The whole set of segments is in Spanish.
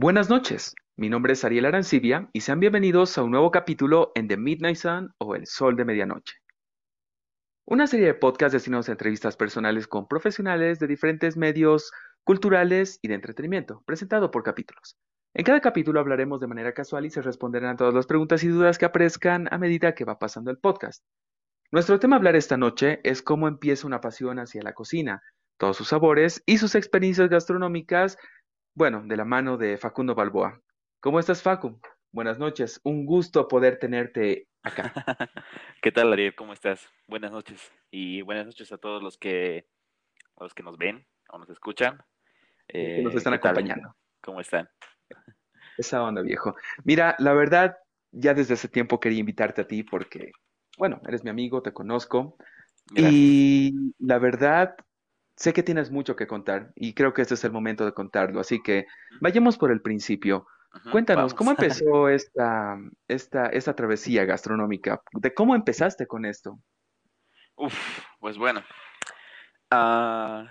Buenas noches, mi nombre es Ariel Arancibia y sean bienvenidos a un nuevo capítulo en The Midnight Sun o El Sol de Medianoche. Una serie de podcasts destinados a entrevistas personales con profesionales de diferentes medios culturales y de entretenimiento, presentado por capítulos. En cada capítulo hablaremos de manera casual y se responderán a todas las preguntas y dudas que aparezcan a medida que va pasando el podcast. Nuestro tema a hablar esta noche es cómo empieza una pasión hacia la cocina, todos sus sabores y sus experiencias gastronómicas, bueno, de la mano de Facundo Balboa. ¿Cómo estás, Facu? Buenas noches, un gusto poder tenerte acá. ¿Qué tal, Ariel? ¿Cómo estás? Buenas noches y buenas noches a todos los que, a los que nos ven o nos escuchan. que nos están Eh, acompañando. ¿Cómo están? Esa onda, viejo. Mira, la verdad, ya desde hace tiempo quería invitarte a ti porque, bueno, eres mi amigo, te conozco Gracias. y la verdad, sé que tienes mucho que contar y creo que este es el momento de contarlo. Así que vayamos por el principio. Cuéntanos, vamos. ¿cómo empezó esta, esta, esta travesía gastronómica? ¿De cómo empezaste con esto? Uf, pues bueno. ah,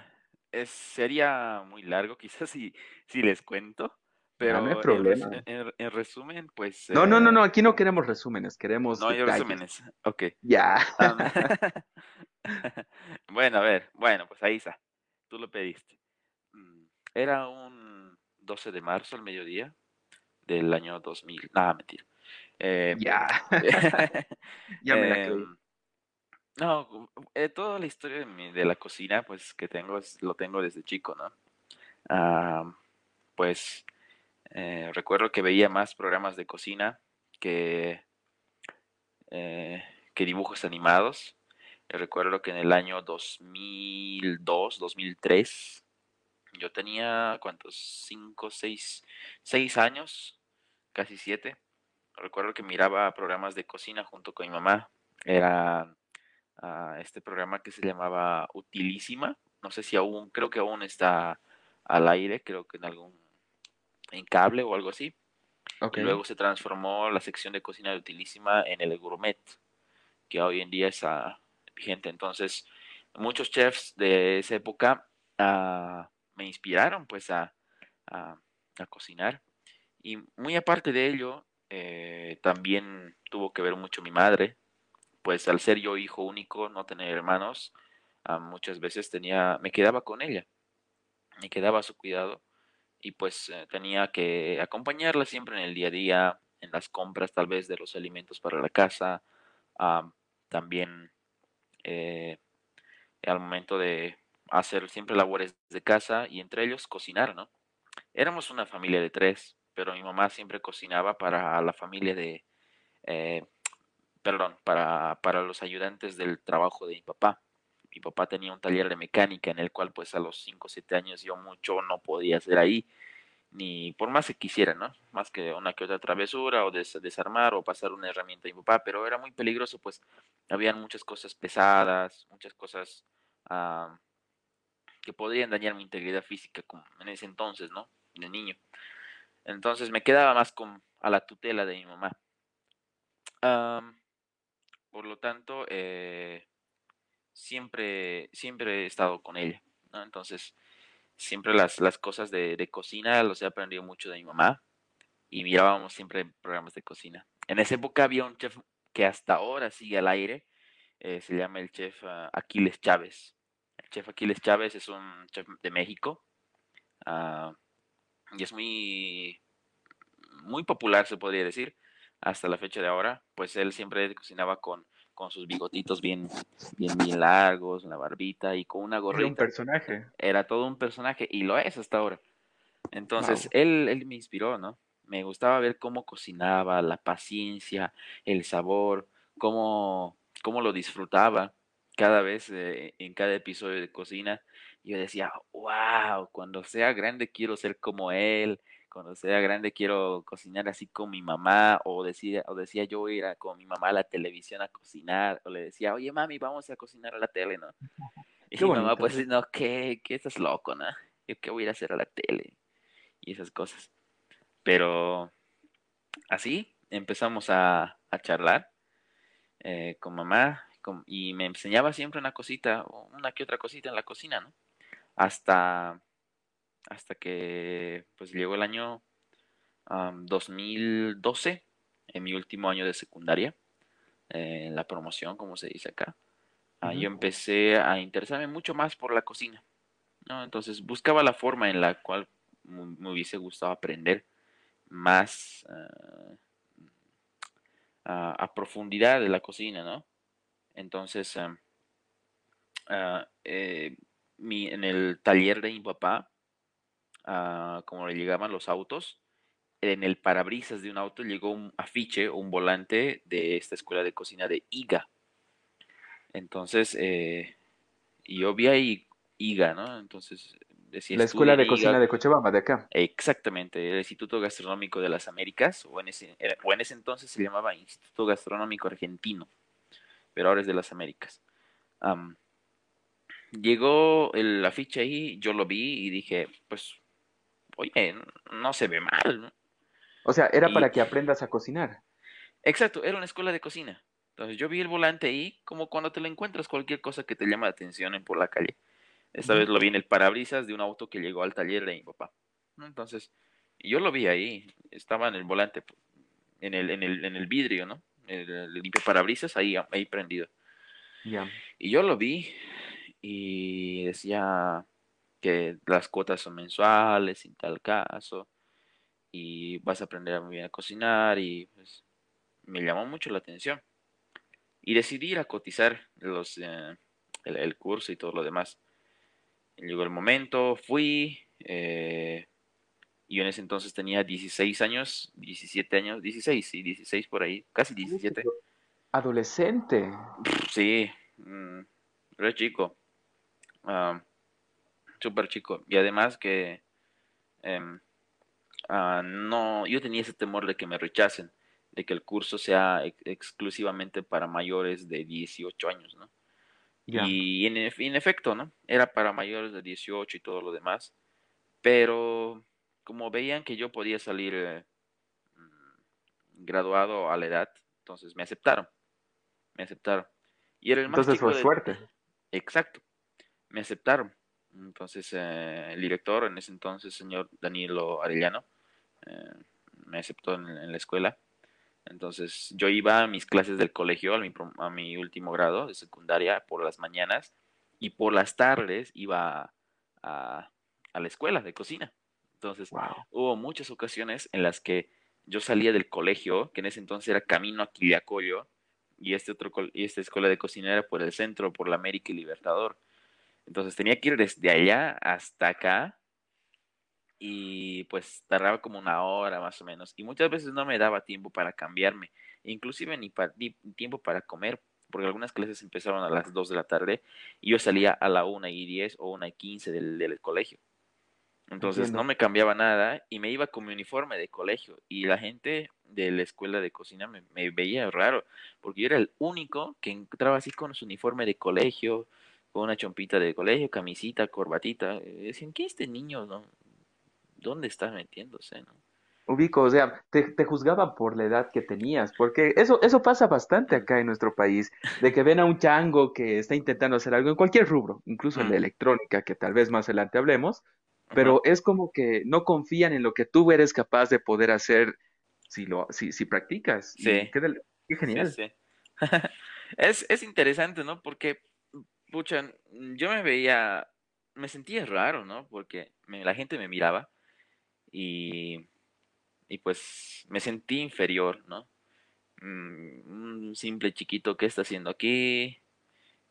es, sería muy largo quizás si, si les cuento, Ah, no hay pero en, problema. en- en resumen, pues... No, no, no, no, eh, aquí no queremos resúmenes, queremos no hay resúmenes. Ok. Ya. Am, bueno, a ver, bueno, pues ahí está. Tú lo pediste. Mm, Era un 12 de marzo al mediodía del año 2000. Nada, mentira. Eh, Ya. Ya me la em, no, eh, toda la historia de, mi- de la cocina, pues que tengo, es, lo tengo desde chico, ¿no? Ah, pues eh, recuerdo que veía más programas de cocina que, eh, que dibujos animados. Recuerdo que en el año 2002, 2003, yo tenía, ¿cuántos? Cinco, seis, seis años, casi siete. Recuerdo que miraba programas de cocina junto con mi mamá. Era ah, este programa que se llamaba Utilísima. No sé si aún, creo que aún está al aire, creo que en algún, en cable o algo así. Ok. Y luego se transformó la sección de cocina de Utilísima en el Gourmet, que hoy en día es ah, Entonces, muchos chefs de esa época ah, me inspiraron pues a, a- a cocinar. Y muy aparte de ello, eh, también tuvo que ver mucho mi madre, pues al ser yo hijo único, no tener hermanos, ah, muchas veces tenía, me quedaba con ella, me quedaba a su cuidado y pues eh, tenía que acompañarla siempre en el día a día, en las compras tal vez de los alimentos para la casa, ah, también eh, al momento de hacer siempre labores de casa y entre ellos cocinar, ¿no? Éramos una familia de tres, pero mi mamá siempre cocinaba para la familia de, eh, perdón, para, para los ayudantes del trabajo de mi papá. Mi papá tenía un taller de mecánica en el cual pues a los 5 o 7 años yo mucho no podía hacer ahí, ni por más que quisiera, ¿no? Más que una que otra travesura o des- desarmar o pasar una herramienta a mi papá, pero era muy peligroso pues habían muchas cosas pesadas, muchas cosas ah, que podrían dañar mi integridad física como en ese entonces, ¿no? De niño. Entonces me quedaba más con, a la tutela de mi mamá. Am, por lo tanto, eh, siempre, siempre he estado con ella, ¿no? Entonces, siempre las, las cosas de, de cocina los he aprendido mucho de mi mamá y mirábamos siempre programas de cocina. En esa época había un chef que hasta ahora sigue al aire, eh, se llama el chef ah, Aquiles Chávez. El chef Aquiles Chávez es un chef de México ah, y es muy, muy popular, se podría decir, hasta la fecha de ahora. Pues él siempre cocinaba con, con sus bigotitos bien, bien, bien largos, la barbita y con una Era un gorrita. personaje. Era todo un personaje y lo es hasta ahora. Entonces, Wow. él, él me inspiró, ¿no? Me gustaba ver cómo cocinaba, la paciencia, el sabor, cómo, cómo lo disfrutaba cada vez eh, en cada episodio de cocina. Yo decía, wow, cuando sea grande quiero ser como él, cuando sea grande quiero cocinar así como mi mamá, o decía, o decía yo ir a, con mi mamá a la televisión a cocinar, o le decía, oye mami, vamos a cocinar a la tele, ¿no? Y mi mamá pues, no, ¿qué? ¿Qué estás loco, no? Yo qué voy a ir a hacer a la tele y esas cosas. Pero así empezamos a, a charlar eh, con mamá con- y me enseñaba siempre una cosita, o una que otra cosita en la cocina, ¿no? Hasta, hasta que pues llegó el año 2012, en mi último año de secundaria, en la promoción, como se dice acá. Ah, yo empecé a interesarme mucho más por la cocina. ¿no? Entonces buscaba la forma en la cual me hubiese gustado aprender más ah, a profundidad de la cocina, ¿no? Entonces, ah, eh, en el taller de mi papá, como le llegaban los autos, en el parabrisas de un auto llegó un afiche o un volante de esta escuela de cocina de IGA. Entonces, eh, yo vi ahí IGA, ¿no? Entonces, decía... La Escuela de Cocina de Cochabamba, de acá. Exactamente, el Instituto Gastronómico de las Américas, o en ese, o en ese entonces se llamaba Instituto Gastronómico Argentino, pero ahora es de las Américas. llegó el afiche ahí, yo lo vi y dije, pues, oye, no se ve mal, ¿no? O sea, era para que aprendas a cocinar. Exacto, era una escuela de cocina. Entonces yo vi el volante ahí como cuando te lo encuentras cualquier cosa que te llama la atención en por la calle. Esta vez lo vi en el parabrisas de un auto que llegó al taller de mi papá. Entonces, yo lo vi ahí, estaba en el volante, en el, en el, en el vidrio, ¿no? El, limpio parabrisas ahí, ahí prendido. Y yo lo vi y decía que las cuotas son mensuales, sin tal caso y vas a aprender muy bien a cocinar y pues, me llamó mucho la atención. Y decidí ir a cotizar los, eh, el, curso y todo lo demás. Llegó el momento, fui, eh, yo en ese entonces tenía 16 años, 17 años, 16, sí, 16 por ahí, casi 17. Adolescente. Sí, mm, re chico, uh, súper chico. Y además que em, Ah, no, yo tenía ese temor de que me rechacen, de que el curso sea exclusivamente para mayores de 18 años, ¿no? Y en, en, efecto, ¿no? Era para mayores de 18 y todo lo demás, pero como veían que yo podía salir eh, mm, graduado a la edad, entonces me aceptaron, me aceptaron. Y era el más entonces fue suerte. Exacto, me aceptaron. Entonces eh, el director en ese entonces, señor Danilo Arellano, eh, me aceptó en, la escuela. Entonces yo iba a mis clases del colegio, a mi, a mi último grado de secundaria por las mañanas y por las tardes iba a, a la escuela de cocina. Entonces hubo muchas ocasiones en las que yo salía del colegio, que en ese entonces era camino a Quiliacoyo, y este otro y esta escuela de cocina era por el centro, por la América y Libertador. Entonces tenía que ir desde allá hasta acá y pues tardaba como una hora más o menos y muchas veces no me daba tiempo para cambiarme, inclusive ni, tiempo para comer porque algunas clases empezaron a las 2 de la tarde y yo salía a la 1 y 10 o 1 y 15 del, del colegio. Entonces no me cambiaba nada y me iba con mi uniforme de colegio y la gente de la escuela de cocina me, me, veía raro porque yo era el único que entraba así con su uniforme de colegio, con una chompita de colegio, camisita, corbatita. Decían, ¿qué este niño? No? ¿dónde estás metiéndose? No? Ubico, o sea, te, te juzgaban por la edad que tenías, porque eso, eso pasa bastante acá en nuestro país, de que ven a un chango que está intentando hacer algo en cualquier rubro, incluso en la electrónica, que tal vez más adelante hablemos, pero es como que no confían en lo que tú eres capaz de poder hacer si lo, si, si practicas. Sí. Qué, genial. Sí, es, es interesante, ¿no? Porque, pucha, yo me veía, me sentía raro, ¿no? Porque la gente me miraba y, y pues me sentí inferior, ¿no? Mm, un simple chiquito que está haciendo aquí,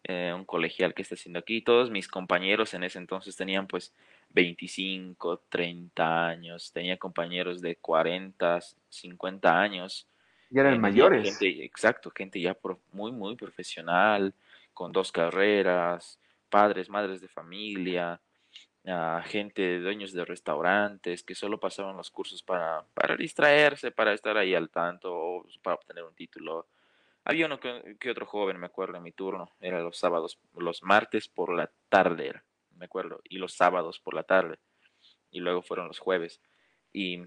eh, un colegial que está haciendo aquí. Todos mis compañeros en ese entonces tenían pues 25, 30 años, tenía compañeros de 40, 50 años. Y eran mayores. exacto, gente ya muy, muy profesional, con dos carreras, padres, madres de familia, a gente, dueños de restaurantes que solo pasaban los cursos para, para distraerse, para estar ahí al tanto o para obtener un título. Había uno que, otro joven, me acuerdo, en mi turno, era los sábados, los martes por la tarde, me acuerdo, y los sábados por la tarde, y luego fueron los jueves. Y,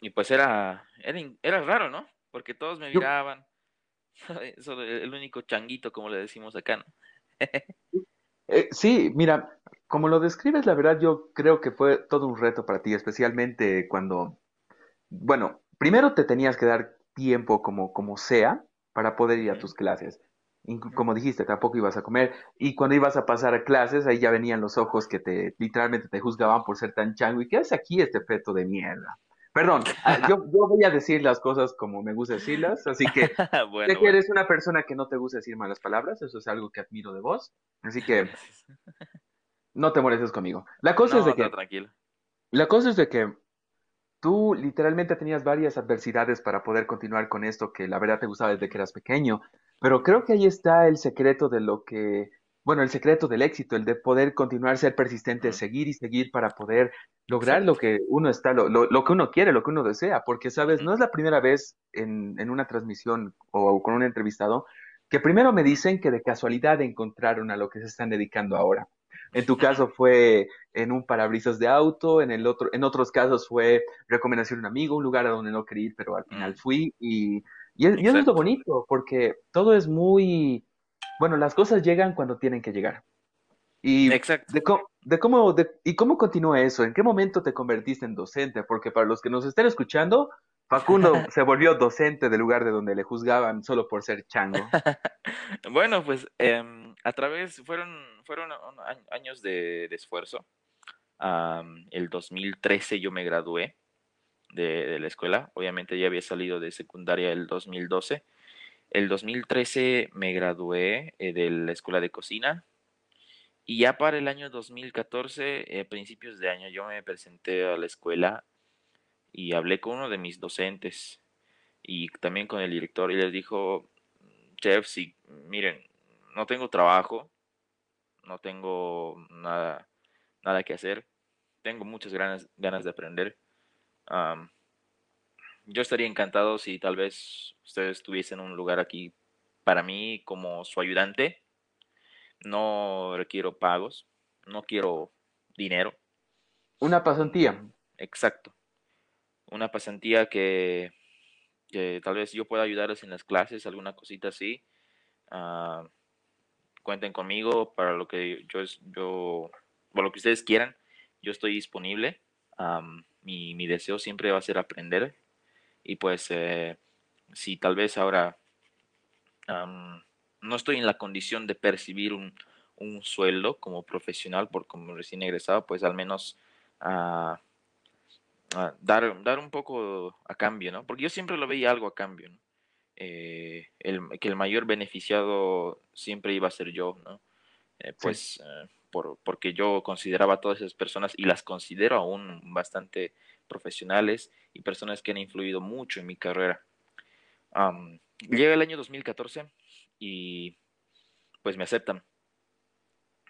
y pues era, era, era raro, ¿no? Porque todos me miraban, el único changuito, como le decimos acá, ¿no? Eh, sí, mira, como lo describes, la verdad yo creo que fue todo un reto para ti, especialmente cuando bueno, primero te tenías que dar tiempo como, como sea para poder ir a tus clases. Como dijiste, tampoco ibas a comer. Y cuando ibas a pasar a clases, ahí ya venían los ojos que te literalmente te juzgaban por ser tan chango. ¿Y qué hace aquí este feto de mierda? Perdón, ah, yo, yo voy a decir las cosas como me gusta decirlas, así que sé Bueno, que eres una persona que no te gusta decir malas palabras, eso es algo que admiro de vos, así que no te molestes conmigo. La cosa es de que, tranquilo. la cosa es de que Tú literalmente tenías varias adversidades para poder continuar con esto que la verdad te gustaba desde que eras pequeño, pero creo que ahí está el secreto de lo que, bueno, el secreto del éxito, el de poder continuar, ser persistente, seguir y seguir para poder lograr lo que uno está, lo, lo- lo que uno quiere, lo que uno desea, porque, sabes, no es la primera vez en, en una transmisión o con un entrevistado que primero me dicen que de casualidad encontraron a lo que se están dedicando ahora. En tu caso fue en un parabrisas de auto, en el otro, en otros casos fue recomendación de un amigo, un lugar a donde no quería ir, pero al final fui y, y, y eso es lo bonito, porque todo es muy, bueno, las cosas llegan cuando tienen que llegar. Y Exacto. de, cómo, de cómo, de- y cómo continúa eso, ¿en qué momento te convertiste en docente? Porque para los que nos estén escuchando, Facundo se volvió docente del lugar de donde le juzgaban solo por ser chango. Bueno, pues em, a través, fueron, fueron años de, de esfuerzo. Am, el 2013 yo me gradué de, de la escuela. Obviamente ya había salido de secundaria el 2012. El 2013 me gradué eh, de la escuela de cocina y ya para el año 2014, eh, principios de año, yo me presenté a la escuela y hablé con uno de mis docentes y también con el director y les dijo, chef, si miren, no tengo trabajo, no tengo nada, nada que hacer, tengo muchas ganas, ganas de aprender. Yo estaría encantado si tal vez ustedes tuviesen un lugar aquí para mí como su ayudante. No requiero pagos, no quiero dinero. Una pasantía. Exacto. Una pasantía que, que tal vez yo pueda ayudarles en las clases, alguna cosita así. Ah, cuenten conmigo para lo que yo, es- yo, para lo que ustedes quieran. Yo estoy disponible. Mi, mi deseo siempre va a ser aprender. Y pues, eh, si tal vez ahora no estoy en la condición de percibir un, un sueldo como profesional, por como recién egresado, pues al menos ah, ah, dar, dar un poco a cambio, ¿no? Porque yo siempre lo veía algo a cambio, ¿no? Eh, el, que el mayor beneficiado siempre iba a ser yo, ¿no? Eh, pues eh, por, porque yo consideraba a todas esas personas y las considero aún bastante profesionales y personas que han influido mucho en mi carrera. Llega el año 2014 y pues me aceptan.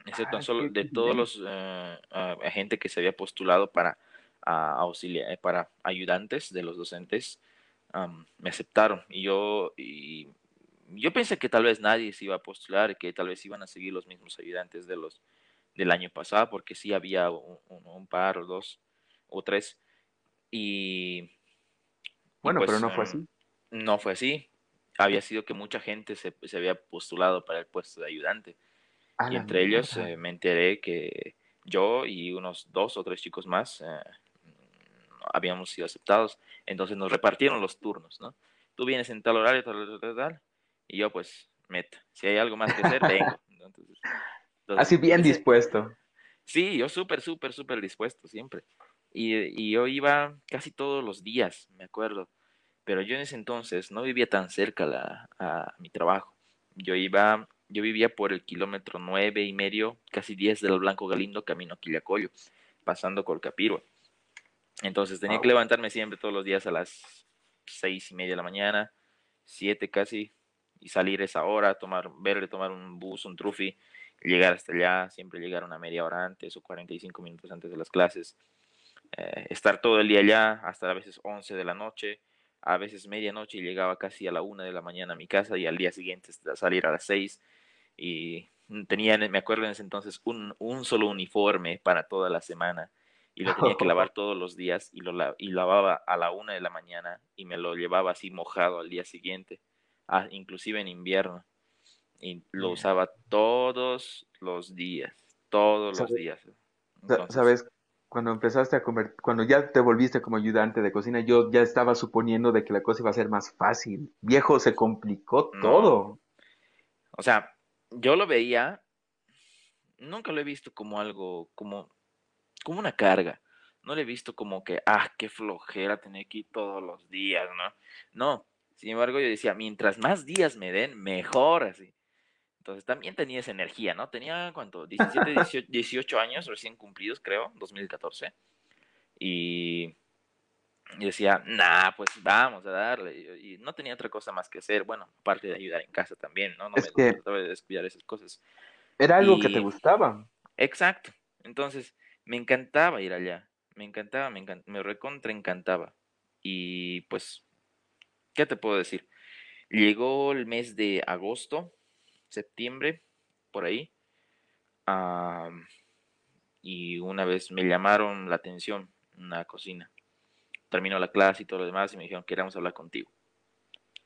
Me aceptan Ah, solo de todos los eh, ah, gente que se había postulado para auxiliar, para ayudantes de los docentes. me aceptaron y yo y yo pensé que tal vez nadie se iba a postular, que tal vez iban a seguir los mismos ayudantes de los del año pasado, porque sí había un, un- un par o dos o tres y, Bueno, pero pues no fue em, así. no fue así. Había sido que mucha gente se, se había postulado para el puesto de ayudante y entre ellos eh, me enteré que yo y unos dos o tres chicos más eh, habíamos sido aceptados. Entonces nos repartieron los turnos, ¿no? Tú vienes en tal horario, tal, tal, tal, tal, y yo pues, meta, si hay algo más que hacer, vengo. Así bien ese, dispuesto. sí, yo súper, súper, súper dispuesto siempre. Y, y yo iba casi todos los días, me acuerdo. Pero yo en ese entonces no vivía tan cerca la, a mi trabajo. Yo iba, yo vivía por el kilómetro nueve y medio, casi diez del Blanco Galindo, camino a Quillacollo, pasando Colcapirua. Entonces tenía que levantarme siempre todos los días a las seis y media de la mañana, siete casi, y salir esa hora, tomar, verle tomar un bus, un trufi, llegar hasta allá, siempre llegar una media hora antes o 45 minutos antes de las clases, eh, estar todo el día allá hasta a veces 11 de la noche, a veces medianoche y llegaba casi a la una de la mañana a mi casa y al día siguiente salir a las 6 y tenía, me acuerdo en ese entonces, un, un solo uniforme para toda la semana y lo tenía que lavar todos los días y lo y lavaba a la una de la mañana y me lo llevaba así mojado al día siguiente, ah, inclusive en invierno y lo Yeah. usaba todos los días, todos los días. Entonces, ¿Sabes? Cuando empezaste a comer, cuando ya te volviste como ayudante de cocina, yo ya estaba suponiendo de que la cosa iba a ser más fácil. Viejo, se complicó No. todo. O sea, yo lo veía, nunca lo he visto como algo, como, como una carga. No lo he visto como que, ah, qué flojera tener que ir todos los días, ¿no? No. Sin embargo, yo decía, mientras más días me den, mejor así. Entonces también tenía esa energía, ¿no? Tenía, ¿cuánto? 17, 18, 18 años recién cumplidos, creo, 2014. Y, y decía, nah, pues vamos a darle. Y, y no tenía otra cosa más que hacer, bueno, aparte de ayudar en casa también, ¿no? No Es me que trataba de descuidar esas cosas. era algo que te gustaba. exacto. Entonces, me encantaba ir allá. Me encantaba, me encantaba, me recontra encantaba. Y pues, ¿qué te puedo decir? Llegó el mes de agosto, septiembre, por ahí. ah, y una vez me llamaron la atención en la cocina. Terminó la clase y todo lo demás y me dijeron, queremos hablar contigo.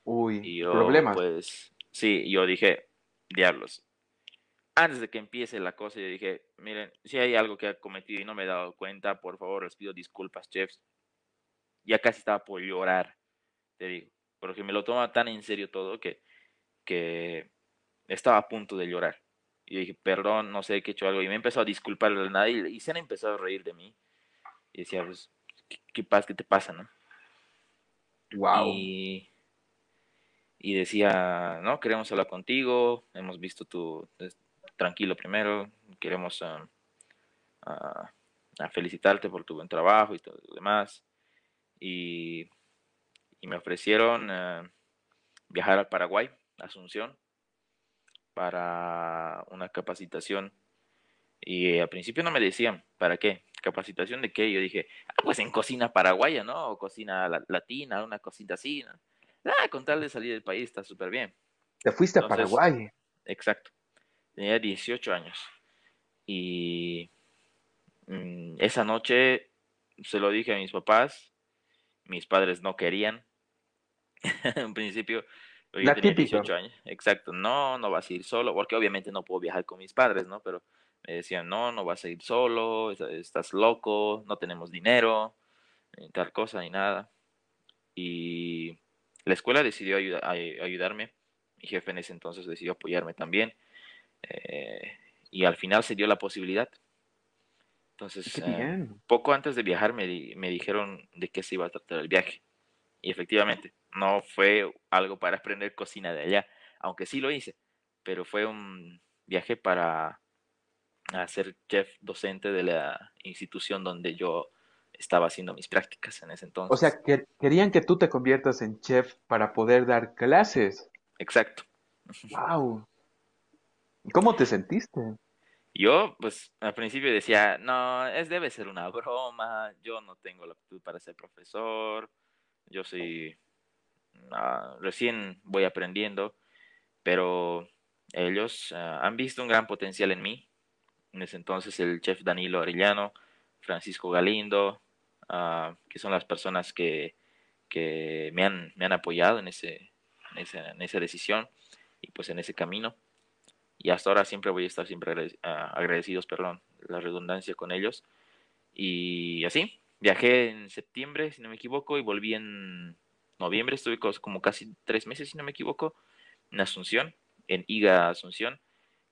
Uy, Y yo, problemas. pues, sí, yo dije, diablos. Antes de que empiece la cosa, yo dije, miren, si hay algo que he cometido y no me he dado cuenta, por favor, les pido disculpas, chefs. Ya casi estaba por llorar, te digo, porque me lo toma tan en serio todo que, que estaba a punto de llorar. Y dije, perdón, no sé que he hecho algo. Y me empezó a disculpar de nada y, y se han empezado a reír de mí. Y decía, pues, ¿qué, qué, pasa, ¿qué te pasa, no? Wow. Y, y decía, no, queremos hablar contigo, hemos visto tu, tranquilo primero, queremos ah, ah, a felicitarte por tu buen trabajo y todo lo demás. Y, y me ofrecieron ah, viajar al Paraguay, Asunción, para una capacitación. Y al principio no me decían, ¿para qué? ¿Capacitación de qué? Yo dije, ah, pues en cocina paraguaya, ¿no? O cocina la- latina, una cosita así, ¿no? Ah, con tal de salir del país está súper bien. Te fuiste a Paraguay. exacto. Tenía 18 años. Y mm, esa noche se lo dije a mis papás. Mis padres no querían. en principio, yo La tenía típica. 18 años. Exacto. No, no vas a ir solo. Porque obviamente no puedo viajar con mis padres, ¿no? Pero me decían, no, no vas a ir solo. est- Estás loco. No tenemos dinero. Ni tal cosa, ni nada. Y la escuela decidió ayuda- ay- ayudarme. Mi jefe en ese entonces decidió apoyarme también. eh, y al final se dio la posibilidad. Entonces, eh, poco antes de viajar me, di- me dijeron de qué se iba a tratar el viaje. Y efectivamente, no fue algo para aprender cocina de allá, aunque sí lo hice, pero fue un viaje para a ser chef docente de la institución donde yo estaba haciendo mis prácticas en ese O entonces. sea, que querían que tú te conviertas en chef para poder dar clases. Exacto. Wow. ¿Cómo te sentiste? Yo, pues, al principio decía, no, es debe ser una broma, yo no tengo la aptitud para ser profesor, yo soy, ah, recién voy aprendiendo, pero ellos ah, han visto un gran potencial en mí. En ese entonces el chef Danilo Arellano, Francisco Galindo, ah, que son las personas que, que me, han, me han apoyado en, ese, en, esa, en esa decisión y pues en ese camino. Y hasta ahora siempre voy a estar siempre agrade- ah, agradecidos, perdón, la redundancia con ellos. Y así, viajé en septiembre, si no me equivoco, y volví en noviembre, estuve como casi tres meses, si no me equivoco, en Asunción, en IGA Asunción,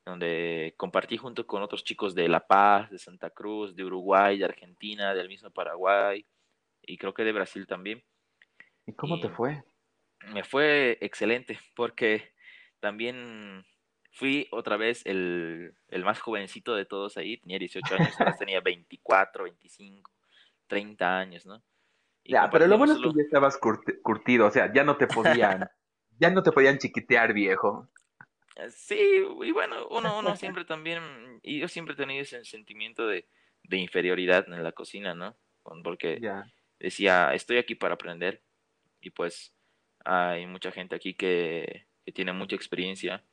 donde compartí junto con otros chicos de La Paz, de Santa Cruz, de Uruguay, de Argentina, del mismo Paraguay, y creo que de Brasil también. ¿Y cómo te fue? me fue excelente, porque también fui otra vez el, el más jovencito de todos ahí, tenía 18 años, ahora tenía 24, 25, 30 años, ¿no? Ya, pero lo bueno es que ya estabas curti- curtido, o sea, ya no te podían, ya no te podían chiquitear, viejo. Sí, y bueno, uno, uno siempre también, y yo siempre he tenido ese sentimiento de, de inferioridad en la cocina, ¿no? Porque Ya. decía, estoy aquí para aprender, y pues hay mucha gente aquí que, que tiene mucha experiencia,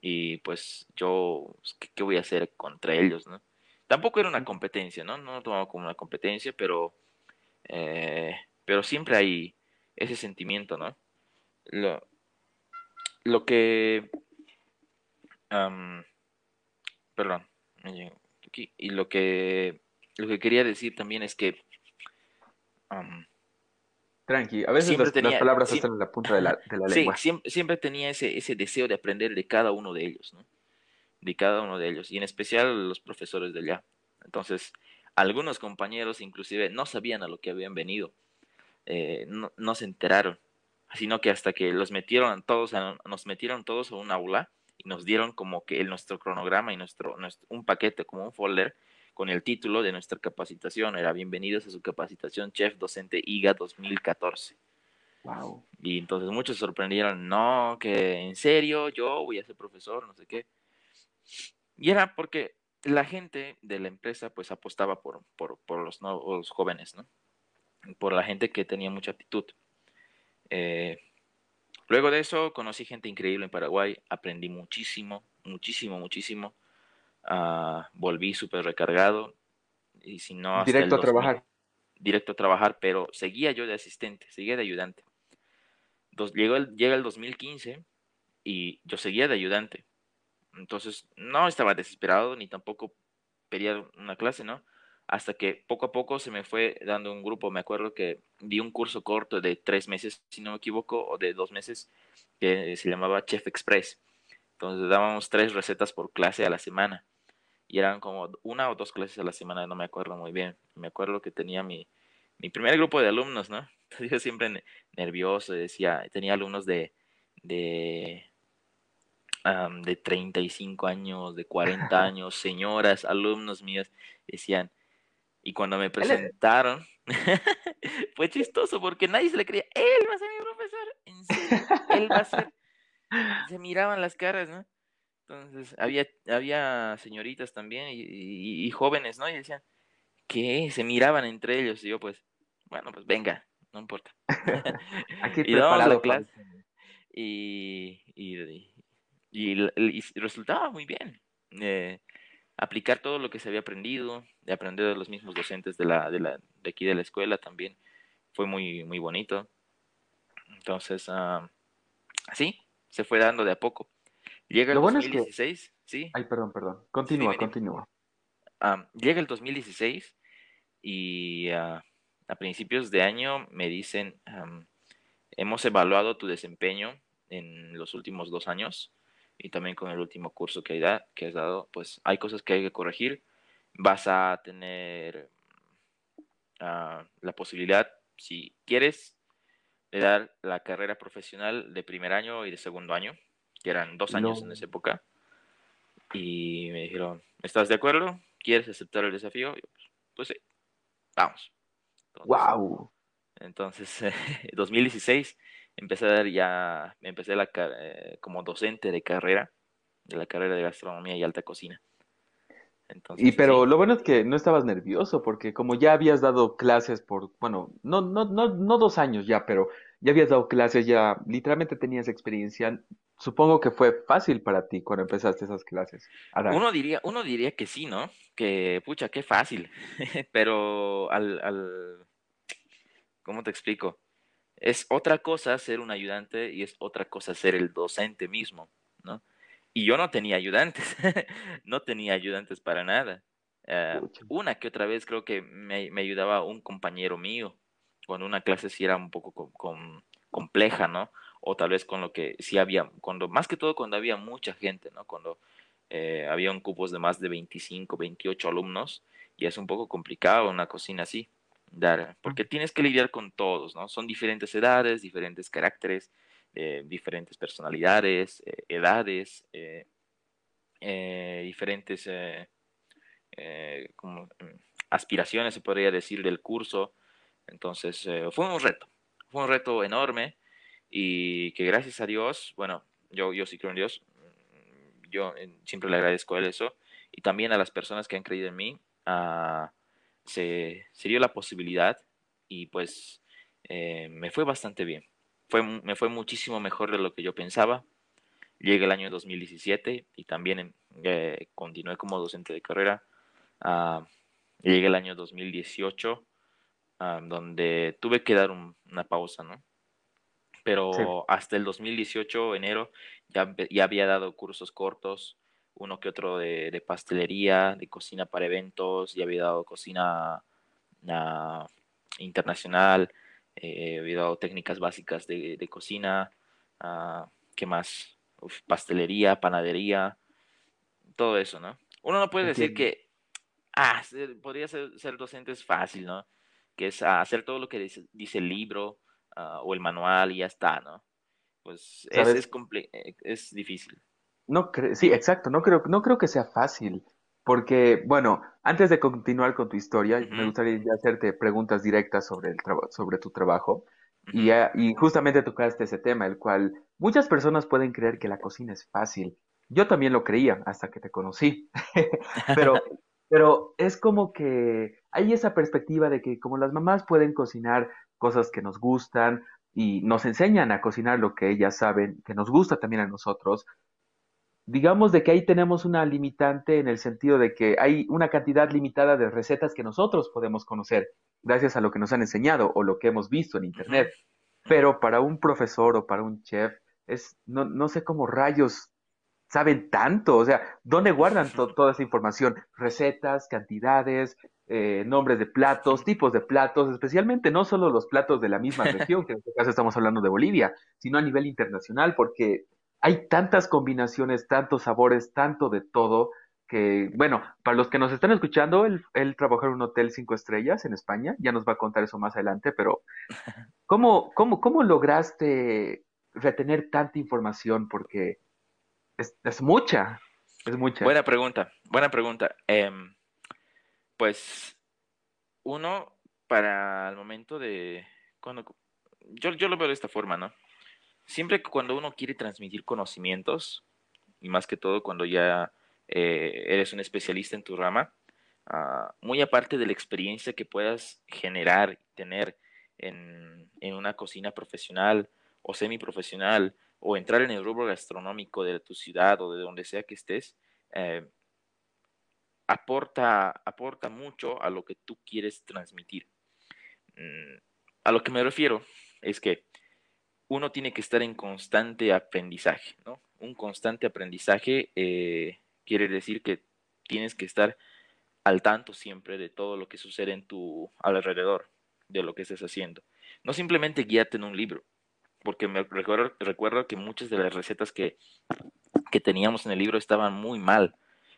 y pues yo, pues, ¿qué, qué voy a hacer contra ellos, no? Tampoco era una competencia, ¿no? No lo tomaba como una competencia, pero, eh, pero siempre hay ese sentimiento, ¿no? Lo, lo que, am, perdón, y lo que lo que quería decir también es que... Tranqui, a veces las, palabras están en la punta de la, lengua. Sí, siempre, tenía ese, ese deseo de aprender de cada uno de ellos, ¿no? De cada uno de ellos, y en especial los profesores de allá. Entonces, algunos compañeros inclusive no sabían a lo que habían venido, eh, no, se enteraron, sino que hasta que los metieron todos, nos metieron todos a un aula y nos dieron como que el, nuestro cronograma y nuestro, nuestro, un paquete, como un folder, con el título de nuestra capacitación. Era bienvenidos a su capacitación Chef Docente IGA 2014. Wow. Y entonces muchos sorprendieron, no, que en serio, yo voy a ser profesor, no sé qué. Y era porque la gente de la empresa pues apostaba por, por, por los, nuevos jóvenes, ¿no? Por la gente que tenía mucha actitud. Eh, luego de eso conocí gente increíble en Paraguay, aprendí muchísimo, muchísimo, muchísimo. Ah, volví súper recargado y si no... directo a trabajar. Directo a trabajar, pero seguía yo de asistente, seguía de ayudante. llegó el, llega el 2015 y yo seguía de ayudante. Entonces no estaba desesperado ni tampoco pedía una clase, ¿no? Hasta que poco a poco se me fue dando un grupo. Me acuerdo que di un curso corto de tres meses, si no me equivoco, o de dos meses, que se llamaba Chef Express. Entonces dábamos tres recetas por clase a la semana y eran como una o dos clases a la semana, no me acuerdo muy bien. Me acuerdo que tenía mi, mi primer grupo de alumnos, ¿no? Yo siempre nervioso, decía, tenía alumnos de, de, de 35 años, de 40 años, señoras, alumnos míos, decían, y cuando me presentaron, fue chistoso porque nadie se le creía, él va a ser mi profesor, en serio, él va a ser. Se miraban las caras, ¿no? Entonces, había, había señoritas también y, jóvenes, ¿no? Y decían, ¿qué? Se miraban entre ellos. Y yo, pues, bueno, pues venga, no importa. Aquí y la clase. Y, y, resultaba muy bien. Eh, aplicar todo lo que se había aprendido, de aprender de los mismos docentes de, la, de, la, de aquí de la escuela también, fue muy, muy bonito. Entonces, uh, sí, se fue dando de a poco. Llega el 2016, sí. Ay, perdón, perdón. Continúa, continúa. llega el 2016 y ah, a principios de año me dicen, hemos evaluado tu desempeño en los últimos dos años y también con el último curso que, hay que has dado, pues hay cosas que hay que corregir. Vas a tener ah, la posibilidad, si quieres, de dar la carrera profesional de primer año y de segundo año que eran dos años en esa época. Y me dijeron, ¿estás de acuerdo? ¿Quieres aceptar el desafío? Pues, pues, sí, vamos. ¡Wow! Entonces, 2016 empecé a dar ya, empecé la, eh, como docente de carrera, de la carrera de gastronomía y alta cocina. Entonces, y pero lo bueno es que no estabas nervioso, porque como ya habías dado clases por, bueno, no, no, no, no dos años ya, pero ya habías dado clases, ya literalmente tenías experiencia, Supongo que fue fácil para ti cuando empezaste esas clases. Uno diría, uno diría que sí, ¿no? Que, pucha, qué fácil. Pero al, al, ¿cómo te explico? Es otra cosa ser un ayudante y es otra cosa ser el docente mismo, ¿no? Y yo no tenía ayudantes, no tenía ayudantes para nada. Eh, una que otra vez creo que me, me, ayudaba un compañero mío, cuando una clase sí era un poco compleja, ¿no? o tal vez con lo que sí había, cuando, más que todo cuando había mucha gente, ¿no? Cuando eh, había un cupos de más de 25, 28 alumnos, y es un poco complicado una cocina así, dar, porque tienes que lidiar con todos, ¿no? Son diferentes edades, diferentes caracteres, eh, diferentes personalidades, eh, edades, diferentes como, mm, aspiraciones, se podría decir, del curso. Entonces, fue un reto, fue un reto enorme y que gracias a Dios, bueno, yo, yo sí creo en Dios, yo siempre le agradezco a él eso, y también a las personas que han creído en mí, se, se, dio la posibilidad y pues eh, me fue bastante bien. Fue, me fue muchísimo mejor de lo que yo pensaba. Llega el año 2017 y también eh, continué como docente de carrera. Uh, llega el año 2018, ah, donde tuve que dar una pausa, ¿no? pero hasta el 2018, enero, ya, ya había dado cursos cortos uno que otro de, pastelería, de cocina para eventos, ya había dado cocina uh, internacional, eh, había dado técnicas básicas de, cocina, uh, ¿qué más? pastelería, panadería, todo eso, ¿no? Uno no puede decir que, ah, podría ser, ser, docente es fácil, ¿no? Que es hacer todo lo que dice, el libro ah, o el manual y ya está, ¿no? Pues es, es, eh, es difícil. No sí, exacto, no creo, no creo que sea fácil, porque, bueno, antes de continuar con tu historia, me gustaría hacerte preguntas directas sobre, el sobre tu trabajo. y, y, justamente tocaste ese tema, el cual muchas personas pueden creer que la cocina es fácil. Yo también lo creía hasta que te conocí. pero, pero es como que hay esa perspectiva de que como las mamás pueden cocinar cosas que nos gustan y nos enseñan a cocinar lo que ellas saben, que nos gusta también a nosotros, digamos de que ahí tenemos una limitante en el sentido de que hay una cantidad limitada de recetas que nosotros podemos conocer gracias a lo que nos han enseñado o lo que hemos visto en internet. Pero para un profesor o para un chef es no, no sé cómo rayos saben tanto, o sea, ¿dónde guardan toda esa información? Recetas, cantidades, eh, nombres de platos, tipos de platos, especialmente no solo los platos de la misma región, que en este caso estamos hablando de Bolivia, sino a nivel internacional, porque hay tantas combinaciones, tantos sabores, tanto de todo, que, bueno, para los que nos están escuchando, él, él trabajó en un hotel cinco estrellas en España, ya nos va a contar eso más adelante, pero ¿cómo, cómo, cómo lograste retener tanta información? Porque es, es mucha, es mucha. Buena pregunta, buena pregunta. Em, pues, uno, para el momento de, cuando, yo, yo lo veo de esta forma, ¿no? Siempre cuando uno quiere transmitir conocimientos, y más que todo cuando ya eh, eres un especialista en tu rama, ah, muy aparte de la experiencia que puedas generar tener en, una cocina profesional o semiprofesional, o entrar en el rubro gastronómico de tu ciudad o de donde sea que estés, eh, aporta, aporta mucho a lo que tú quieres transmitir. Mm, a lo que me refiero es que uno tiene que estar en constante aprendizaje, ¿no? Un constante aprendizaje eh, quiere decir que tienes que estar al tanto siempre de todo lo que sucede en tu alrededor, de lo que estés haciendo. No simplemente guíate en un libro, porque me recuerdo, recuerdo que muchas de las recetas que, que teníamos en el libro estaban muy mal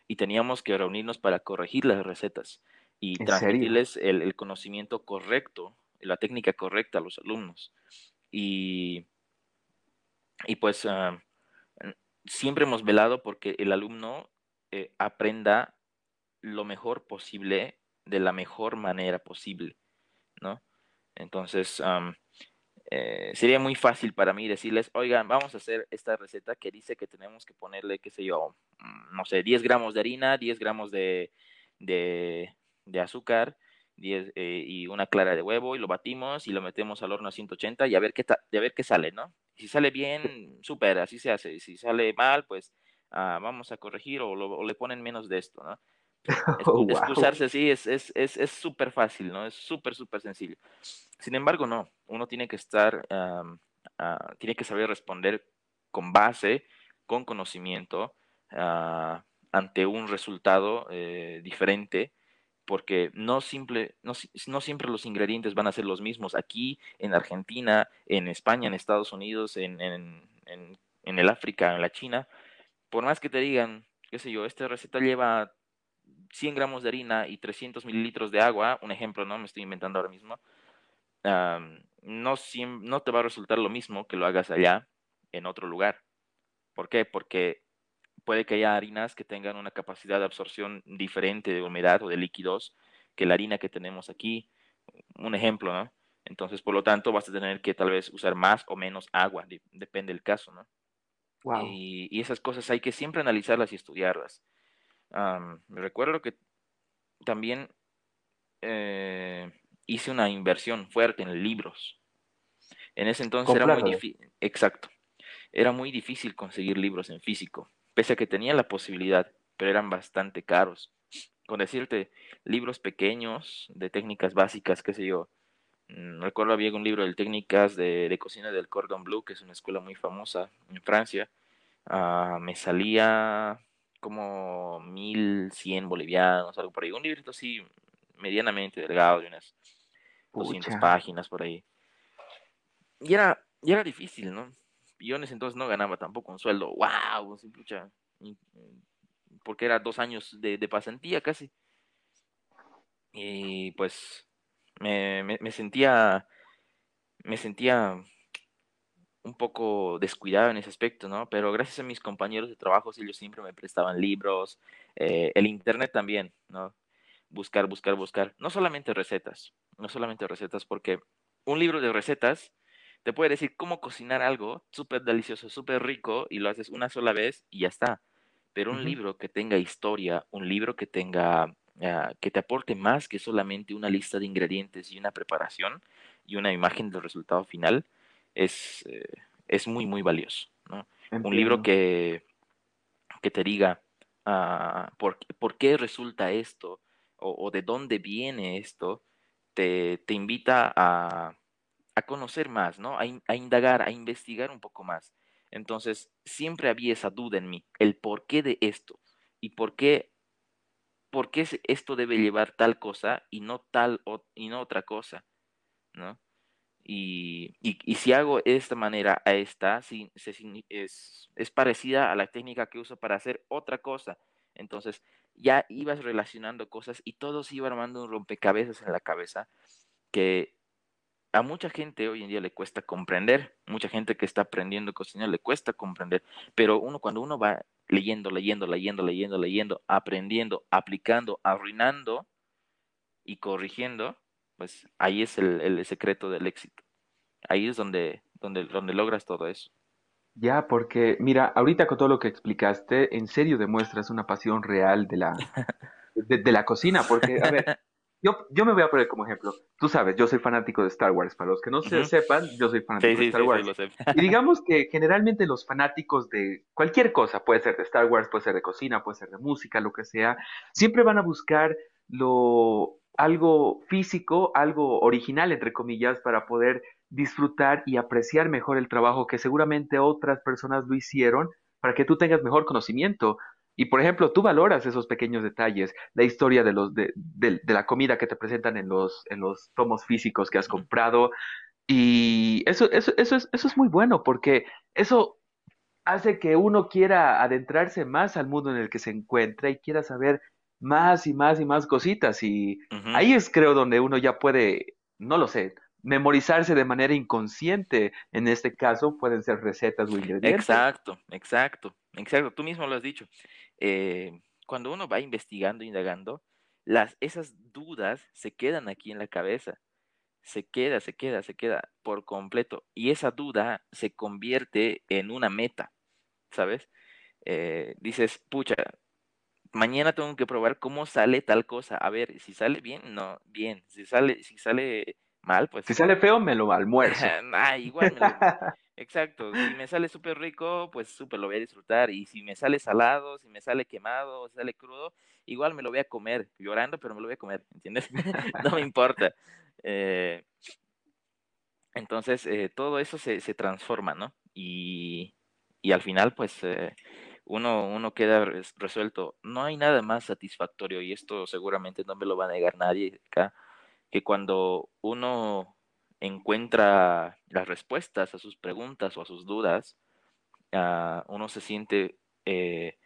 y teníamos que reunirnos para corregir las recetas y transmitirles el, el, conocimiento correcto, la técnica correcta a los alumnos. Y, y pues ah, siempre hemos velado porque el alumno eh, aprenda lo mejor posible de la mejor manera posible, ¿no? Entonces, eh, sería muy fácil para mí decirles, oigan, vamos a hacer esta receta que dice que tenemos que ponerle, qué sé yo, mm, no sé, 10 gramos de harina, 10 gramos de, de azúcar 10 eh, y una clara de huevo y lo batimos y lo metemos al horno a 180 y a ver qué, a ver qué sale, ¿no? Si sale bien, súper, así se hace. Si sale mal, pues ah, vamos a corregir o, le ponen menos de esto, ¿no? Oh, excusarse así es súper es, es, súper fácil, ¿no? Es súper, súper sencillo. Sin embargo, no. Uno tiene que estar, ah, tiene que saber responder con base, con conocimiento, ah, ante un resultado eh, diferente porque no, simple, no, siempre los ingredientes van a ser los mismos. Aquí, en Argentina, en España, en Estados Unidos, en, en, en, el África, en la China, por más que te digan, qué sé yo, esta receta lleva 100 gramos de harina y 300 mililitros de agua, un ejemplo, ¿no? Me estoy inventando ahora mismo. no, no te va a resultar lo mismo que lo hagas allá, en otro lugar. ¿Por qué? Porque puede que haya harinas que tengan una capacidad de absorción diferente de humedad o de líquidos que la harina que tenemos aquí. Un ejemplo, ¿no? Entonces, por lo tanto, vas a tener que tal vez usar más o menos agua, depende del caso, ¿no? Y, esas cosas hay que siempre analizarlas y estudiarlas. me recuerdo que también eh, hice una inversión fuerte en libros. En ese entonces era muy difícil, exacto, era muy difícil conseguir libros en físico pese a que tenía la posibilidad, pero eran bastante caros. Con decirte, libros pequeños de técnicas básicas, qué sé yo. Mm, recuerdo había un libro de técnicas de, cocina del Cordon Bleu, que es una escuela muy famosa en Francia. Ah, me salía como 1100 bolivianos, algo por ahí. Un librito así medianamente delgado, de unas 200 páginas por ahí. Y era, y era difícil, ¿no? Ese entonces no ganaba tampoco un sueldo, wow, porque era dos años de, de pasantía casi. Y pues me, me, sentía, me sentía un poco descuidado en ese aspecto, ¿no? Pero gracias a mis compañeros de trabajo, ellos siempre me prestaban libros, eh, el internet también, ¿no? Buscar, buscar, buscar. No solamente recetas, no solamente recetas, porque un libro de recetas te puede decir cómo cocinar algo súper delicioso, súper rico, y lo haces una sola vez y ya está. Pero un libro que tenga historia, un libro que tenga Ah, que te aporte más que solamente una lista de ingredientes y una preparación y una imagen del resultado final, es, eh, es muy, muy valioso. Un libro que, que te diga uh, por, por, qué resulta esto o, de dónde viene esto, te, te invita a, a, conocer más, ¿no? A, a indagar, a investigar un poco más. Entonces, siempre había esa duda en mí, el por qué de esto y por qué por qué esto debe llevar tal cosa y no tal y no otra cosa, ¿no? Y, y, si hago de esta manera a esta, es, es parecida a la técnica que uso para hacer otra cosa. Entonces ya ibas relacionando cosas y todo se iba armando un rompecabezas en la cabeza que a mucha gente hoy en día le cuesta comprender, mucha gente que está aprendiendo a cocinar le cuesta comprender, pero uno cuando uno va leyendo, leyendo, leyendo, leyendo, leyendo, aprendiendo, aplicando, arruinando y corrigiendo, pues ahí es el, secreto del éxito. Ahí es donde, donde, donde logras todo eso. Ya, porque mira, ahorita con todo lo que explicaste, en serio demuestras una pasión real de la, de la cocina, porque, a ver, yo, yo me voy a poner como ejemplo. Tú sabes, yo soy fanático de Star Wars. Para los que no se sepan, yo soy fanático de Star Wars. y digamos que generalmente los fanáticos de cualquier cosa, puede ser de Star Wars, puede ser de cocina, puede ser de música, lo que sea, siempre van a buscar lo algo físico, algo original, entre comillas, para poder disfrutar y apreciar mejor el trabajo que seguramente otras personas lo hicieron para que tú tengas mejor conocimiento. Y por ejemplo, tú valoras esos pequeños detalles, la historia de, los, de, de, la comida que te presentan en los, en los tomos físicos que has comprado. Y eso, eso, eso, es, eso es muy bueno porque eso hace que uno quiera adentrarse más al mundo en el que se encuentra y quiera saber más y más y más cositas. Y ahí es creo donde uno ya puede, no lo sé, memorizarse de manera inconsciente. En este caso pueden ser recetas o ingredientes. Exacto, exacto, exacto. Tú mismo lo has dicho. Eh, cuando uno va investigando, indagando, las, esas dudas se quedan aquí en la cabeza. Se queda, se queda, se queda por completo. Y esa duda se convierte en una meta, ¿sabes? Eh, dices, pucha, mañana tengo que probar cómo sale tal cosa. A ver, si sale bien, no, bien. Si sale, si sale mal, pues. Si sale feo, me lo almuerzo. ah, igual Exacto, si me sale súper rico, pues súper lo voy a disfrutar. Y si me sale salado, si me sale quemado, sale crudo, igual me lo voy a comer, llorando, pero me lo voy a comer, ¿entiendes? no me importa. Eh, entonces, eh, todo eso se, se, transforma, ¿no? Y, y al final, pues, eh, uno, uno queda resuelto. No hay nada más satisfactorio, y esto seguramente no me lo va a negar nadie acá, que cuando uno encuentra las respuestas a sus preguntas o a sus dudas, ah, uno se siente eh,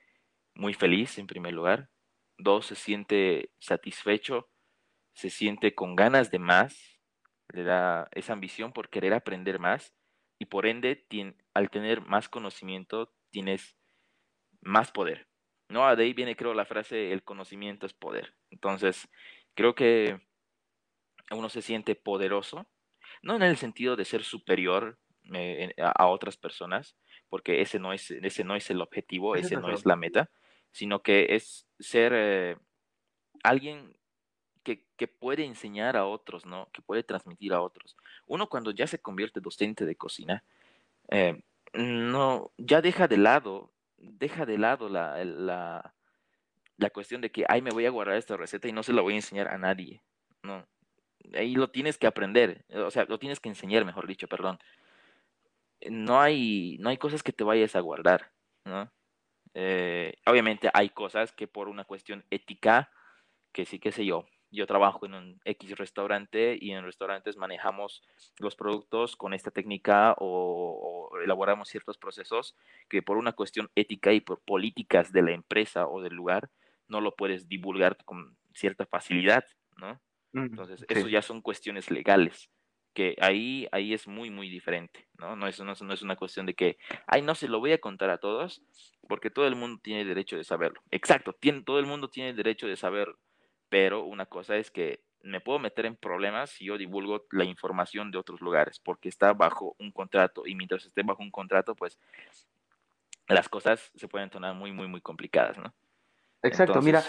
muy feliz en primer lugar, dos, se siente satisfecho, se siente con ganas de más, le da esa ambición por querer aprender más y por ende al tener más conocimiento tienes más poder. No, de ahí viene creo la frase el conocimiento es poder. Entonces, creo que uno se siente poderoso no en el sentido de ser superior eh, a, otras personas, porque ese no es, ese no es el objetivo, ese no es la meta, sino que es ser eh, alguien que, que, puede enseñar a otros, ¿no? Que puede transmitir a otros. Uno cuando ya se convierte docente de cocina, eh, no, ya deja de lado, deja de lado la, la, la cuestión de que, ay, me voy a guardar esta receta y no se la voy a enseñar a nadie. No, ahí lo tienes que aprender, o sea, lo tienes que enseñar, mejor dicho, perdón. No hay, no hay cosas que te vayas a guardar, ¿no? Eh, obviamente hay cosas que por una cuestión ética, que sí, qué sé yo, yo trabajo en un X restaurante y en restaurantes manejamos los productos con esta técnica o, elaboramos ciertos procesos que por una cuestión ética y por políticas de la empresa o del lugar no lo puedes divulgar con cierta facilidad, ¿no? Mm, Entonces, eso ya son cuestiones legales que ahí, ahí es muy, muy diferente, ¿no? No es, no, no es una cuestión de que, ay, no se lo voy a contar a todos, porque todo el mundo tiene derecho de saberlo. Exacto, tiene, todo el mundo tiene el derecho de saberlo, pero una cosa es que me puedo meter en problemas si yo divulgo la información de otros lugares, porque está bajo un contrato, y mientras esté bajo un contrato, pues las cosas se pueden tornar muy, muy, muy complicadas, ¿no? Exacto, mira,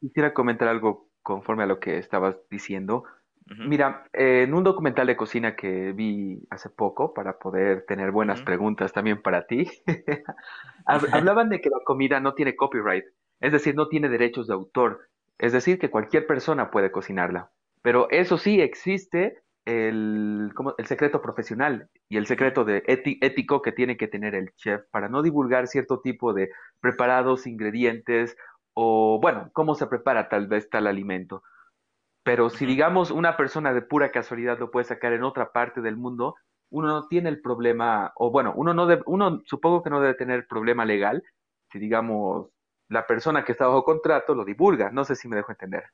quisiera comentar algo conforme a lo que estabas diciendo. Mira, en un documental de cocina que vi hace poco para poder tener buenas preguntas también para ti, hablaban de que la comida no tiene copyright, es decir, no tiene derechos de autor, es decir, que cualquier persona puede cocinarla. Pero eso sí, existe el, el secreto profesional y el secreto de ético que tiene que tener el chef para no divulgar cierto tipo de preparados, ingredientes o, bueno, cómo se prepara tal vez tal alimento. Pero si digamos una persona de pura casualidad lo puede sacar en otra parte del mundo, uno no tiene el problema, o bueno, uno no debe, uno supongo que no debe tener problema legal si digamos la persona que está bajo contrato lo divulga, no sé si me dejo entender.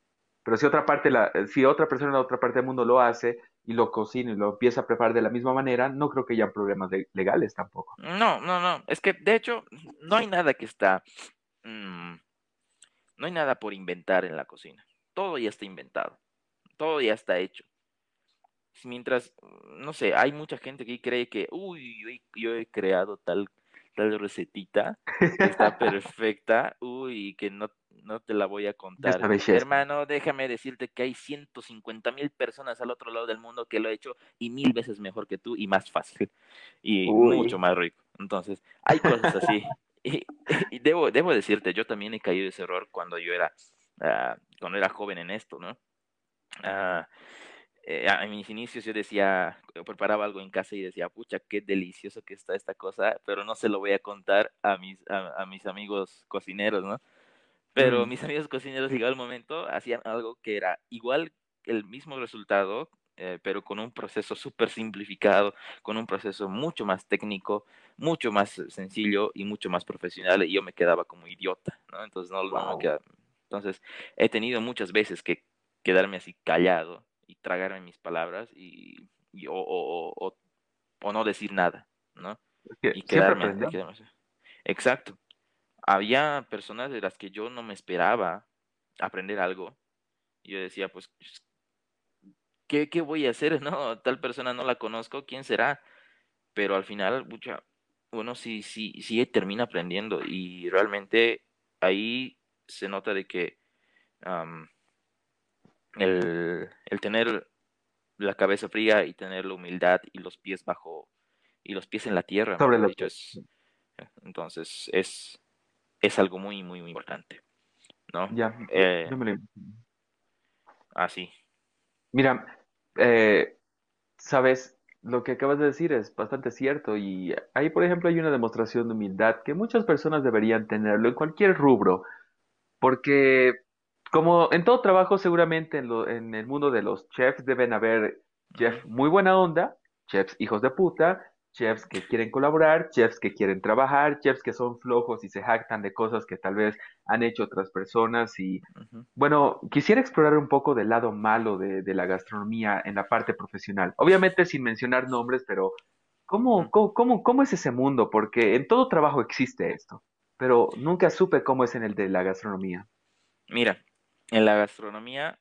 Pero si otra parte, la, si otra persona en otra parte del mundo lo hace y lo cocina y lo empieza a preparar de la misma manera, no creo que haya problemas legales tampoco. No, no, no. Es que de hecho no hay nada que está, mm, no hay nada por inventar en la cocina todo ya está inventado, todo ya está hecho. Mientras, no sé, hay mucha gente que cree que, uy, yo he creado tal, tal recetita, que está perfecta, uy, que no, no te la voy a contar. Hermano, déjame decirte que hay 150 mil personas al otro lado del mundo que lo he hecho y mil veces mejor que tú y más fácil y mucho más rico. Entonces, hay cosas así. y, y debo, debo decirte, yo también he caído ese error cuando yo era Ah, cuando era joven en esto, ¿no? Uh, en mis inicios yo decía, preparaba algo en casa y decía, pucha, qué delicioso que está esta cosa, pero no se lo voy a contar a mis, a, mis amigos cocineros, ¿no? Pero mm. mis amigos cocineros, llegado el momento, hacían algo que era igual el mismo resultado, eh, pero con un proceso súper simplificado, con un proceso mucho más técnico, mucho más sencillo y mucho más profesional, y yo me quedaba como idiota, ¿no? Entonces no, no me entonces, he tenido muchas veces que quedarme así callado y tragarme mis palabras y, o, no decir nada, ¿no? y quedarme, así. Exacto. Había personas de las que yo no me esperaba aprender algo. Y yo decía, pues, ¿qué, ¿qué, voy a hacer? No, tal persona no la conozco, ¿quién será? Pero al final, mucha, uno sí, sí, sí termina aprendiendo y realmente ahí se nota de que el, tener la cabeza fría y tener la humildad y los pies bajo y los pies en la tierra entonces es es algo muy muy muy importante no ya eh, así mira eh, sabes lo que acabas de decir es bastante cierto y ahí por ejemplo hay una demostración de humildad que muchas personas deberían tenerlo en cualquier rubro porque como en todo trabajo, seguramente en, lo, en el mundo de los chefs deben haber chefs muy buena onda, chefs hijos de puta, chefs que quieren colaborar, chefs que quieren trabajar, chefs que son flojos y se jactan de cosas que tal vez han hecho otras personas. Y bueno, quisiera explorar un poco del lado malo de, de, la gastronomía en la parte profesional. Obviamente sin mencionar nombres, pero ¿cómo, cómo, cómo, cómo es ese mundo? Porque en todo trabajo existe esto pero nunca supe cómo es en el de la gastronomía. Mira, en la gastronomía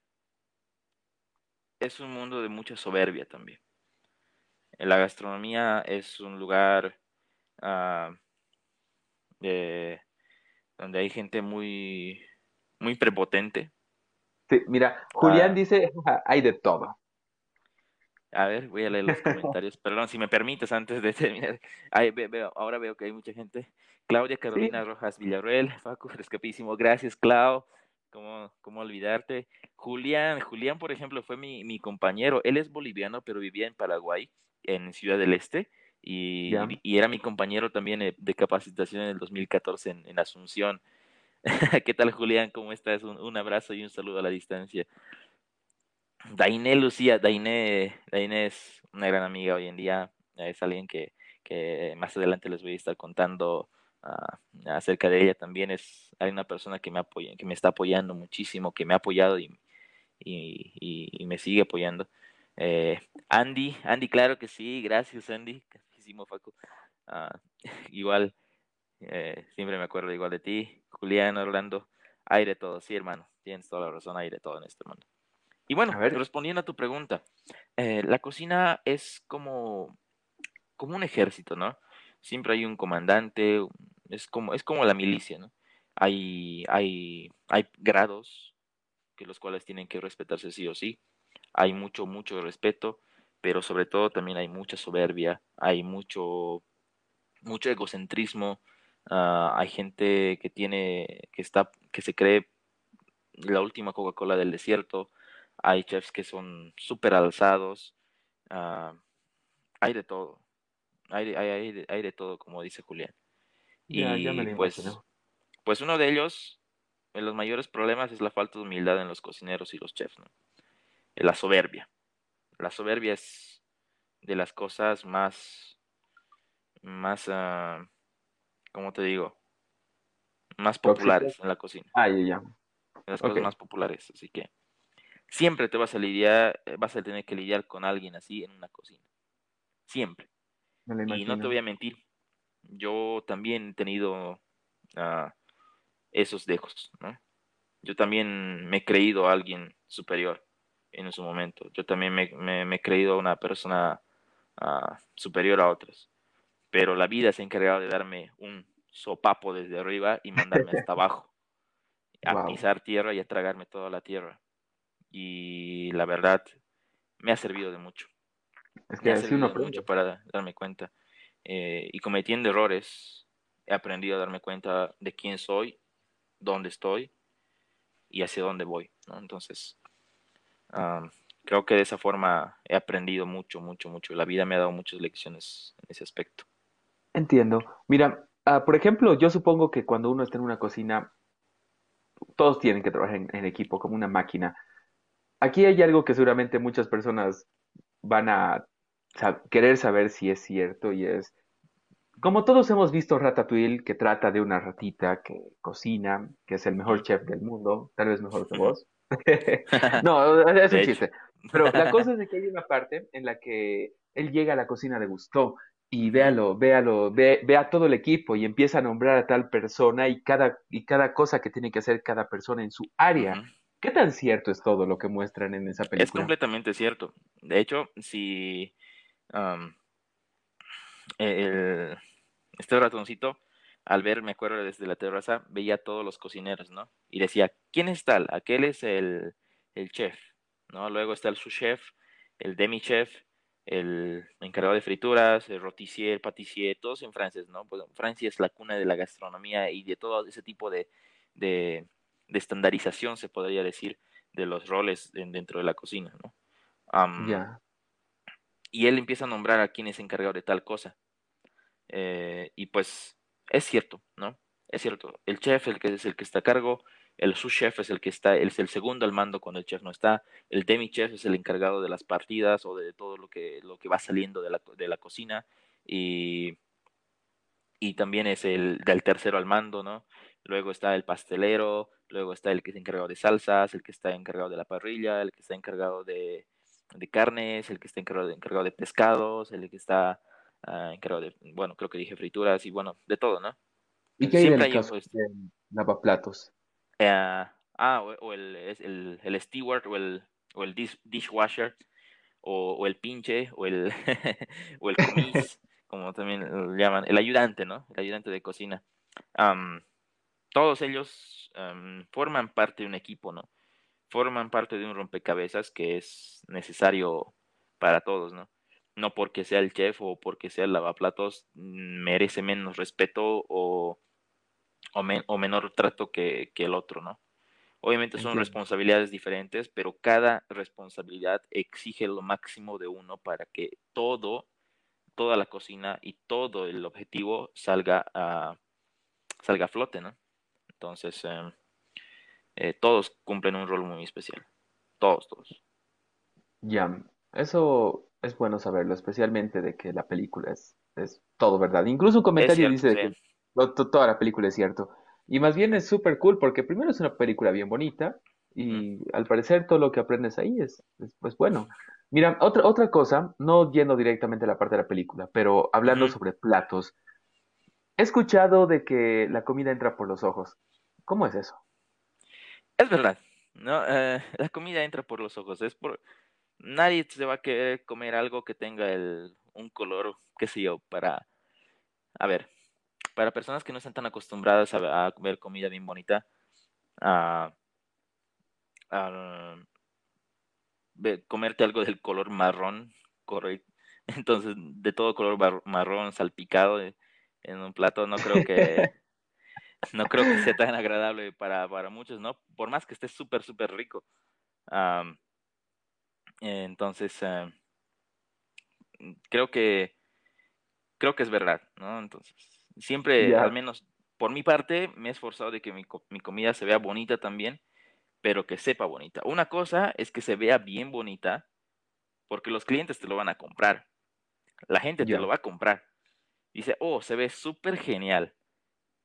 es un mundo de mucha soberbia también. La gastronomía es un lugar uh, donde hay gente muy, muy prepotente. Sí, mira, Julián ah. dice, hay de todo. A ver, voy a leer los comentarios. Perdón, si me permites, antes de terminar. ahora veo que hay mucha gente. Claudia Carolina Rojas Villarreal, Facu Frescapísimo. Gracias, Clau. ¿Cómo, ¿Cómo olvidarte? Julián, Julián, por ejemplo, fue mi, mi compañero. Él es boliviano, pero vivía en Paraguay, en Ciudad del Este. y, y, era mi compañero también eh, de capacitación en el 2014 en, en Asunción. ¿Qué tal, Julián? ¿Cómo estás? Un, un, abrazo y un saludo a la distancia. Dainé Lucía, Dainé, Dainé es una gran amiga hoy en día, es alguien que, que más adelante les voy a estar contando uh, acerca de ella también. Es hay una persona que me, apoya, que me está apoyando muchísimo, que me ha apoyado y, y, y, y me sigue apoyando. Eh, Andy, Andy, claro que sí, gracias Andy, Facu. Uh, igual, eh, siempre me acuerdo igual de ti, Julián, Orlando, hay de todo, sí hermano, tienes toda la razón, hay de todo en este mundo. Y bueno, a ver. respondiendo a tu pregunta, eh, la cocina es como, como un ejército, ¿no? Siempre hay un comandante, es como, es como la milicia, ¿no? Hay, hay, hay grados que los cuales tienen que respetarse sí o sí. Hay mucho, mucho respeto, pero sobre todo también hay mucha soberbia, hay mucho, mucho egocentrismo, uh, hay gente que tiene, que está, que se cree la última Coca-Cola del desierto, hay chefs que son súper alzados, uh, hay de todo, hay, hay, hay, de, hay, de, todo, como dice Julián. Y ya, ya me pues, pues uno de ellos, de los mayores problemas es la falta de humildad en los cocineros y los chefs, ¿no? La soberbia. La soberbia es de las cosas más, más, uh, ¿cómo te digo? Más populares en la cocina. Ah, ya, ya. las okay. cosas más populares, así que siempre te vas a lidiar, vas a tener que lidiar con alguien así en una cocina. Siempre. y no te voy a mentir, yo también he tenido uh, esos dejos, ¿no? Yo también me he creído a alguien superior en su momento. Yo también me, me, me he creído una persona uh, superior a otras, pero la vida se ha encargado de darme un sopapo desde arriba y mandarme hasta abajo, a wow. pisar tierra y a tragarme toda la tierra. Y la verdad, me ha servido de mucho. Es que me ha servido de mucho para darme cuenta. Eh, y cometiendo errores, he aprendido a darme cuenta de quién soy, dónde estoy y hacia dónde voy. ¿no? Entonces, um, creo que de esa forma he aprendido mucho, mucho, mucho. La vida me ha dado muchas lecciones en ese aspecto. Entiendo. Mira, uh, por ejemplo, yo supongo que cuando uno está en una cocina, todos tienen que trabajar en, en equipo, como una máquina. Aquí hay algo que seguramente muchas personas van a sab querer saber si es cierto y es, como todos hemos visto Ratatouille, que trata de una ratita que cocina, que es el mejor chef del mundo, tal vez mejor que vos. no, es un chiste. Pero la cosa es de que hay una parte en la que él llega a la cocina de Gusteau y véalo, véalo, ve, ve a todo el equipo y empieza a nombrar a tal persona y cada, y cada cosa que tiene que hacer cada persona en su área. Uh -huh. ¿Qué tan cierto es todo lo que muestran en esa película? Es completamente cierto. De hecho, si um, el, este ratoncito, al ver, me acuerdo desde la terraza, veía a todos los cocineros, ¿no? Y decía, ¿quién es tal? Aquel es el, el chef, ¿no? Luego está el sous-chef, el demi-chef, el encargado de frituras, el rotissier, el patissier, todos en francés, ¿no? Pues Francia es la cuna de la gastronomía y de todo ese tipo de, de, de estandarización, se podría decir, de los roles dentro de la cocina, ¿no? Um, Ya. y él empieza a nombrar a quién es encargado de tal cosa. Eh, y pues es cierto, ¿no? Es cierto. El chef el que es el que está a cargo, el sous chef es el que está, es el segundo al mando cuando el chef no está, el demi chef es el encargado de las partidas o de todo lo que, lo que va saliendo de la, de la cocina y, y también es el del tercero al mando, ¿no? Luego está el pastelero, luego está el que está encargado de salsas, el que está encargado de la parrilla, el que está encargado de, de carnes, el que está encargado de, encargado de pescados, el que está uh, encargado de, bueno, creo que dije frituras y bueno, de todo, ¿no? ¿Y qué hay Siempre en el caso pues, de lavaplatos? Uh, ah, o, o el, el, el, steward o el, o el dish, dishwasher o, o, el pinche o el, o el comis, como también lo llaman, el ayudante, ¿no? El ayudante de cocina. Um, todos ellos um, forman parte de un equipo, ¿no? Forman parte de un rompecabezas que es necesario para todos, ¿no? No porque sea el chef o porque sea el lavaplatos merece menos respeto o, o, men o menor trato que, que, el otro, ¿no? Obviamente son Entiendo. responsabilidades diferentes, pero cada responsabilidad exige lo máximo de uno para que todo toda la cocina y todo el objetivo salga a, salga a flote, ¿no? Entonces, em, eh, todos cumplen un rol muy especial. Todos, todos. Ya, eso es bueno saberlo, especialmente de que la película es, es todo verdad. Incluso un comentario dice que toda la película es cierto. Y más bien es súper cool porque primero es una película bien bonita y al parecer todo lo que aprendes ahí es, pues bueno. Mira, otra, otra cosa, no yendo directamente a la parte de la película, pero hablando sobre platos, he escuchado de que la comida entra por los ojos. ¿Cómo es eso? Es verdad, ¿no? Eh, la comida entra por los ojos, es por... Nadie se va a querer comer algo que tenga el, un color, qué sé yo, para... A ver, para personas que no están tan acostumbradas a, a comer comida bien bonita, a, a comerte algo del color marrón, correcto. Entonces, de todo color marrón salpicado en un plato, no creo que no creo que sea tan agradable para, para muchos, ¿no? Por más que esté súper, súper rico. Entonces, creo que creo que es verdad, ¿no? Entonces, siempre, al menos por mi parte, me he esforzado de que mi, mi comida se vea bonita también pero que sepa bonita. Una cosa es que se vea bien bonita, porque los clientes te lo van a comprar. La gente te lo va a comprar. Dice, oh, se ve súper genial.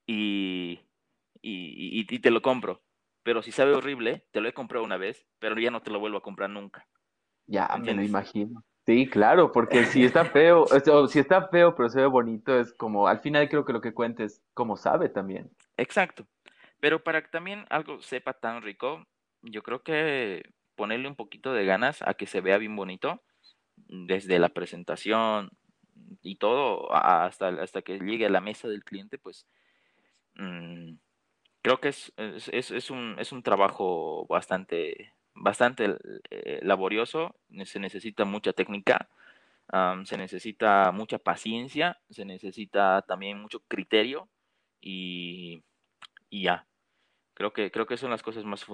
Y, y, y, te lo compro. Pero si sabe horrible, te lo he comprado una vez, pero ya no te lo vuelvo a comprar nunca. Ya, me lo imagino. Sí, claro, porque si está feo, o si está feo pero se ve bonito, es como, al final creo que lo que cuentes, como sabe también. Exacto. Pero para que también algo sepa tan rico, yo creo que ponerle un poquito de ganas a que se vea bien bonito, desde la presentación y todo, hasta, hasta que llegue a la mesa del cliente, pues mm, creo que es, es, es, un, es un trabajo bastante, bastante eh, laborioso, se necesita mucha técnica, se necesita mucha paciencia, se necesita también mucho criterio y, y ya. Creo que, creo que son las cosas más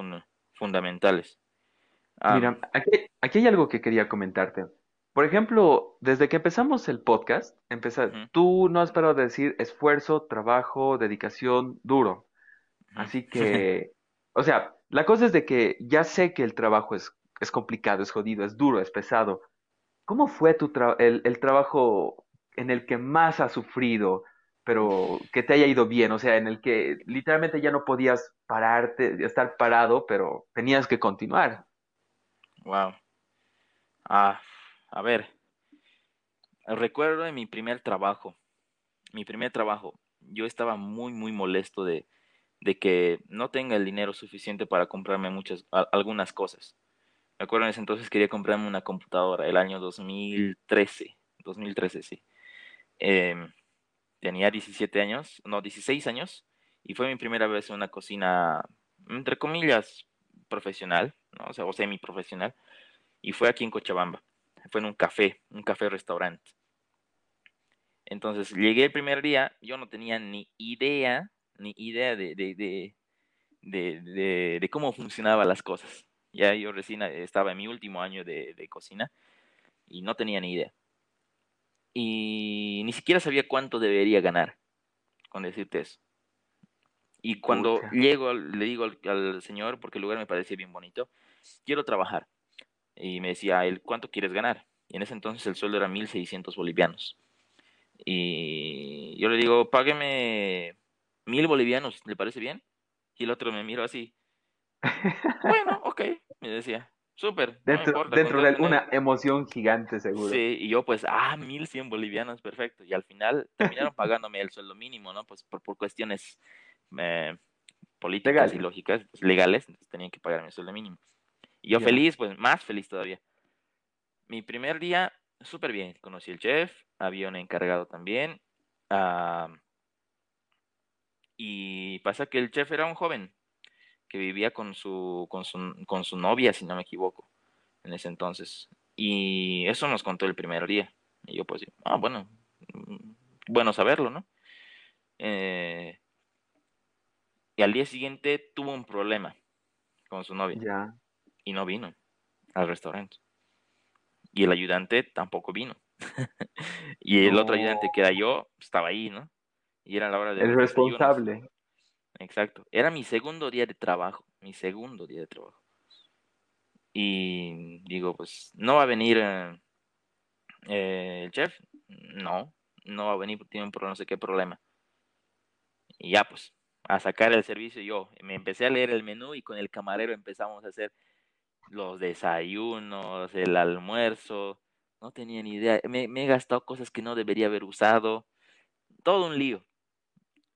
fundamentales. Mira, aquí, hay algo que quería comentarte. Por ejemplo, desde que empezamos el podcast, tú no has parado de decir esfuerzo, trabajo, dedicación, duro. Así que, o sea, la cosa es de que ya sé que el trabajo es, es complicado, es jodido, es duro, es pesado. ¿Cómo fue tu el, el trabajo en el que más has sufrido? pero que te haya ido bien, o sea, en el que literalmente ya no podías pararte, estar parado, pero tenías que continuar. Wow. Ah, a ver, recuerdo de mi primer trabajo, mi primer trabajo, yo estaba muy, muy molesto de, de que no tenga el dinero suficiente para comprarme muchas, algunas cosas. Me acuerdo en ese entonces quería comprarme una computadora, el año 2013, 2013, sí. Eh, tenía 17 años, no, 16 años, y fue mi primera vez en una cocina, entre comillas, profesional, o sea, semi-profesional, y fue aquí en Cochabamba, fue en un café, un café-restaurante. Entonces, llegué el primer día, yo no tenía ni idea, ni idea de, de, de, de, de cómo funcionaban las cosas. Ya yo recién estaba en mi último año de, cocina y no tenía ni idea y ni siquiera sabía cuánto debería ganar con decirte eso. Y cuando llego, le digo al, señor, porque el lugar me parecía bien bonito, quiero trabajar. Y me decía él, ¿cuánto quieres ganar? Y en ese entonces el sueldo era 1.600 bolivianos. Y yo le digo, págueme mil bolivianos, ¿le parece bien? Y el otro me miró así. bueno, ok, me decía. Súper. Dentro, dentro de una emoción gigante, seguro. Sí, y yo pues, ah, 1100 bolivianos, perfecto. Y al final terminaron pagándome el sueldo mínimo, ¿no? Pues por, por cuestiones eh, políticas y lógicas, pues, legales, entonces tenían que pagarme el sueldo mínimo. Y yo feliz, pues más feliz todavía. Mi primer día, súper bien. Conocí el chef, había un encargado también. Y pasa que el chef era un joven, que vivía con su, con su, con su novia, si no me equivoco, en ese entonces. Y eso nos contó el primer día. Y yo pues, ah, bueno, mm, bueno saberlo, ¿no? Eh, y al día siguiente tuvo un problema con su novia. Y no vino al restaurante. Y el ayudante tampoco vino. y el otro ayudante que era yo, estaba ahí, ¿no? Y era la hora de... El responsable. Exacto. Era mi segundo día de trabajo, mi segundo día de trabajo. Y digo, pues, ¿no va a venir eh, eh, el chef? No, no va a venir porque tiene un no sé qué problema. Y ya, pues, a sacar el servicio yo. Me empecé a leer el menú y con el camarero empezamos a hacer los desayunos, el almuerzo. No tenía ni idea. Me, me he gastado cosas que no debería haber usado. Todo un lío.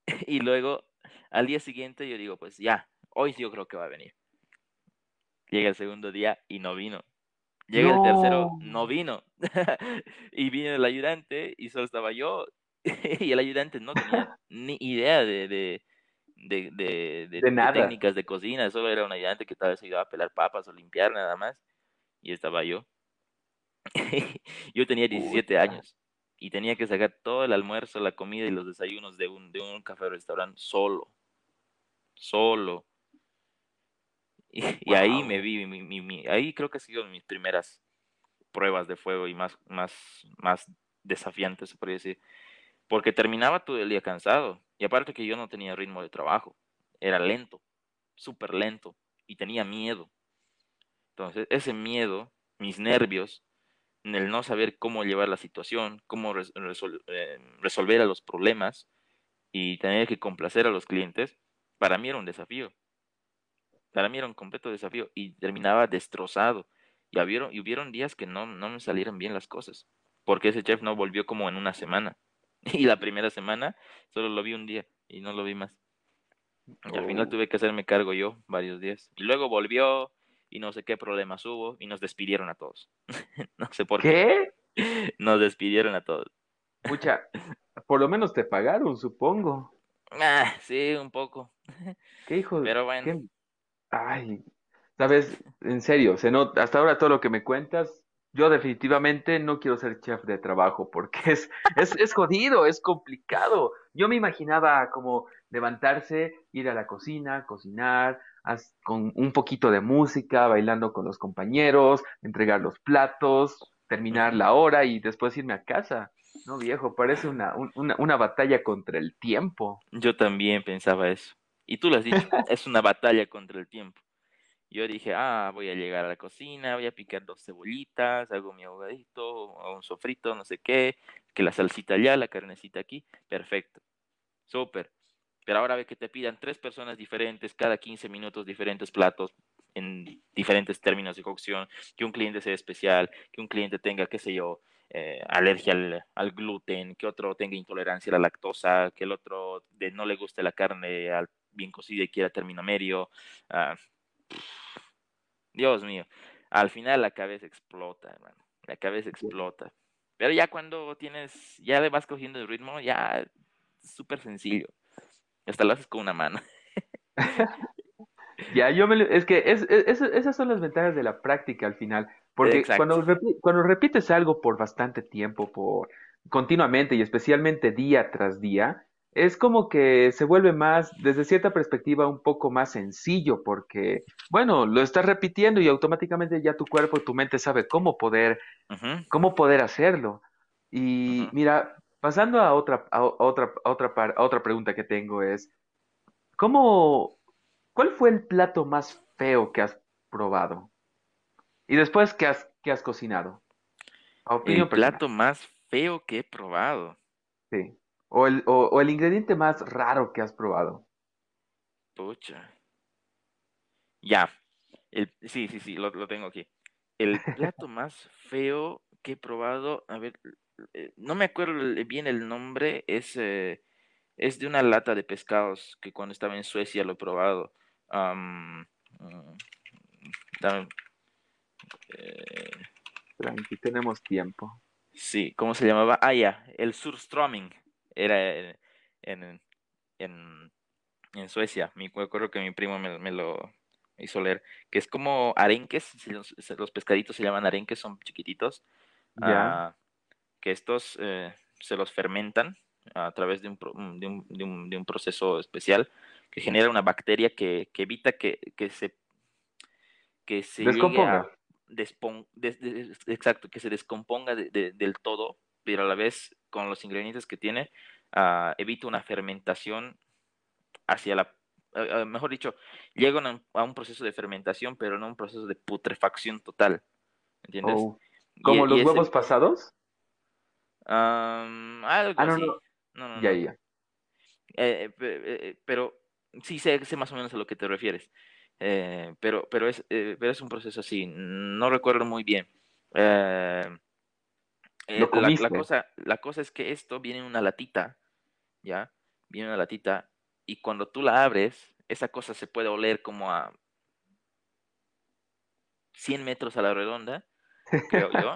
y luego, al día siguiente, yo digo, pues ya, hoy sí yo creo que va a venir. Llega el segundo día y no vino. Llega el tercero, no vino. y vino el ayudante y solo estaba yo. y el ayudante no tenía ni idea de, de, de, de, técnicas de cocina. Solo era un ayudante que tal vez ayudaba a pelar papas o limpiar nada más. Y estaba yo. yo tenía 17 años y tenía que sacar todo el almuerzo, la comida y los desayunos de un, de un café restaurante solo. Solo. Y, ahí me vi, mi, ahí creo que ha sido mis primeras pruebas de fuego y más, más, más desafiantes, se podría decir. Porque terminaba todo el día cansado. Y aparte que yo no tenía ritmo de trabajo. Era lento, súper lento. Y tenía miedo. Entonces, ese miedo, mis nervios, el no saber cómo llevar la situación, cómo eh, resolver a los problemas y tener que complacer a los clientes, para mí era un desafío. Para mí era un completo desafío y terminaba destrozado. Y hubieron, y hubieron días que no, no me salieron bien las cosas, porque ese chef no volvió como en una semana. Y la primera semana solo lo vi un día y no lo vi más. Y al final oh. tuve que hacerme cargo yo varios días. Y luego volvió y no sé qué problemas hubo y nos despidieron a todos. no sé por qué. Nos despidieron a todos. Pucha, por lo menos te pagaron, supongo. Ah, sí, un poco. ¿Qué hijo? Pero bueno. Ay, sabes, en serio, se hasta ahora todo lo que me cuentas, yo definitivamente no quiero ser chef de trabajo porque es, es, es jodido, es complicado. Yo me imaginaba como levantarse, ir a la cocina, cocinar, con un poquito de música, bailando con los compañeros, entregar los platos, terminar la hora y después irme a casa. No, viejo, parece una, una, una batalla contra el tiempo. Yo también pensaba eso. Y tú lo has dicho, es una batalla contra el tiempo. Yo dije, ah, voy a llegar a la cocina, voy a picar dos cebollitas, hago mi ahogadito, o un sofrito, no sé qué, que la salsita allá, la carnecita aquí, perfecto, súper. Pero ahora ve que te pidan tres personas diferentes, cada 15 minutos diferentes platos, en diferentes términos de cocción, que un cliente sea especial, que un cliente tenga, qué sé yo, eh, alergia al, gluten, que otro tenga intolerancia a la lactosa, que el otro de, no le guste la carne al bien cocida y quiera término medio. Ah, Dios mío, al final la cabeza explota, hermano. La cabeza explota. Pero ya cuando tienes, ya le vas cogiendo el ritmo, ya es súper sencillo. Hasta lo haces con una mano. ya, yo me, es que es, esas son las ventajas de la práctica al final. Porque cuando, cuando repites algo por bastante tiempo, por continuamente y especialmente día tras día, es como que se vuelve más, desde cierta perspectiva, un poco más sencillo, porque, bueno, lo estás repitiendo y automáticamente ya tu cuerpo, tu mente sabe cómo poder, cómo poder hacerlo. Y mira, pasando a otra, a otra, a otra, a otra pregunta que tengo es, ¿cómo, cuál fue el plato más feo que has probado? Y después, ¿qué has, qué has cocinado? el plato más feo que he probado. Sí. O el, o, el ingrediente más raro que has probado. Pucha. Ya. El, sí, sí, sí, lo, tengo aquí. El plato más feo que he probado, a ver, eh, no me acuerdo bien el nombre, es, eh, es de una lata de pescados que cuando estaba en Suecia lo he probado. Um, Tranqui, tenemos tiempo. Sí, ¿cómo se llamaba? Ah, ya, el surströmming era en, en, en Suecia. Me acuerdo que mi primo me, lo hizo leer, que es como arenques, los, los pescaditos se llaman arenques, son chiquititos, ah, que estos eh, se los fermentan a través de un, de un, de un, de un proceso especial que genera una bacteria que, que evita que, que se que se descomponga. exacto, que se descomponga del todo, pero a la vez con los ingredientes que tiene, uh, evita una fermentación hacia la, uh, mejor dicho, llega a un proceso de fermentación, pero no un proceso de putrefacción total. ¿Entiendes? Oh. ¿Como los huevos pasados? Algo ah, no, así. No. ya, ya. Eh, eh, eh, pero sí sé, sé más o menos a lo que te refieres. pero, pero, es, pero es un proceso así. No recuerdo muy bien. La, la, cosa, la cosa es que esto viene en una latita, ¿ya? Viene en una latita y cuando tú la abres, esa cosa se puede oler como a 100 metros a la redonda, creo yo,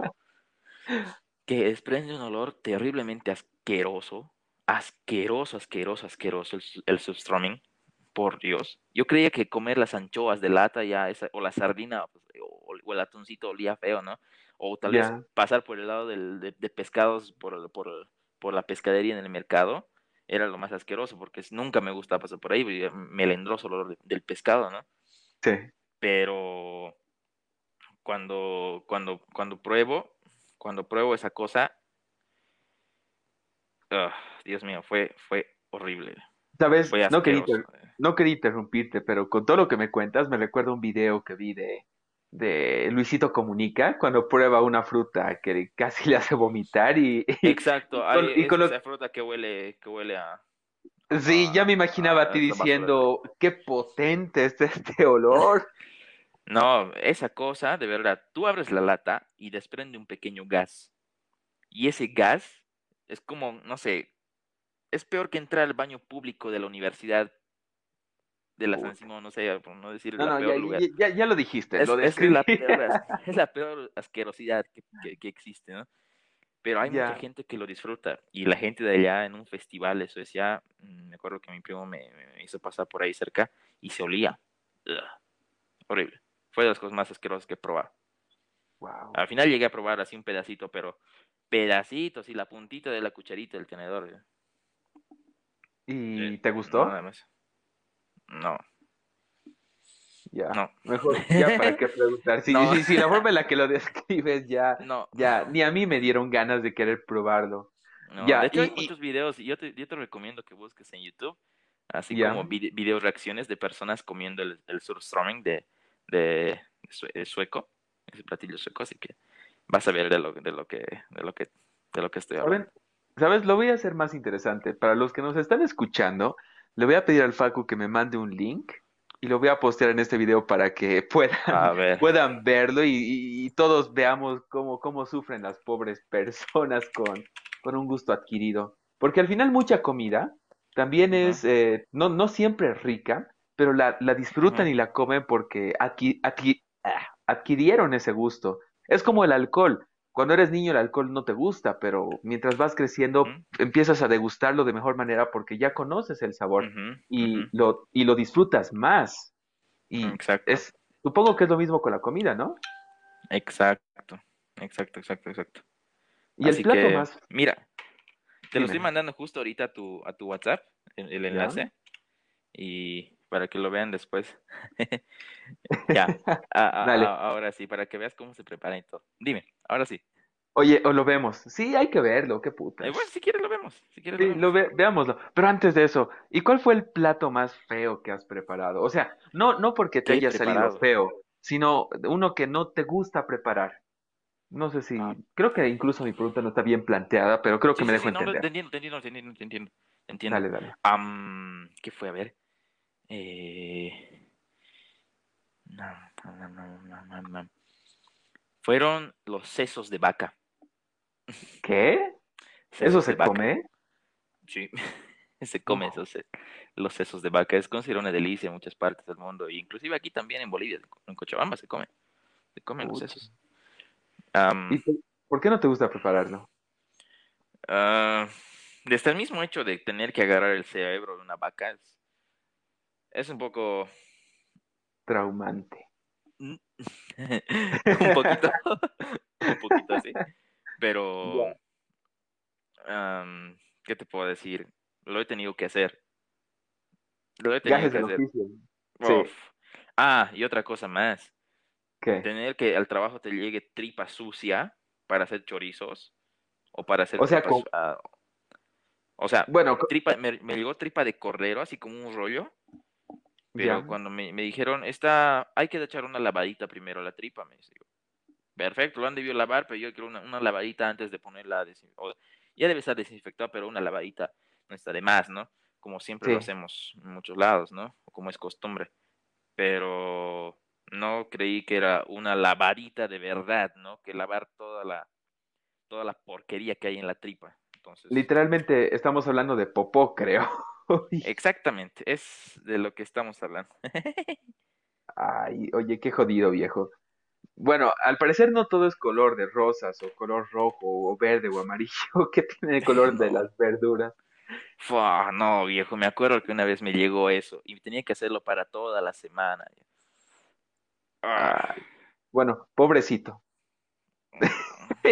que desprende un olor terriblemente asqueroso, asqueroso, asqueroso, asqueroso el, el substrumming, por Dios. Yo creía que comer las anchoas de lata ya, esa, o la sardina, pues, o, el atuncito olía feo, ¿no? O tal vez pasar por el lado del, de, pescados por, por, por la pescadería en el mercado era lo más asqueroso, porque nunca me gusta pasar por ahí, melendroso el olor del pescado, ¿no? Sí. Pero cuando, cuando, cuando pruebo, cuando pruebo esa cosa, ah, Dios mío, fue, fue horrible. Sabes, no quería, no quería interrumpirte, pero con todo lo que me cuentas, me recuerda un video que vi de, de Luisito Comunica cuando prueba una fruta que casi le hace vomitar y... Exacto, y con, esa fruta que huele, que huele a... Sí, ya me imaginaba a, ti diciendo, qué potente es este olor. No, esa cosa, de verdad, tú abres la lata y desprende un pequeño gas. Y ese gas es como, no sé, es peor que entrar al baño público de la universidad de la San Simón, no sé, por no decir la peor ya, lugar. Ya, lo dijiste, es, lo es, la peor, es, la peor, asquerosidad que, existe, ¿no? Pero hay mucha gente que lo disfruta. Y la gente de allá en un festival eso decía, mm, me acuerdo que mi primo me, hizo pasar por ahí cerca y se olía. horrible. Fue de las cosas más asquerosas que he probado. Wow. Al final llegué a probar así un pedacito, pero pedacitos y la puntita de la cucharita del tenedor. ¿Y te gustó? Nada más. No. Ya. No. Mejor ya para qué preguntar. Sí, sí, la forma en la que lo describes ya, no. ya, ni a mí me dieron ganas de querer probarlo. ya, de hecho hay muchos videos y yo te, yo te recomiendo que busques en YouTube, así como videos reacciones de personas comiendo el, el surströmming de, de, sueco, ese platillo sueco, así que vas a ver de lo, de lo que, de lo que, de lo que estoy hablando. ¿Sabes? Lo voy a hacer más interesante. Para los que nos están escuchando, le voy a pedir al Facu que me mande un link y lo voy a postear en este video para que puedan, puedan verlo y, todos veamos cómo, cómo sufren las pobres personas con, con un gusto adquirido. Porque al final mucha comida también es, eh, no, no siempre es rica, pero la, la disfrutan y la comen porque adqui, ah, adquirieron ese gusto. Es como el alcohol cuando eres niño el alcohol no te gusta, pero mientras vas creciendo empiezas a degustarlo de mejor manera porque ya conoces el sabor y, lo, y lo disfrutas más. Y exacto. es, supongo que es lo mismo con la comida, ¿no? Exacto, exacto, exacto, exacto. Y el plato más... Mira, te lo estoy mandando justo ahorita a tu, a tu WhatsApp, el, enlace, y para que lo vean después. ya, ahora sí, para que veas cómo se prepara y todo. Dime, ahora sí. Oye, o lo vemos. Sí, hay que verlo, qué puta. Eh, si quieres lo vemos. Si quieres, sí, lo, veámoslo. Pero antes de eso, ¿y cuál fue el plato más feo que has preparado? O sea, no, no porque te haya salido feo, sino uno que no te gusta preparar. No sé si, ah. creo que incluso mi pregunta no está bien planteada, pero creo que me dejo sí, entender. No, te entiendo, te entiendo, te entiendo, te entiendo, entiendo. Dale, dale. ¿Qué fue? A ver. Eh... No, no, no, no, Fueron los sesos de vaca. ¿Qué? ¿Eso se come? Sí, se come esos, los sesos de vaca. Es considerado una delicia en muchas partes del mundo, inclusive aquí también en Bolivia, en Cochabamba se come. Se comen los sesos. por qué no te gusta prepararlo? Uh, desde el mismo hecho de tener que agarrar el cerebro de una vaca es, es un poco traumante. un poquito, un poquito así. Pero, ¿qué te puedo decir? Lo he tenido que hacer. Lo he tenido que hacer. Ah, y otra cosa más. ¿Qué? Tener que al trabajo te llegue tripa sucia para hacer chorizos o para hacer O sea, con- ah, o sea, Bueno, tripa, me, me llegó tripa de cordero, así como un rollo, pero ya. cuando me, me dijeron, esta, hay que echar una lavadita primero a la tripa, me digo, perfecto, lo han debido lavar, pero yo quiero una, una lavadita antes de ponerla, o- ya debe estar desinfectada, pero una lavadita no está de más, ¿no? Como siempre lo hacemos en muchos lados, ¿no? O como es costumbre, pero no creí que era una lavadita de verdad, ¿no? Que lavar toda la, toda la porquería que hay en la tripa. Entonces, Literalmente estamos hablando de popó, creo. Exactamente, es de lo que estamos hablando. Ay, oye, qué jodido, viejo. Bueno, al parecer no todo es color de rosas o color rojo o verde o amarillo. ¿Qué tiene el color de las verduras? Fua, no, viejo, me acuerdo que una vez me llegó eso y tenía que hacerlo para toda la semana. Ah, Ay, bueno, pobrecito.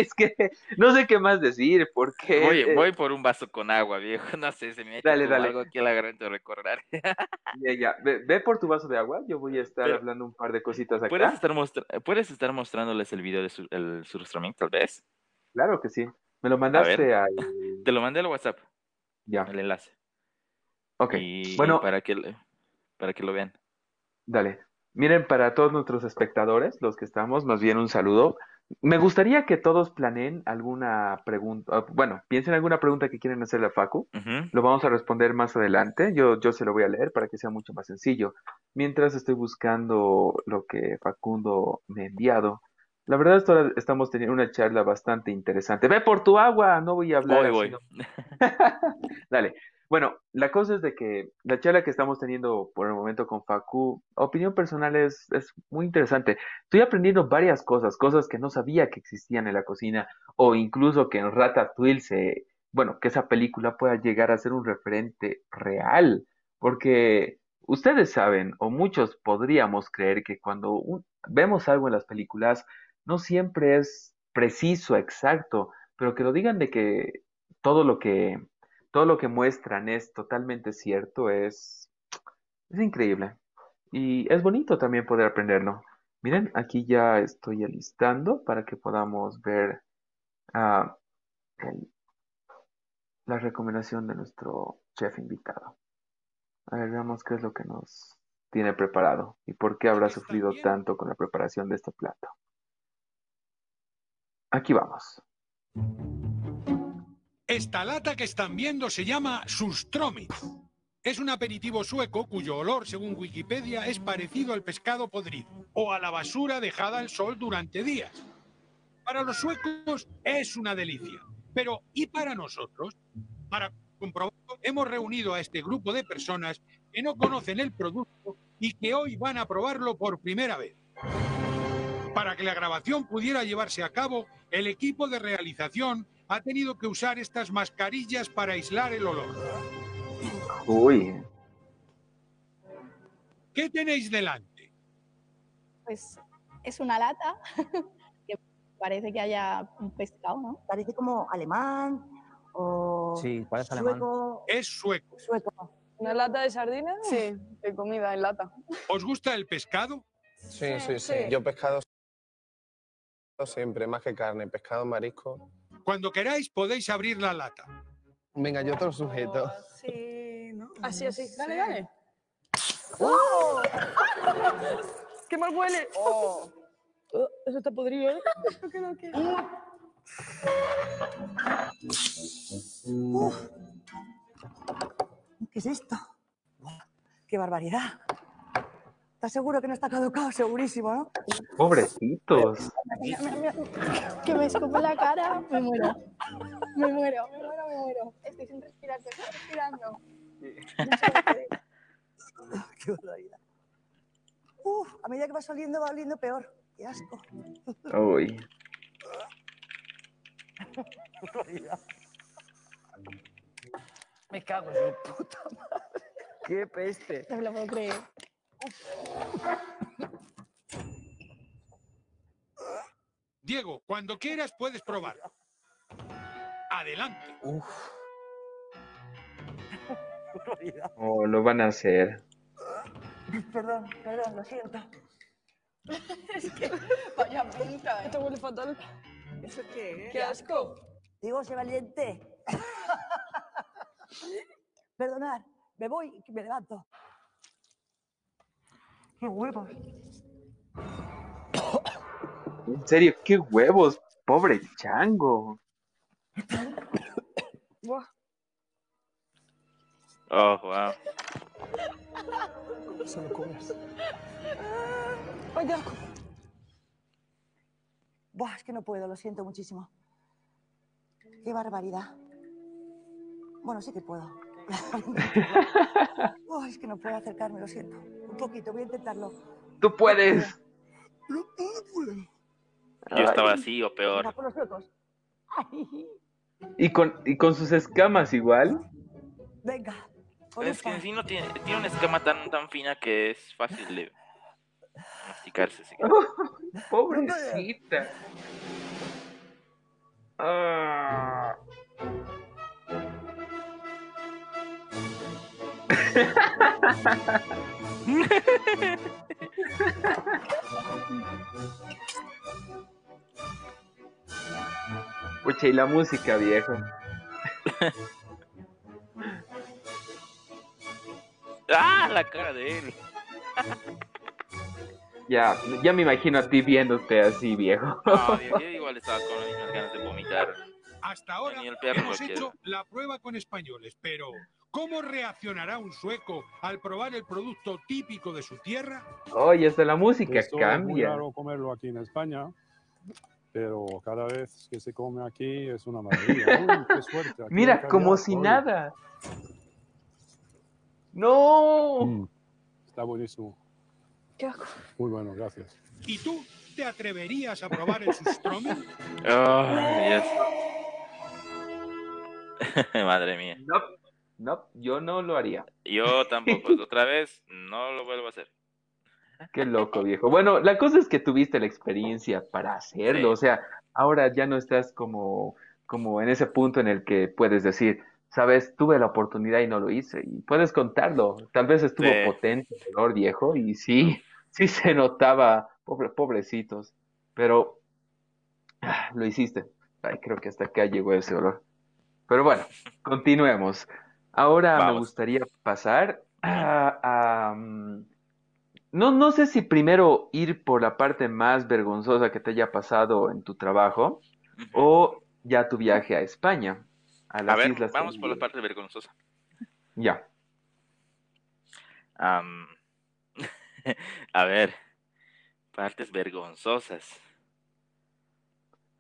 Es que no sé qué más decir, porque voy, eh, voy por un vaso con agua, viejo. No sé, se me ha hecho Dale, dale. algo aquí a la de recordar. ya, ya, ve, ve por tu vaso de agua, yo voy a estar Pero- hablando un par de cositas acá. ¿Puedes estar, mostra- ¿Puedes estar mostrándoles el video del sur, el tal vez? Claro que sí. Me lo mandaste al... Te lo mandé al WhatsApp, Ya, el enlace. ok. Y Bueno, para que, para que lo vean. Dale. Miren, para todos nuestros espectadores, los que estamos, más bien un saludo. Me gustaría que todos planeen alguna pregunta, ah, bueno, piensen alguna pregunta que quieren hacerle a Facu. Lo vamos a responder más adelante. Yo, yo se lo voy a leer para que sea mucho más sencillo. Mientras estoy buscando lo que Facundo me ha enviado. La verdad, esto- estamos teniendo una charla bastante interesante. Ve por tu agua, no voy a hablar Voy, así, voy. no. Dale. Bueno, la cosa es de que la charla que estamos teniendo por el momento con Facu, opinión personal es, es muy interesante. Estoy aprendiendo varias cosas, cosas que no sabía que existían en la cocina, o incluso que en Ratatouille se, bueno, que esa película pueda llegar a ser un referente real, porque ustedes saben, o muchos podríamos creer que cuando un- vemos algo en las películas, no siempre es preciso, exacto, pero que lo digan de que todo lo que todo lo que muestran es totalmente cierto, es, es increíble. Y es bonito también poder aprenderlo. Miren, aquí ya estoy alistando para que podamos ver ah, el- la recomendación de nuestro chef invitado. A ver, veamos qué es lo que nos tiene preparado y por qué habrá sufrido tanto con la preparación de este plato. Aquí vamos. Esta lata que están viendo se llama Surströmming. Es un aperitivo sueco cuyo olor, según Wikipedia, es parecido al pescado podrido o a la basura dejada al sol durante días. Para los suecos es una delicia. Pero ¿y para nosotros? Para comprobarlo, hemos reunido a este grupo de personas que no conocen el producto y que hoy van a probarlo por primera vez. Para que la grabación pudiera llevarse a cabo, el equipo de realización ha tenido que usar estas mascarillas para aislar el olor. Uy, ¿Qué tenéis delante? Pues es una lata que parece que haya un pescado, ¿no? Parece como alemán o Sí, parece alemán. sueco. Es sueco. Sueco. ¿Una lata de sardinas? Sí, de comida en lata. ¿Os gusta el pescado? Sí, sí, sí. Sí. Yo pescado siempre, más que carne, pescado, marisco. Cuando queráis podéis abrir la lata. Venga, yo te lo sujeto. Así, ¿no? Así, así. Dale, Sí. dale. ¡Oh! ¡Qué mal huele! Oh, eso está podrido, ¿eh? ¿Qué no, qué? ¿Qué es esto? ¡Qué barbaridad! ¿Estás seguro que no está caducado? Segurísimo, ¿no? pobrecitos. Que me escupo en la cara, me muero. Me muero, me muero, me muero. Estoy sin respirar, estoy respirando. No ¡Qué barbaridad! Uf, a medida que va saliendo va oliendo peor. ¡Qué asco! Uy. Me cago en su puta madre. Qué peste. No me lo puedo creer. Diego, cuando quieras puedes probar. Adelante. Uf, Oh, lo van a hacer. Perdón, perdón, lo siento. Es que vaya pinta, ¿eh? Esto huele fatal. ¿Eso qué? ¡Qué asco! Digo, sé valiente. Perdonad, me voy, que me levanto. ¡Qué huevos! En serio, qué huevos, pobre chango. Buah. Oh, wow. Se lo. Buah, es que no puedo, lo siento muchísimo. ¡Qué barbaridad! Bueno, sí que puedo. Buah, es que no puedo acercarme, lo siento. Un poquito, voy a intentarlo. Tú puedes. Yo estaba así o peor. por los Y con, y con sus escamas igual. venga. Es que en sí no tiene, tiene una escama tan, tan fina que es fácil de masticarse. así que- Pobrecita. Ah. Pucha, y la música, viejo. ¡Ah! La cara de él. Ya, ya me imagino a ti viéndote así, viejo. No, yo, yo igual estaba con las mismas ganas de vomitar. Hasta ahora hemos hecho la prueba con españoles, pero ¿cómo reaccionará un sueco al probar el producto típico de su tierra? Oye, hasta la música Esto es muy cambia. raro comerlo aquí en España, pero cada vez que se come aquí es una maravilla. Uy, qué suerte. aquí Mira, como si oye. nada. ¡No! Mm, está buenísimo. Muy bueno, gracias. ¿Y tú te atreverías a probar el sustromen? Oh. Madre mía. No, no, yo no lo haría. Yo tampoco. Otra vez, no lo vuelvo a hacer. Qué loco, viejo. Bueno, la cosa es que tuviste la experiencia para hacerlo. Sí. O sea, ahora ya no estás como, como en ese punto en el que puedes decir, sabes, tuve la oportunidad y no lo hice. Y puedes contarlo. Tal vez estuvo Sí. potente el olor, viejo, y sí, sí se notaba, pobre, pobrecitos. Pero ah, lo hiciste. Ay, creo que hasta acá llegó ese olor. Pero bueno, continuemos. Ahora me gustaría pasar a, a, mm, no, no sé si primero ir por la parte más vergonzosa que te haya pasado en tu trabajo o ya tu viaje a España, a A las ver, Islas vamos por la parte vergonzosa. Ya. A ver, partes vergonzosas.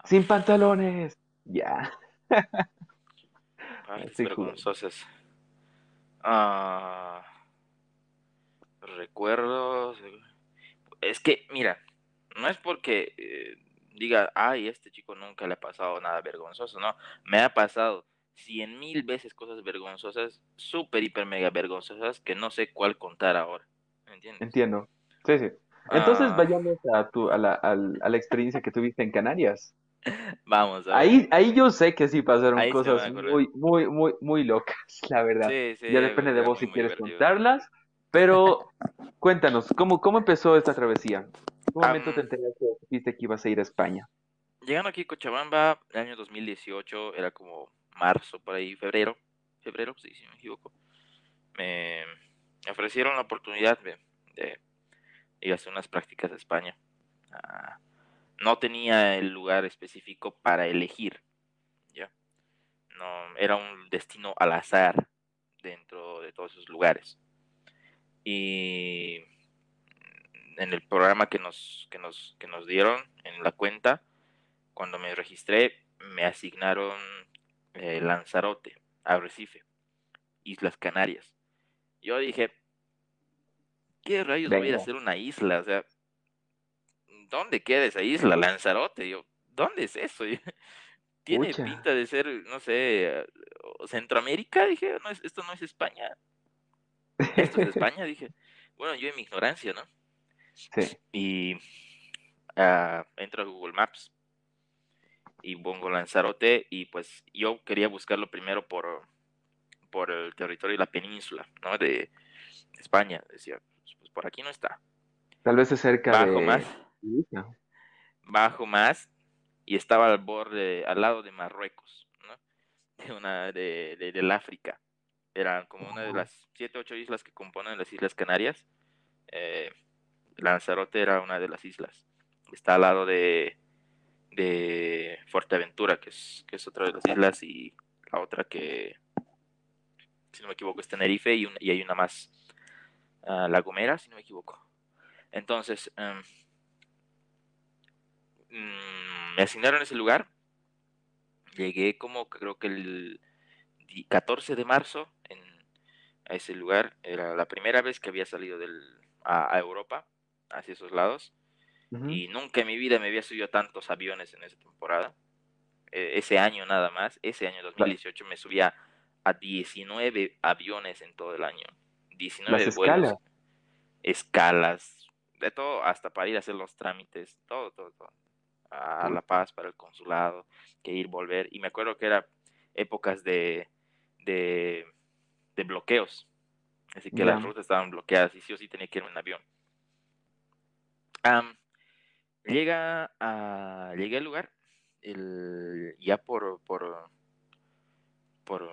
Sin pantalones. Ya. Partes vergonzosas. Ah, recuerdos. Es que, mira, no es porque eh, diga, ay, este chico nunca le ha pasado nada vergonzoso, no. Me ha pasado cien mil veces cosas vergonzosas, súper, hiper, mega vergonzosas, que no sé cuál contar ahora. ¿Me entiendes? Entiendo. Sí, sí. Entonces Ah, vayamos a tu, a la, al- a la experiencia que tuviste en Canarias. Vamos a ver. Ahí, ahí yo sé que sí pasaron Ahí cosas muy, muy, muy, muy locas, la verdad. Sí, sí, Ya depende de vos si quieres divertido. contarlas, pero cuéntanos, ¿cómo, cómo empezó esta travesía? ¿En qué momento te enteraste que ibas a ir a España? Llegando aquí a Cochabamba, el año 2018, era como marzo, por ahí, febrero, febrero, sí, si no me equivoco, me ofrecieron la oportunidad de, de ir a hacer unas prácticas a España. Ah, no tenía el lugar específico para elegir, ¿ya? No, era un destino al azar dentro de todos esos lugares. Y en el programa que nos, que nos, que nos dieron en la cuenta, cuando me registré, me asignaron eh, Lanzarote, Arrecife, Islas Canarias. Yo dije, ¿qué rayos voy a Venga. hacer una isla? O sea, ¿dónde queda esa isla, Lanzarote? Yo, ¿dónde es eso? Tiene pinta de ser, no sé, Centroamérica, dije, no esto no es España. Esto es España, dije. Bueno, yo en mi ignorancia, ¿no? Sí. y ah, entro a Google Maps y pongo Lanzarote y pues yo quería buscarlo primero por, por el territorio de la península, ¿no? De España. Decía, pues por aquí no está. Tal vez es cerca Bajo de... más. Bajo más, y estaba al borde, al lado de Marruecos, ¿no? De una, de, de- del África. Era como una de las siete, ocho islas que componen las Islas Canarias. Eh, Lanzarote era una de las islas. Está al lado de, de Fuerteventura, que es, que es otra de las islas, y la otra que, si no me equivoco, es Tenerife, y, un- y hay una más, ah, La Gomera, si no me equivoco. Entonces, mm, me asignaron ese lugar. Llegué como creo que el di- 14 de marzo en, a ese lugar. Era la primera vez que había salido del, a, a Europa, hacia esos lados. Y nunca en mi vida me había subido a tantos aviones en esa temporada. Eh, ese año nada más, ese año 2018 me subía a 19 aviones en todo el año. 19 Las vuelos, escalas. escalas, de todo, hasta para ir a hacer los trámites, todo, todo, todo. A La Paz para el consulado, que ir, volver. Y me acuerdo que era épocas de, de, de bloqueos. Así que las rutas estaban bloqueadas y sí o sí tenía que ir en avión. Am, llega a, llegué al lugar, el, ya por, por, por,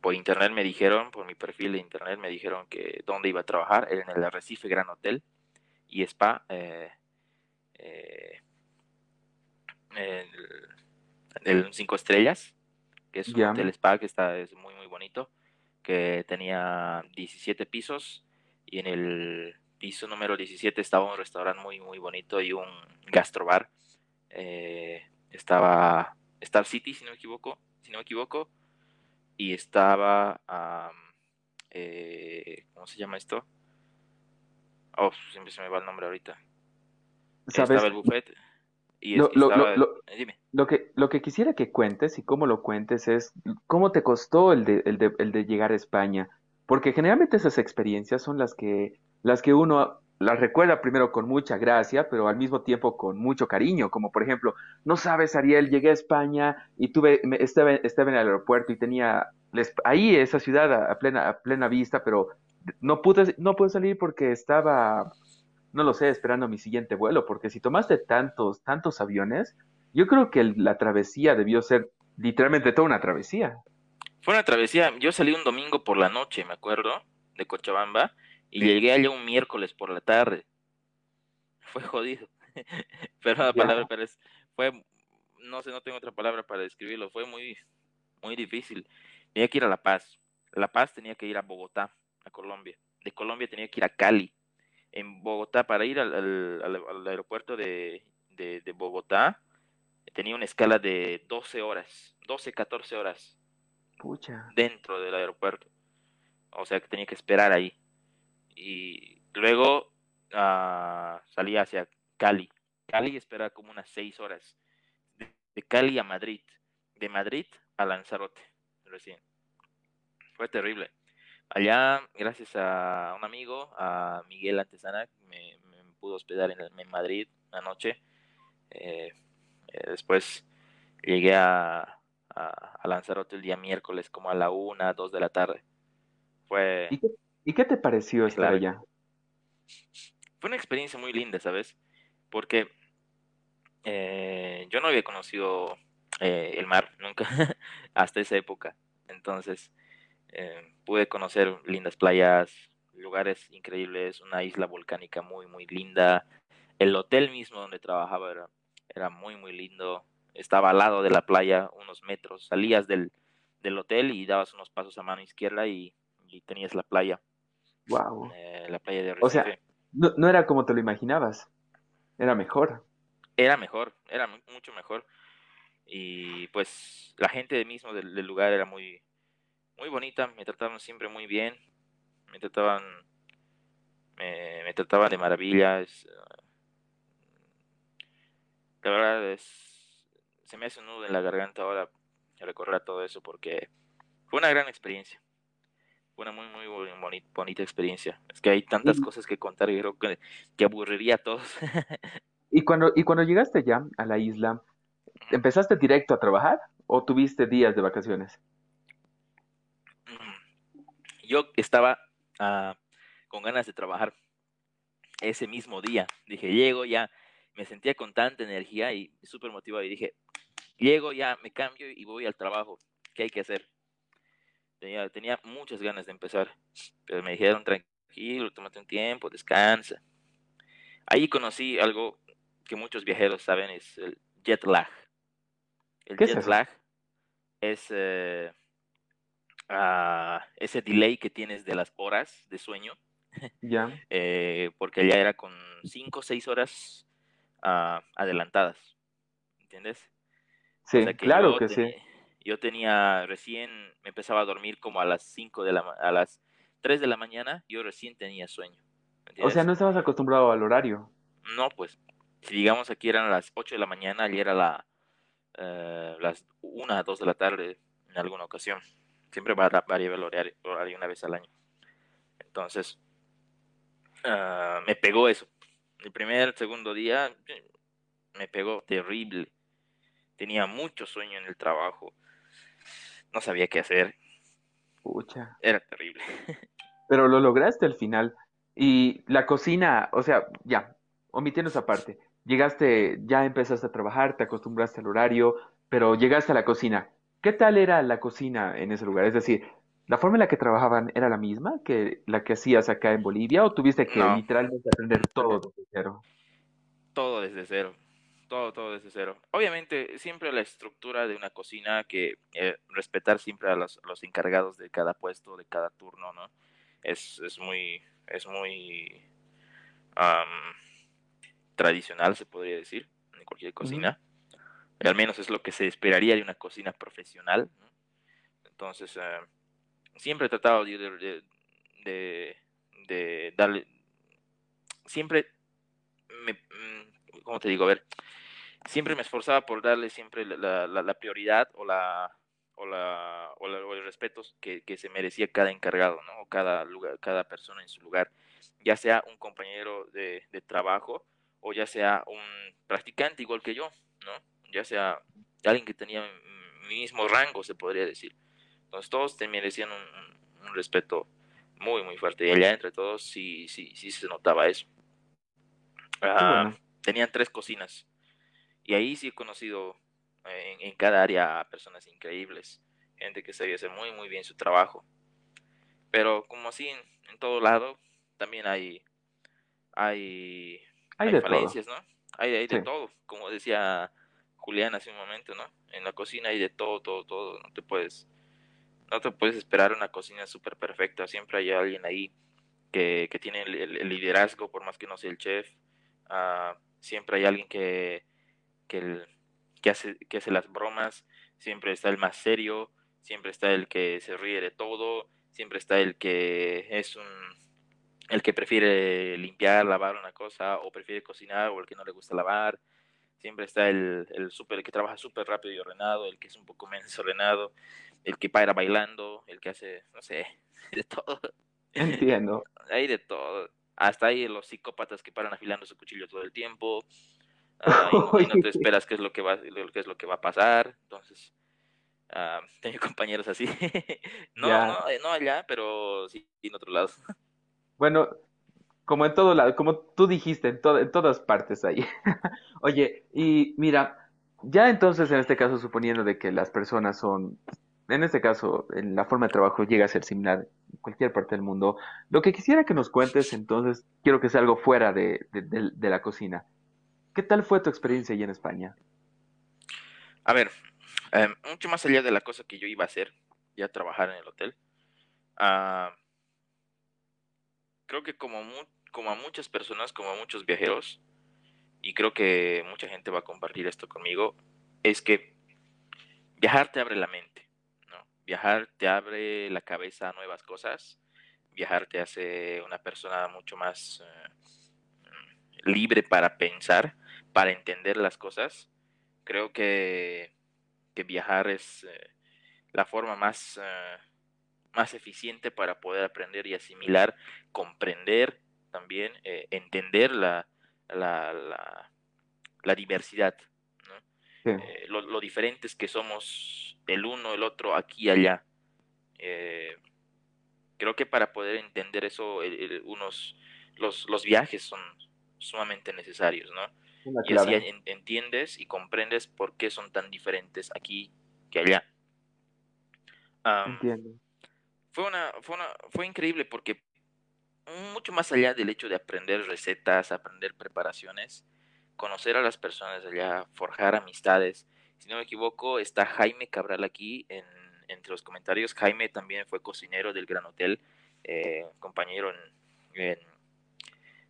por internet me dijeron, por mi perfil de internet me dijeron que dónde iba a trabajar, era en el Arrecife Gran Hotel y Spa, eh, eh, el, el cinco estrellas, que es un Ya. hotel spa que está es muy muy bonito, que tenía 17 pisos y en el piso número 17 estaba un restaurante muy muy bonito y un gastrobar. Eh, estaba Star City, si no me equivoco, si no me equivoco, y estaba am, eh, ¿cómo se llama esto? Oh, siempre se me va el nombre ahorita. ¿Sabes? Estaba el buffet y es- Lo- lo- estaba, lo- lo- eh, dime. Lo que, lo que quisiera que cuentes y cómo lo cuentes es cómo te costó el de, el de, el de llegar a España. Porque generalmente esas experiencias son las que, las que uno las recuerda primero con mucha gracia, pero al mismo tiempo con mucho cariño. Como por ejemplo, no sabes, Ariel, llegué a España y tuve, me- estaba, estaba en el aeropuerto y tenía les- ahí esa ciudad a, a plena, a plena vista, pero no pude, no pude salir porque estaba, no lo sé, esperando mi siguiente vuelo. Porque si tomaste tantos, tantos aviones, yo creo que la travesía debió ser literalmente toda una travesía. Fue una travesía. Yo salí un domingo por la noche, me acuerdo, de Cochabamba, y llegué allá un miércoles por la tarde. Fue jodido. pero la palabra, pero es, fue, no sé, no tengo otra palabra para describirlo. Fue muy, muy difícil. Tenía que ir a La Paz. La Paz tenía que ir a Bogotá, a Colombia. De Colombia tenía que ir a Cali. En Bogotá, para ir al, al- al- aeropuerto de, de, de Bogotá, tenía una escala de 12 horas, 12, 14 horas Pucha. dentro del aeropuerto. O sea que tenía que esperar ahí. Y luego ah, salí hacia Cali. Cali espera como unas seis horas. De, de Cali a Madrid. De Madrid a Lanzarote. Recién. Fue terrible. Allá, gracias a un amigo, a Miguel Antesana, me, me pudo hospedar en, el- en Madrid anoche. Eh, eh, después llegué a, a, a Lanzarote el día miércoles, como a la una, dos de la tarde. Fue, ¿Y qué, y qué te pareció estar Claro. allá? fue una experiencia muy linda, ¿sabes? Porque eh, yo no había conocido eh, el mar nunca hasta esa época. Entonces eh, pude conocer lindas playas, lugares increíbles, una isla volcánica muy, muy linda. El hotel mismo donde trabajaba era, era muy, muy lindo. Estaba al lado de la playa, unos metros. Salías del, del hotel y dabas unos pasos a mano izquierda y, y tenías la playa, Wow. eh, la playa de O sea, Recife. No, no era como te lo imaginabas. Era mejor. Era mejor, era mu- mucho mejor. Y pues la gente mismo del, del lugar era muy, muy bonita, me trataban siempre muy bien, me trataban, me, me trataban de maravilla. es, la verdad es, se me hace un nudo en la garganta ahora recordar todo eso porque fue una gran experiencia. Fue una muy, muy boni- boni- bonita experiencia. Es que hay tantas cosas que contar y creo que, que aburriría a todos. Y cuando, y cuando llegaste ya a la isla, ¿empezaste directo a trabajar o tuviste días de vacaciones? Yo estaba ah, con ganas de trabajar. ese mismo día. Dije, llego ya, me sentía con tanta energía y súper motivado y dije, llego ya, me cambio y voy al trabajo. ¿Qué hay que hacer? Tenía, tenía muchas ganas de empezar, pero me dijeron, tranquilo, tómate un tiempo, descansa. Ahí conocí algo que muchos viajeros saben, es el jet lag. El ¿Qué es jet lag es eh, ah, ese delay que tienes de las horas de sueño, Ya. eh, porque ya era con 5 o 6 horas ah, adelantadas, ¿entiendes? Sí, O sea que claro que sí. Yo tenía recién, me empezaba a dormir como a las 5 de la a las 3 de la mañana, yo recién tenía sueño. O sea, no estabas acostumbrado al horario. No, pues, si digamos aquí eran las 8 de la mañana, ayer era la, eh, las 1 2 de la tarde en alguna ocasión. Siempre va a variar el horario, horario una vez al año. Entonces, ah, me pegó eso. El primer, segundo día me pegó terrible. Tenía mucho sueño en el trabajo. No sabía qué hacer. Pucha. Era terrible. Pero lo lograste al final. Y la cocina, o sea, ya, omitiendo esa parte. Llegaste, ya empezaste a trabajar, te acostumbraste al horario, pero llegaste a la cocina. ¿Qué tal era la cocina en ese lugar? Es decir, ¿la forma en la que trabajaban era la misma que la que hacías acá en Bolivia o tuviste que No. literalmente aprender todo desde cero? Todo desde cero. Todo, todo desde cero. Obviamente, siempre la estructura de una cocina que eh, respetar siempre a los, los encargados de cada puesto, de cada turno, ¿no? Es, es muy, es muy tradicional, se podría decir, en cualquier cocina. Al menos es lo que se esperaría de una cocina profesional. Entonces, eh, siempre he tratado de, de, de- darle, siempre me, mm, ¿cómo te digo? A ver, siempre me esforzaba por darle siempre la, la- la prioridad o la o la o, la- o el respeto que, que se merecía cada encargado, ¿no? O cada lugar, cada persona en su lugar, ya sea un compañero de, de trabajo o ya sea un practicante igual que yo, ¿no? Ya sea alguien que tenía mi mismo rango, se podría decir. Entonces todos te merecían un, un- respeto muy, muy fuerte. Y allá entre todos sí, sí, sí se notaba eso. Ah, bueno. Tenían tres cocinas. Y ahí sí he conocido eh, en, en cada área a personas increíbles. Gente que sabía hacer muy, muy bien su trabajo. Pero como así en, en todo lado, también hay, hay, Hay hay de todo. ¿no? Hay, hay de Sí. todo. Como decía Julián hace un momento, ¿no? En la cocina hay de todo, todo, todo. No te puedes, no te puedes esperar una cocina súper perfecta. Siempre hay alguien ahí que, que tiene el, liderazgo, por más que no sea el chef. Ah, siempre hay alguien que, que, que, hace, que hace las bromas. Siempre está el más serio. Siempre está el que se ríe de todo. Siempre está el que es un el que prefiere limpiar, lavar una cosa, o prefiere cocinar, o el que no le gusta lavar. Siempre está el, el, super, el que trabaja súper rápido y ordenado, el que es un poco menos ordenado, el que para bailando, el que hace, no sé, de todo. Entiendo. Hay de todo. Hasta hay los psicópatas que paran afilando su cuchillo todo el tiempo. y, no, y no te esperas qué es lo que va, qué es lo que va a pasar. Entonces, ah, tengo compañeros así. no, Ya. no, eh, no allá, pero sí en otro lado. Bueno, como en todo lado, como tú dijiste, en, to- en todas partes ahí. Oye, y mira, ya entonces en este caso, suponiendo de que las personas son, en este caso, en la forma de trabajo llega a ser similar en cualquier parte del mundo, lo que quisiera que nos cuentes entonces, quiero que sea algo fuera de, la cocina. ¿Qué tal fue tu experiencia allí en España? A ver, eh, mucho más allá de la cosa que yo iba a hacer, ya trabajar en el hotel, ah, creo que como, mu- como a muchas personas, como a muchos viajeros, y creo que mucha gente va a compartir esto conmigo, es que viajar te abre la mente, ¿no? Viajar te abre la cabeza a nuevas cosas, viajar te hace una persona mucho más eh, libre para pensar, para entender las cosas. Creo que, que viajar es eh, la forma más, eh, más eficiente para poder aprender y asimilar, comprender también, eh, entender la, la, la, la diversidad, ¿no? Sí. Eh, lo, lo diferentes que somos el uno, el otro, aquí y allá. Eh, creo que para poder entender eso, el- el- unos los, los viajes son sumamente necesarios, ¿no? Y así en- entiendes y comprendes por qué son tan diferentes aquí que allá. Entiendo. Fue una, fue una, fue increíble porque mucho más allá del hecho de aprender recetas, aprender preparaciones, conocer a las personas allá, forjar amistades. Si no me equivoco, está Jaime Cabral aquí en, entre los comentarios. Jaime también fue cocinero del Gran Hotel, eh, compañero en,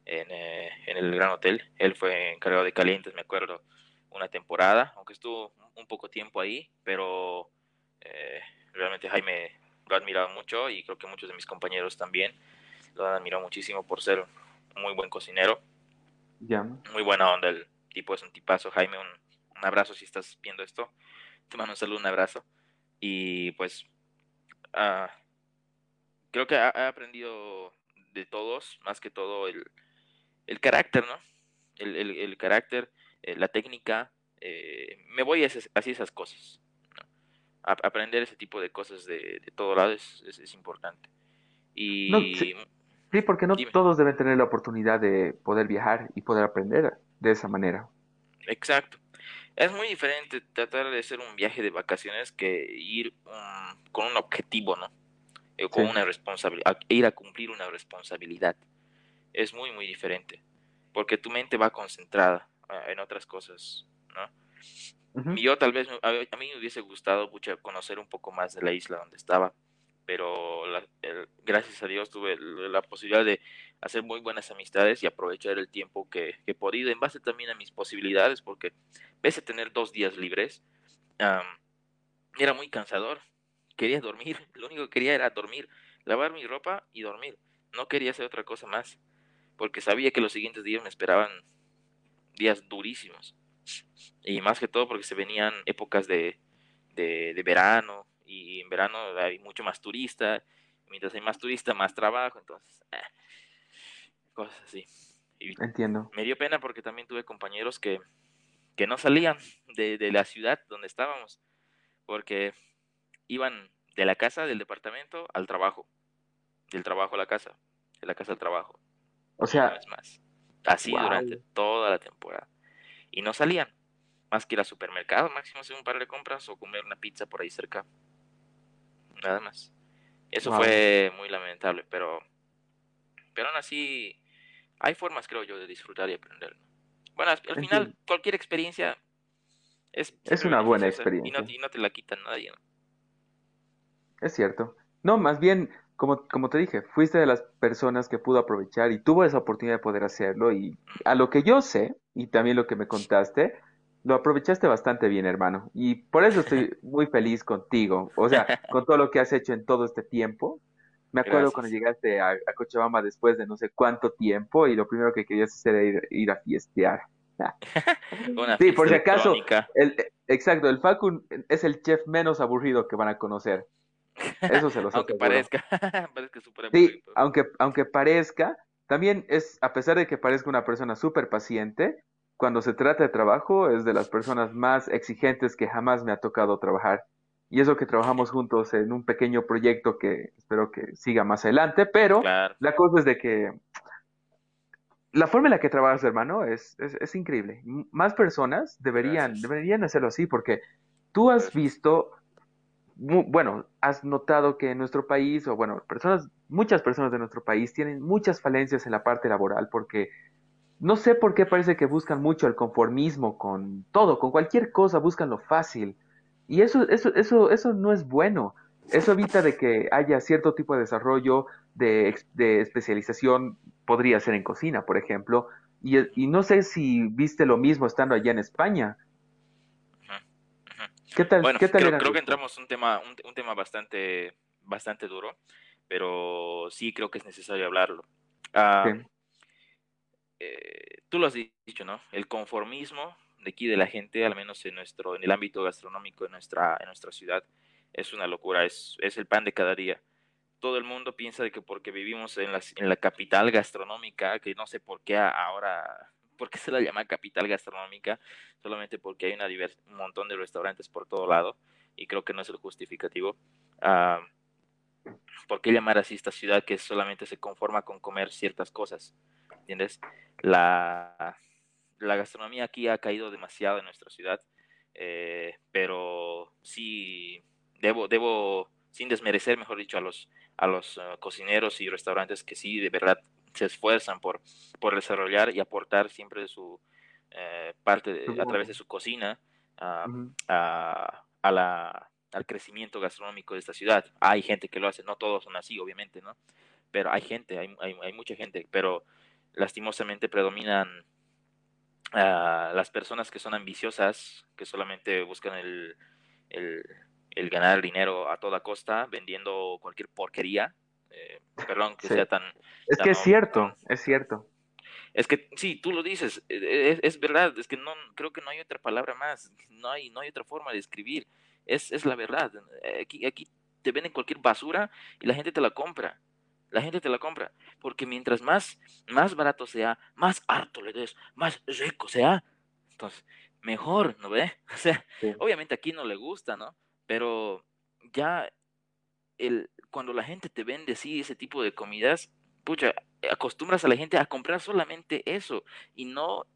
en, eh, el Gran Hotel. Él fue encargado de calientes, me acuerdo, una temporada, aunque estuvo un poco tiempo ahí, pero eh, realmente Jaime lo ha admirado mucho y creo que muchos de mis compañeros también lo han admirado muchísimo por ser un muy buen cocinero, muy buena onda, el tipo es un tipazo, Jaime, un, un abrazo si estás viendo esto, te mando un saludo, un abrazo, y pues ah, creo que ha, ha aprendido de todos, más que todo el, el carácter, ¿no? El, el- el carácter, eh, la técnica, eh, me voy hacia, hacia esas cosas. Aprender ese tipo de cosas de, de todo lado es, es, es importante. Y No, sí. Sí, porque no Dime. todos deben tener la oportunidad de poder viajar y poder aprender de esa manera. Exacto. Es muy diferente tratar de hacer un viaje de vacaciones que ir um, con un objetivo, ¿no? Eh, con Sí. una responsabilidad, ir a cumplir una responsabilidad. Es muy, muy diferente. Porque tu mente va concentrada ah, en otras cosas, ¿no? Y Yo tal vez, a, a mí me hubiese gustado mucho conocer un poco más de la isla donde estaba, pero gracias a Dios tuve la posibilidad de hacer muy buenas amistades y aprovechar el tiempo que, he podido, en base también a mis posibilidades, porque pese a tener dos días libres, am, era muy cansador. Quería dormir, lo único que quería era dormir, lavar mi ropa y dormir. No quería hacer otra cosa más, porque sabía que los siguientes días me esperaban días durísimos. Y más que todo porque se venían épocas de, de, de verano, y en verano hay mucho más turista, mientras hay más turista, más trabajo, entonces, eh, cosas así. Y Entiendo. me dio pena porque también tuve compañeros que, que no salían de, de la ciudad donde estábamos, porque iban de la casa, del departamento, al trabajo, del trabajo a la casa, de la casa al trabajo, O sea, es más. Así Wow. durante toda la temporada. Y no salían, más que ir al supermercado, máximo hacer un par de compras o comer una pizza por ahí cerca. Nada más. Eso Wow. fue muy lamentable, pero, pero aún así hay formas, creo yo, de disfrutar y aprender. ¿no? Bueno, al al final, cualquier experiencia es, Es una buena beneficiosa Y no, experiencia. y no te la quita nadie. ¿no? Es cierto. No, más bien, como, como te dije, fuiste de las personas que pudo aprovechar y tuvo esa oportunidad de poder hacerlo y a lo que yo sé y también lo que me contaste, lo aprovechaste bastante bien, hermano. Y por eso estoy muy feliz contigo. O sea, con todo lo que has hecho en todo este tiempo. Me acuerdo Gracias. cuando llegaste a, a Cochabamba después de no sé cuánto tiempo y lo primero que querías hacer era ir, ir a fiestear. Una Sí, por si acaso, el, exacto, el Facu es el chef menos aburrido que van a conocer. Eso se los Aunque aseguro. parezca, Sí, aunque, aunque parezca, también es, a pesar de que parezca una persona súper paciente, cuando se trata de trabajo, es de las personas más exigentes que jamás me ha tocado trabajar. Y eso que trabajamos juntos en un pequeño proyecto que espero que siga más adelante, pero Claro. la cosa es de que la forma en la que trabajas, hermano, es, es, es increíble. M- Más personas deberían, Gracias. deberían hacerlo así, porque tú has visto, bueno, has notado que en nuestro país, o bueno, personas, muchas personas de nuestro país tienen muchas falencias en la parte laboral, porque no sé por qué parece que buscan mucho el conformismo con todo, con cualquier cosa buscan lo fácil. Y eso, eso, eso, eso no es bueno. Eso evita de que haya cierto tipo de desarrollo, de especialización, podría ser en cocina, por ejemplo. Y, y no sé si viste lo mismo estando allá en España. ¿Qué tal, Bueno, qué tal creo, que entramos un tema, un, un tema bastante, bastante duro, pero sí creo que es necesario hablarlo. Ah, eh, tú lo has dicho, ¿no? El conformismo de aquí de la gente, al menos en nuestro, en el ámbito gastronómico en nuestra, en nuestra ciudad, es una locura, es, es el pan de cada día. Todo el mundo piensa de que porque vivimos en la, en la capital gastronómica, que no sé por qué ahora, por qué se la llama capital gastronómica, solamente porque hay una divers- un montón de restaurantes por todo lado, y creo que no es el justificativo. Ah, ¿por qué llamar así esta ciudad que solamente se conforma con comer ciertas cosas? ¿Entiendes? La, la gastronomía aquí ha caído demasiado en nuestra ciudad, eh, pero sí debo, debo, sin desmerecer, mejor dicho, a los, a los uh, cocineros y restaurantes que sí de verdad se esfuerzan por, por desarrollar y aportar siempre de su eh, parte de, a través de su cocina a, Ujú. a, a la, al crecimiento gastronómico de esta ciudad. Hay gente que lo hace, no todos son así, obviamente, ¿no? Pero hay gente, hay, hay, hay mucha gente, pero lastimosamente predominan ah, las personas que son ambiciosas, que solamente buscan el, el, el ganar dinero a toda costa vendiendo cualquier porquería. Eh, perdón que Sí. sea tan... Es tan que es cierto, es cierto. es que sí, tú lo dices, e- es, es verdad, es que no creo que no hay otra palabra más, no hay, no hay otra forma de escribir, es, es la verdad. Aquí, aquí te venden cualquier basura y la gente te la compra. La gente te la compra, porque mientras más, más barato sea, más harto le des, más rico sea, entonces mejor, ¿no ve? O sea, Sí. obviamente aquí no le gusta, ¿no? Pero ya el, cuando la gente te vende así ese tipo de comidas, pucha, acostumbras a la gente a comprar solamente eso y no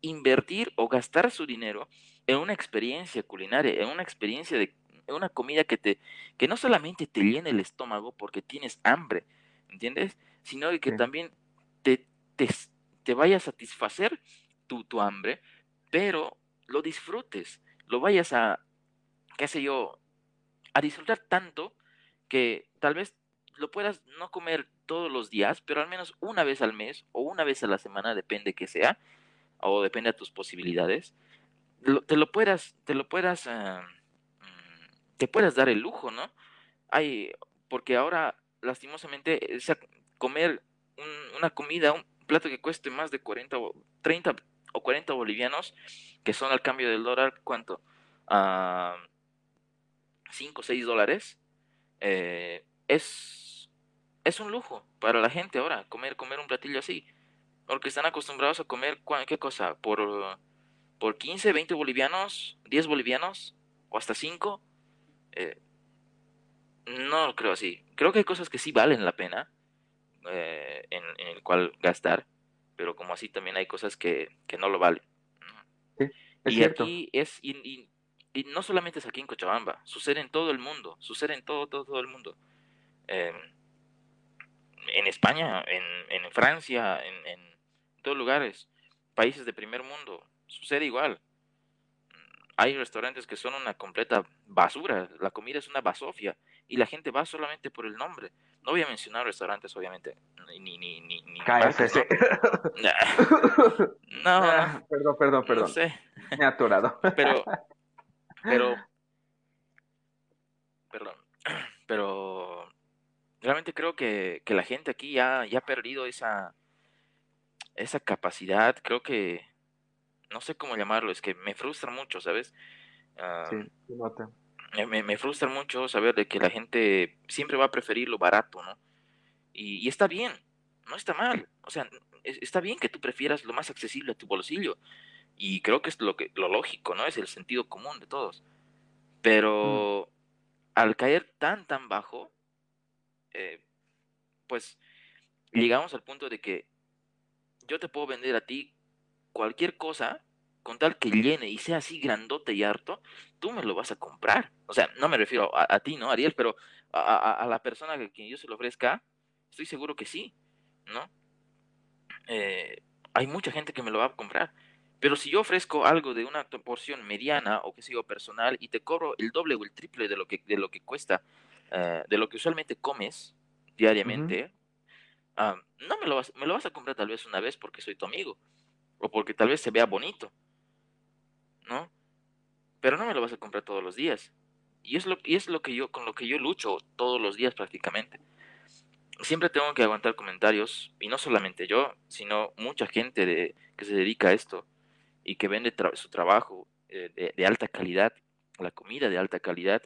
invertir o gastar su dinero en una experiencia culinaria, en una experiencia de en una comida que te que no solamente te llene el estómago porque tienes hambre, ¿entiendes? Sino que Sí. también te, te, te vaya a satisfacer tu, tu hambre, pero lo disfrutes, lo vayas a, qué sé yo, a disfrutar tanto que tal vez lo puedas no comer todos los días, pero al menos una vez al mes o una vez a la semana, depende que sea, o depende de tus posibilidades, te lo puedas, te lo puedas, ah, mm, te puedas dar el lujo, ¿no? Hay, porque ahora, lastimosamente, comer un- una comida, un plato que cueste más de 40 o 30 o 40 bolivianos, que son al cambio del dólar, ¿cuánto? Ah, 5 o 6 dólares, eh, es, es un lujo para la gente ahora, comer, comer un platillo así. Porque están acostumbrados a comer, ¿cuá- ¿qué cosa? Por, por 15, 20 bolivianos, 10 bolivianos, o hasta 5. eh, no lo creo así. Creo que hay cosas que sí valen la pena eh, en, en el cual gastar, pero como así también hay cosas que, que no lo valen. Es y cierto. aquí es, y, y- y no solamente es aquí en Cochabamba, sucede en todo el mundo, sucede en todo, todo, todo el mundo. Eh, en España, en, en Francia, en, en todos lugares, países de primer mundo, sucede igual. Hay restaurantes que son una completa basura, la comida es una basofia y la gente va solamente por el nombre. No voy a mencionar restaurantes, obviamente, ni, ni. ¿no? No, no, perdón, perdón, no perdón. sé. Me he atorado. Pero, pero, perdón, pero realmente creo que, que la gente aquí ya, ya ha perdido esa, esa capacidad. Creo que, no sé cómo llamarlo, es que me frustra mucho, ¿sabes? Ah, Sí, nota. me, me- frustra mucho saber de que la gente siempre va a preferir lo barato, ¿no? Y, y está bien, no está mal. O sea, es- está bien que tú prefieras lo más accesible a tu bolsillo. Y creo que es lo, que, lo lógico, ¿no? Es el sentido común de todos. Pero al caer tan, tan bajo, eh, pues llegamos al punto de que yo te puedo vender a ti cualquier cosa con tal que llene y sea así grandote y harto, tú me lo vas a comprar. O sea, no me refiero a, a ti, ¿no, Ariel? Pero a, a- a la persona que quien yo se lo ofrezca, estoy seguro que sí, ¿no? Eh, hay mucha gente que me lo va a comprar. Pero si yo ofrezco algo de una porción mediana o que sé yo personal y te cobro el doble o el triple de lo que, de lo que cuesta, eh, de lo que usualmente comes diariamente, ah, no me lo vas, me lo vas a comprar tal vez una vez porque soy tu amigo o porque tal vez se vea bonito, ¿no? Pero no me lo vas a comprar todos los días. Y es lo, y es lo que yo, con lo que yo lucho todos los días prácticamente. Siempre tengo que aguantar comentarios, y no solamente yo, sino mucha gente de, que se dedica a esto y que vende su trabajo eh, de, alta calidad, la comida de alta calidad.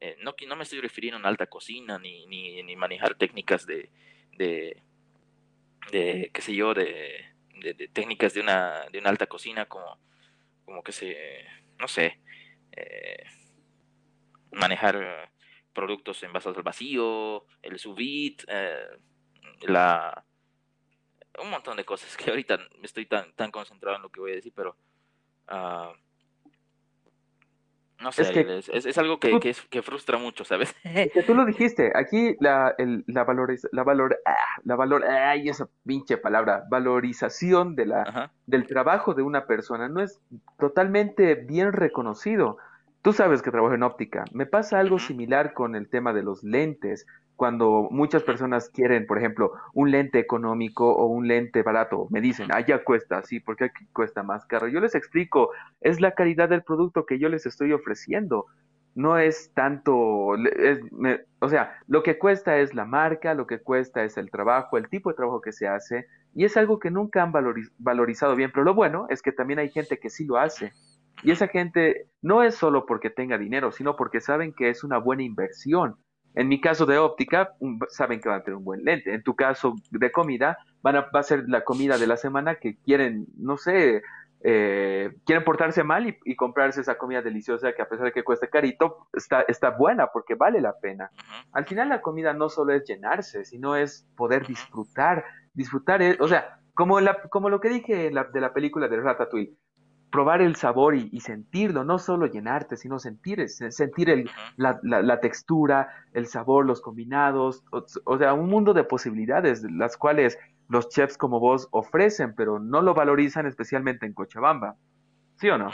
Eh, no, no me estoy refiriendo a alta cocina ni, ni, ni manejar técnicas de, de, qué sé yo, de, de- técnicas de una, de una alta cocina como, como que se, no sé, eh, manejar eh, productos envasados al vacío, el eh, la un montón de cosas que ahorita estoy tan, tan concentrado en lo que voy a decir, pero ah, no sé, Es que es, es- es algo que, que, que frustra mucho, ¿sabes? Es que tú lo dijiste, aquí la, el- la valoriz- la valor, ah, la valor, ay, esa pinche palabra, valorización de la, Ajá. del trabajo de una persona no es totalmente bien reconocido. Tú sabes que trabajo en óptica. Me pasa algo similar con el tema de los lentes. Cuando muchas personas quieren, por ejemplo, un lente económico o un lente barato, me dicen, ah, ya cuesta así, ¿por qué aquí cuesta más caro? Yo les explico, es la calidad del producto que yo les estoy ofreciendo. No es tanto, es- me- o sea, lo que cuesta es la marca, lo que cuesta es el trabajo, el tipo de trabajo que se hace, y es algo que nunca han valori- valorizado bien, pero lo bueno es que también hay gente que sí lo hace. Y esa gente no es solo porque tenga dinero, sino porque saben que es una buena inversión. En mi caso de óptica, un- saben que van a tener un buen lente. En tu caso de comida, van a, va a ser la comida de la semana que quieren, no sé, eh, quieren portarse mal y, y comprarse esa comida deliciosa que a pesar de que cueste carito, está, está buena porque vale la pena. Al final la comida no solo es llenarse, sino es poder disfrutar. Disfrutar es, o sea, como, la, como lo que dije la- de la película de Ratatouille, probar el sabor y, y sentirlo, no solo llenarte, sino sentir, sentir el, la, la- la textura, el sabor, los combinados, o, o sea, un mundo de posibilidades, las cuales los chefs como vos ofrecen, pero no lo valorizan especialmente en Cochabamba. ¿Sí o no?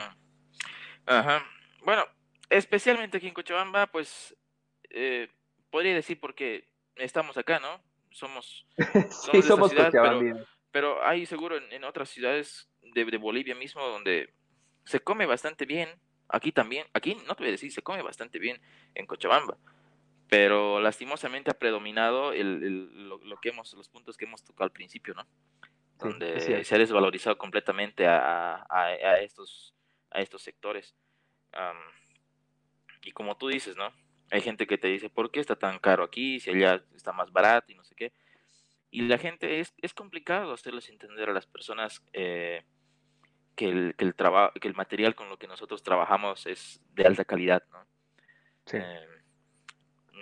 Ajá. Bueno, especialmente aquí en Cochabamba, pues eh, podría decir porque estamos acá, ¿no? Somos, Sí, de esa somos ciudad, pero- hay seguro en, en otras ciudades de, de Bolivia mismo donde se come bastante bien. Aquí también, aquí no te voy a decir, se come bastante bien en Cochabamba. Pero lastimosamente ha predominado el, el- lo, lo que hemos, los puntos que hemos tocado al principio, ¿no? Donde se ha desvalorizado completamente a, a- a estos, a estos sectores. Y como tú dices, ¿no? Hay gente que te dice, ¿por qué está tan caro aquí? Si allá está más barato y no sé qué. Y la gente, es, es complicado hacerles entender a las personas eh, que, el, que, el traba- que el material con lo que nosotros trabajamos es de alta calidad, ¿no? Sí. Eh,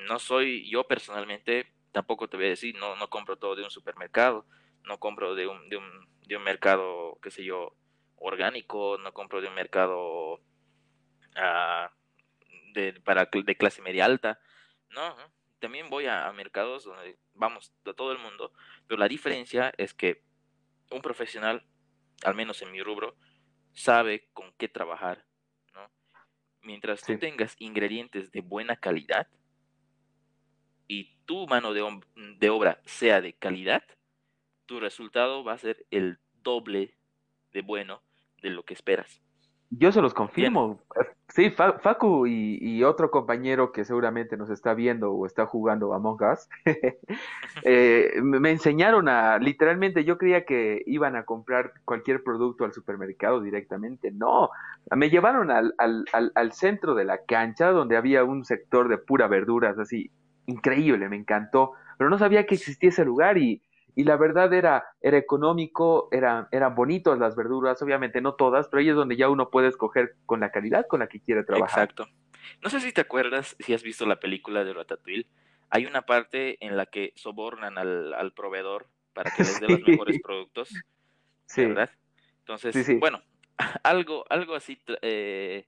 no soy, yo personalmente, tampoco te voy a decir, no, no compro todo de un supermercado, no compro de un, de un, de un mercado, qué sé yo, orgánico, no compro de un mercado ah, de, para, de clase media alta, no, ¿no? también voy a, a mercados donde vamos de todo el mundo, pero la diferencia es que un profesional, al menos en mi rubro, sabe con qué trabajar, ¿no? Mientras tú Sí. tengas ingredientes de buena calidad y tu mano de obra sea de calidad, tu resultado va a ser el doble de bueno de lo que esperas. Yo se los confirmo. Sí, Fa- Facu y, y otro compañero que seguramente nos está viendo o está jugando Among Us, eh, me me enseñaron a, literalmente yo creía que iban a comprar cualquier producto al supermercado directamente. No, me llevaron al, al, al, al centro de la cancha donde había un sector de pura verduras, así, increíble, me encantó, pero no sabía que existía ese lugar y, y la verdad era, era económico, era, eran bonitos las verduras, obviamente no todas, pero ahí es donde ya uno puede escoger con la calidad con la que quiere trabajar. Exacto. No sé si te acuerdas, si has visto la película de Ratatouille, hay una parte en la que sobornan al, al proveedor para que les dé los mejores productos, Sí, ¿verdad? Entonces, sí. bueno, algo, algo así tra- eh,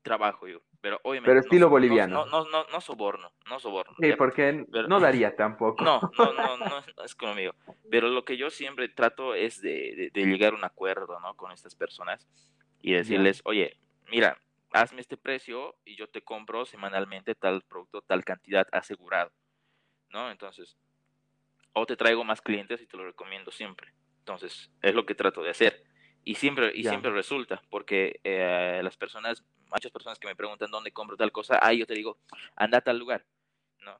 trabajo yo, pero obviamente Pero estilo no- boliviano. No, no, no, no soborno, no soborno. sí, ¿ya? porque Pero- no daría tampoco. No, no, no, no, es conmigo. Pero lo que yo siempre trato es de, de- de llegar a un acuerdo, ¿no? Con estas personas y decirles, oye, mira, hazme este precio y yo te compro semanalmente tal producto, tal cantidad asegurado, ¿no? Entonces, o te traigo más clientes y te lo recomiendo siempre. Entonces, es lo que trato de hacer. Y siempre, y siempre resulta, porque eh, las personas, muchas personas que me preguntan dónde compro tal cosa, ahí yo te digo, anda a tal lugar, ¿no?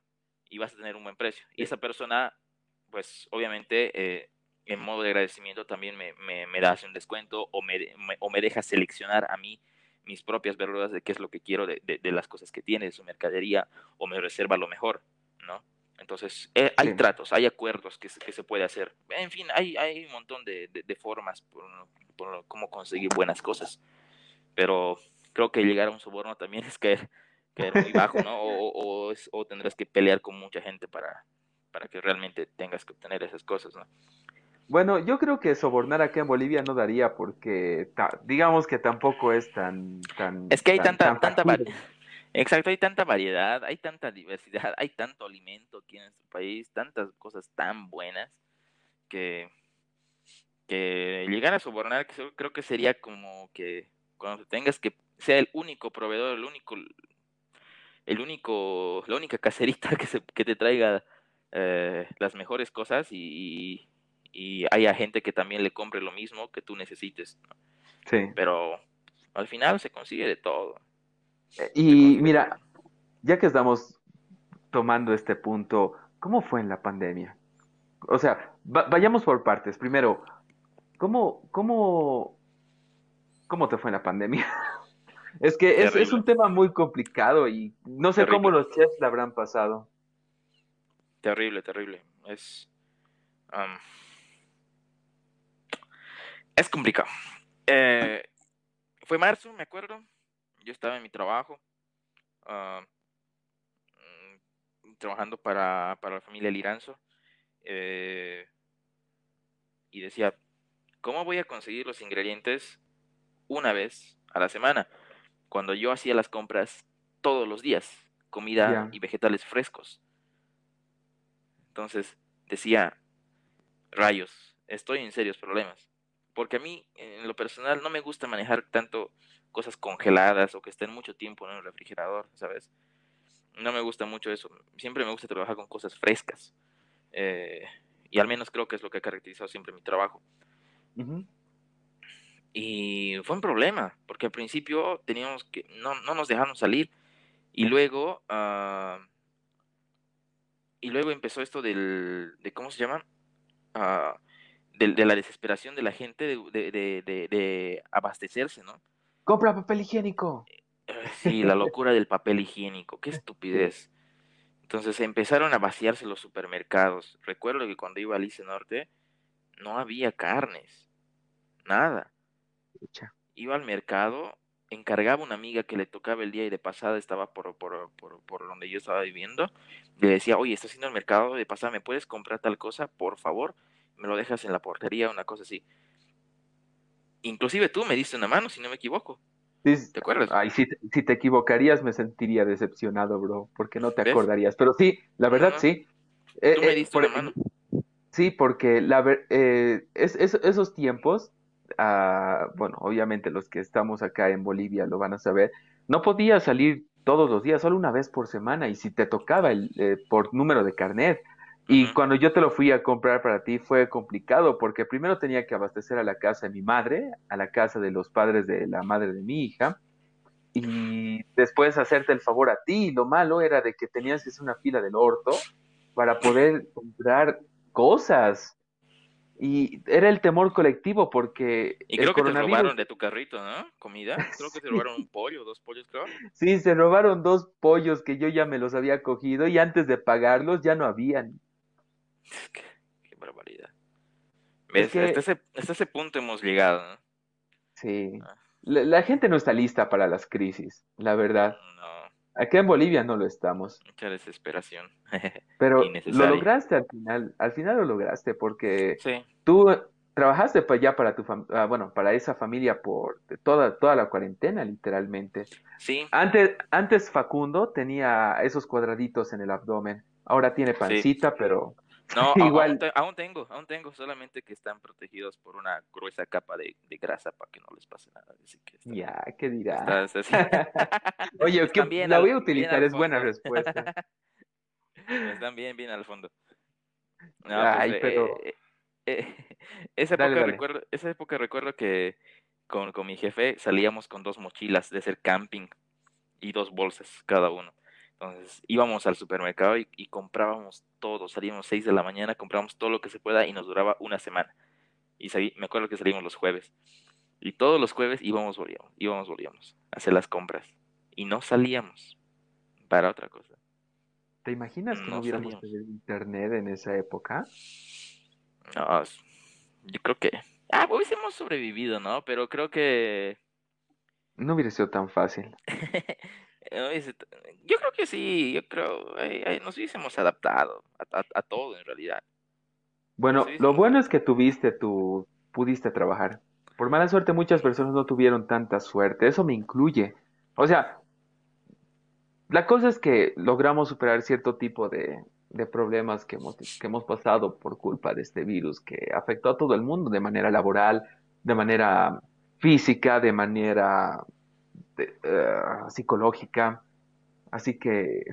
Y vas a tener un buen precio. Y esa persona, pues, obviamente, eh, en modo de agradecimiento también me, me, me da un descuento o me, me- o me deja seleccionar a mí mis propias verduras de qué es lo que quiero de, de- de las cosas que tiene, de su mercadería, o me reserva lo mejor, ¿no? Entonces, eh, hay Sí. tratos, hay acuerdos que se, que se puede hacer. En fin, hay, hay un montón de, de- de formas por, por cómo conseguir buenas cosas. Pero creo que llegar a un soborno también es caer, caer muy bajo, ¿no? O, o, es- o tendrás que pelear con mucha gente para, para que realmente tengas que obtener esas cosas, ¿no? Bueno, yo creo que sobornar acá en Bolivia no daría porque ta- digamos que tampoco es tan, tan, Es que hay tan- tanta, tan tanta Exacto, hay tanta variedad, hay tanta diversidad, hay tanto alimento aquí en nuestro país, tantas cosas tan buenas que, que llegar a sobornar que- creo que sería como que cuando tengas que sea el único proveedor, el único, el único, la única caserita que, se, que te traiga eh, las mejores cosas y, y haya gente que también le compre lo mismo que tú necesites. ¿no? Sí. Pero al final se consigue de todo. Y mira, ya que estamos tomando este punto, ¿cómo fue en la pandemia? O sea, va- vayamos por partes. Primero, ¿cómo, cómo, cómo te fue en la pandemia? Es que es, un tema muy complicado y no sé cómo los chefs la habrán pasado. Terrible, terrible. Es. am, es complicado. Eh, fue marzo, me acuerdo. Yo estaba en mi trabajo. mm, trabajando para, para la familia Liranzo. eh, y decía, ¿cómo voy a conseguir los ingredientes una vez a la semana? Cuando yo hacía las compras todos los días, comida y vegetales frescos. Entonces decía, rayos, estoy en serios problemas. Porque a mí, en lo personal, no me gusta manejar tanto cosas congeladas o que estén mucho tiempo en el refrigerador, ¿sabes? No me gusta mucho eso. Siempre me gusta trabajar con cosas frescas. Eh, y al menos creo que es lo que ha caracterizado siempre mi trabajo. Y fue un problema, porque al principio teníamos que, no, no nos dejaron salir. Y luego, ah, y luego empezó esto del, de, ¿cómo se llama? Ah, de, la desesperación de la gente de abastecerse, ¿no? Compra papel higiénico. Eh, Sí, la locura del papel higiénico, qué estupidez. Entonces empezaron a vaciarse los supermercados. Recuerdo que cuando iba a Alice Norte no había carnes, nada. Iba al mercado, encargaba una amiga que le tocaba el día y de pasada estaba por, por, por, por donde yo estaba viviendo. Le decía, oye, está haciendo el mercado de pasada, ¿me puedes comprar tal cosa? Por favor, me lo dejas en la portería, una cosa así. Inclusive tú me diste una mano, si no me equivoco. ¿Te acuerdas? Ay, si te, si te equivocarías me sentiría decepcionado, bro, porque no te ¿Ves? acordarías. Pero sí, la verdad sí. Eh, Tú me eh, diste por- una mano. Sí, porque la eh, es- es- esos tiempos, ah, bueno, obviamente los que estamos acá en Bolivia lo van a saber, no podías salir todos los días, solo una vez por semana, y si te tocaba el, eh, por número de carnet. Y cuando yo te lo fui a comprar para ti fue complicado, porque primero tenía que abastecer a la casa de mi madre, a la casa de los padres de la madre de mi hija, y después hacerte el favor a ti. Lo malo era de que tenías que hacer una fila del orto para poder comprar cosas. Y era el temor colectivo porque Y el creo que te coronavirus, robaron de tu carrito, ¿no? Comida. Creo que te robaron un pollo, dos pollos, creo. sí, se robaron dos pollos que yo ya me los había cogido y antes de pagarlos ya no habían. Qué, qué barbaridad. ¿Ves? que- Hasta, ese, hasta ese punto hemos llegado, ¿no? Sí. Ah. La, la gente no está lista para las crisis, la verdad. No, Acá en Bolivia no lo estamos. mucha desesperación. Pero lo lograste al final, al final lo lograste porque sí, tú trabajaste para ya para tu fam- ah, bueno, para esa familia por toda, toda la cuarentena, literalmente. sí, Antes, antes Facundo tenía esos cuadraditos en el abdomen. Ahora tiene pancita, pero no, igual. Aún, te- aún tengo, aún tengo, solamente que están protegidos por una gruesa capa de, de grasa para que no les pase nada. Así que está- Ya, ¿qué dirá? está- está así. Oye, ¿qué- Están bien la voy a utilizar, es buena respuesta. Están bien, bien al fondo. No, Ay, pues, eh, pero- eh, eh, esa Dale, época dale. recuerdo, esa época recuerdo que con, con mi jefe salíamos con dos mochilas de hacer camping y dos bolsas cada uno. Entonces íbamos al supermercado y, y comprábamos todo, salíamos 6 de la mañana, comprábamos todo lo que se pueda y nos duraba una semana. Y salí- me acuerdo que salíamos los jueves. Y todos los jueves íbamos, volvíamos, íbamos, volvíamos a hacer las compras. Y no salíamos para otra cosa. ¿Te imaginas que no No hubiéramos internet en esa época? No, yo creo que... Ah, hubiésemos sobrevivido, ¿no? Pero creo que... No hubiera sido tan fácil. T- Yo creo que sí, yo creo, eh, nos hubiésemos adaptado a, a- a todo en realidad. Bueno, lo bueno es que tuviste tu, pudiste trabajar. Por mala suerte, muchas personas no tuvieron tanta suerte. Eso me incluye. O sea, la cosa es que logramos superar cierto tipo de, de problemas que hemos, que hemos pasado por culpa de este virus que afectó a todo el mundo de manera laboral, de manera física, de manera de- eh, psicológica. Así que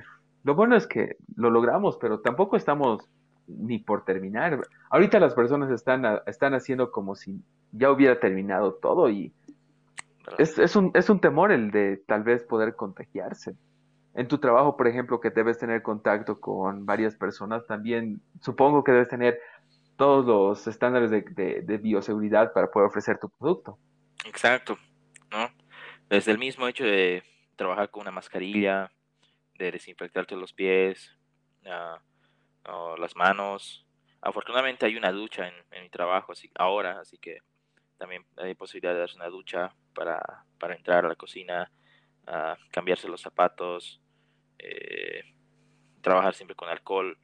lo bueno es que lo logramos, pero tampoco estamos ni por terminar. Ahorita las personas están, están haciendo como si ya hubiera terminado todo y es, es un, es un temor el de tal vez poder contagiarse. En tu trabajo, por ejemplo, que debes tener contacto con varias personas, también supongo que debes tener todos los estándares de, de- de bioseguridad para poder ofrecer tu producto. Exacto, ¿no? Desde el mismo hecho de trabajar con una mascarilla, de desinfectarte los pies, ah, o las manos. Afortunadamente hay una ducha en, mi trabajo así, ahora, así que también hay posibilidad de darse una ducha para, para entrar a la cocina, ah, cambiarse los zapatos, eh, trabajar siempre con alcohol.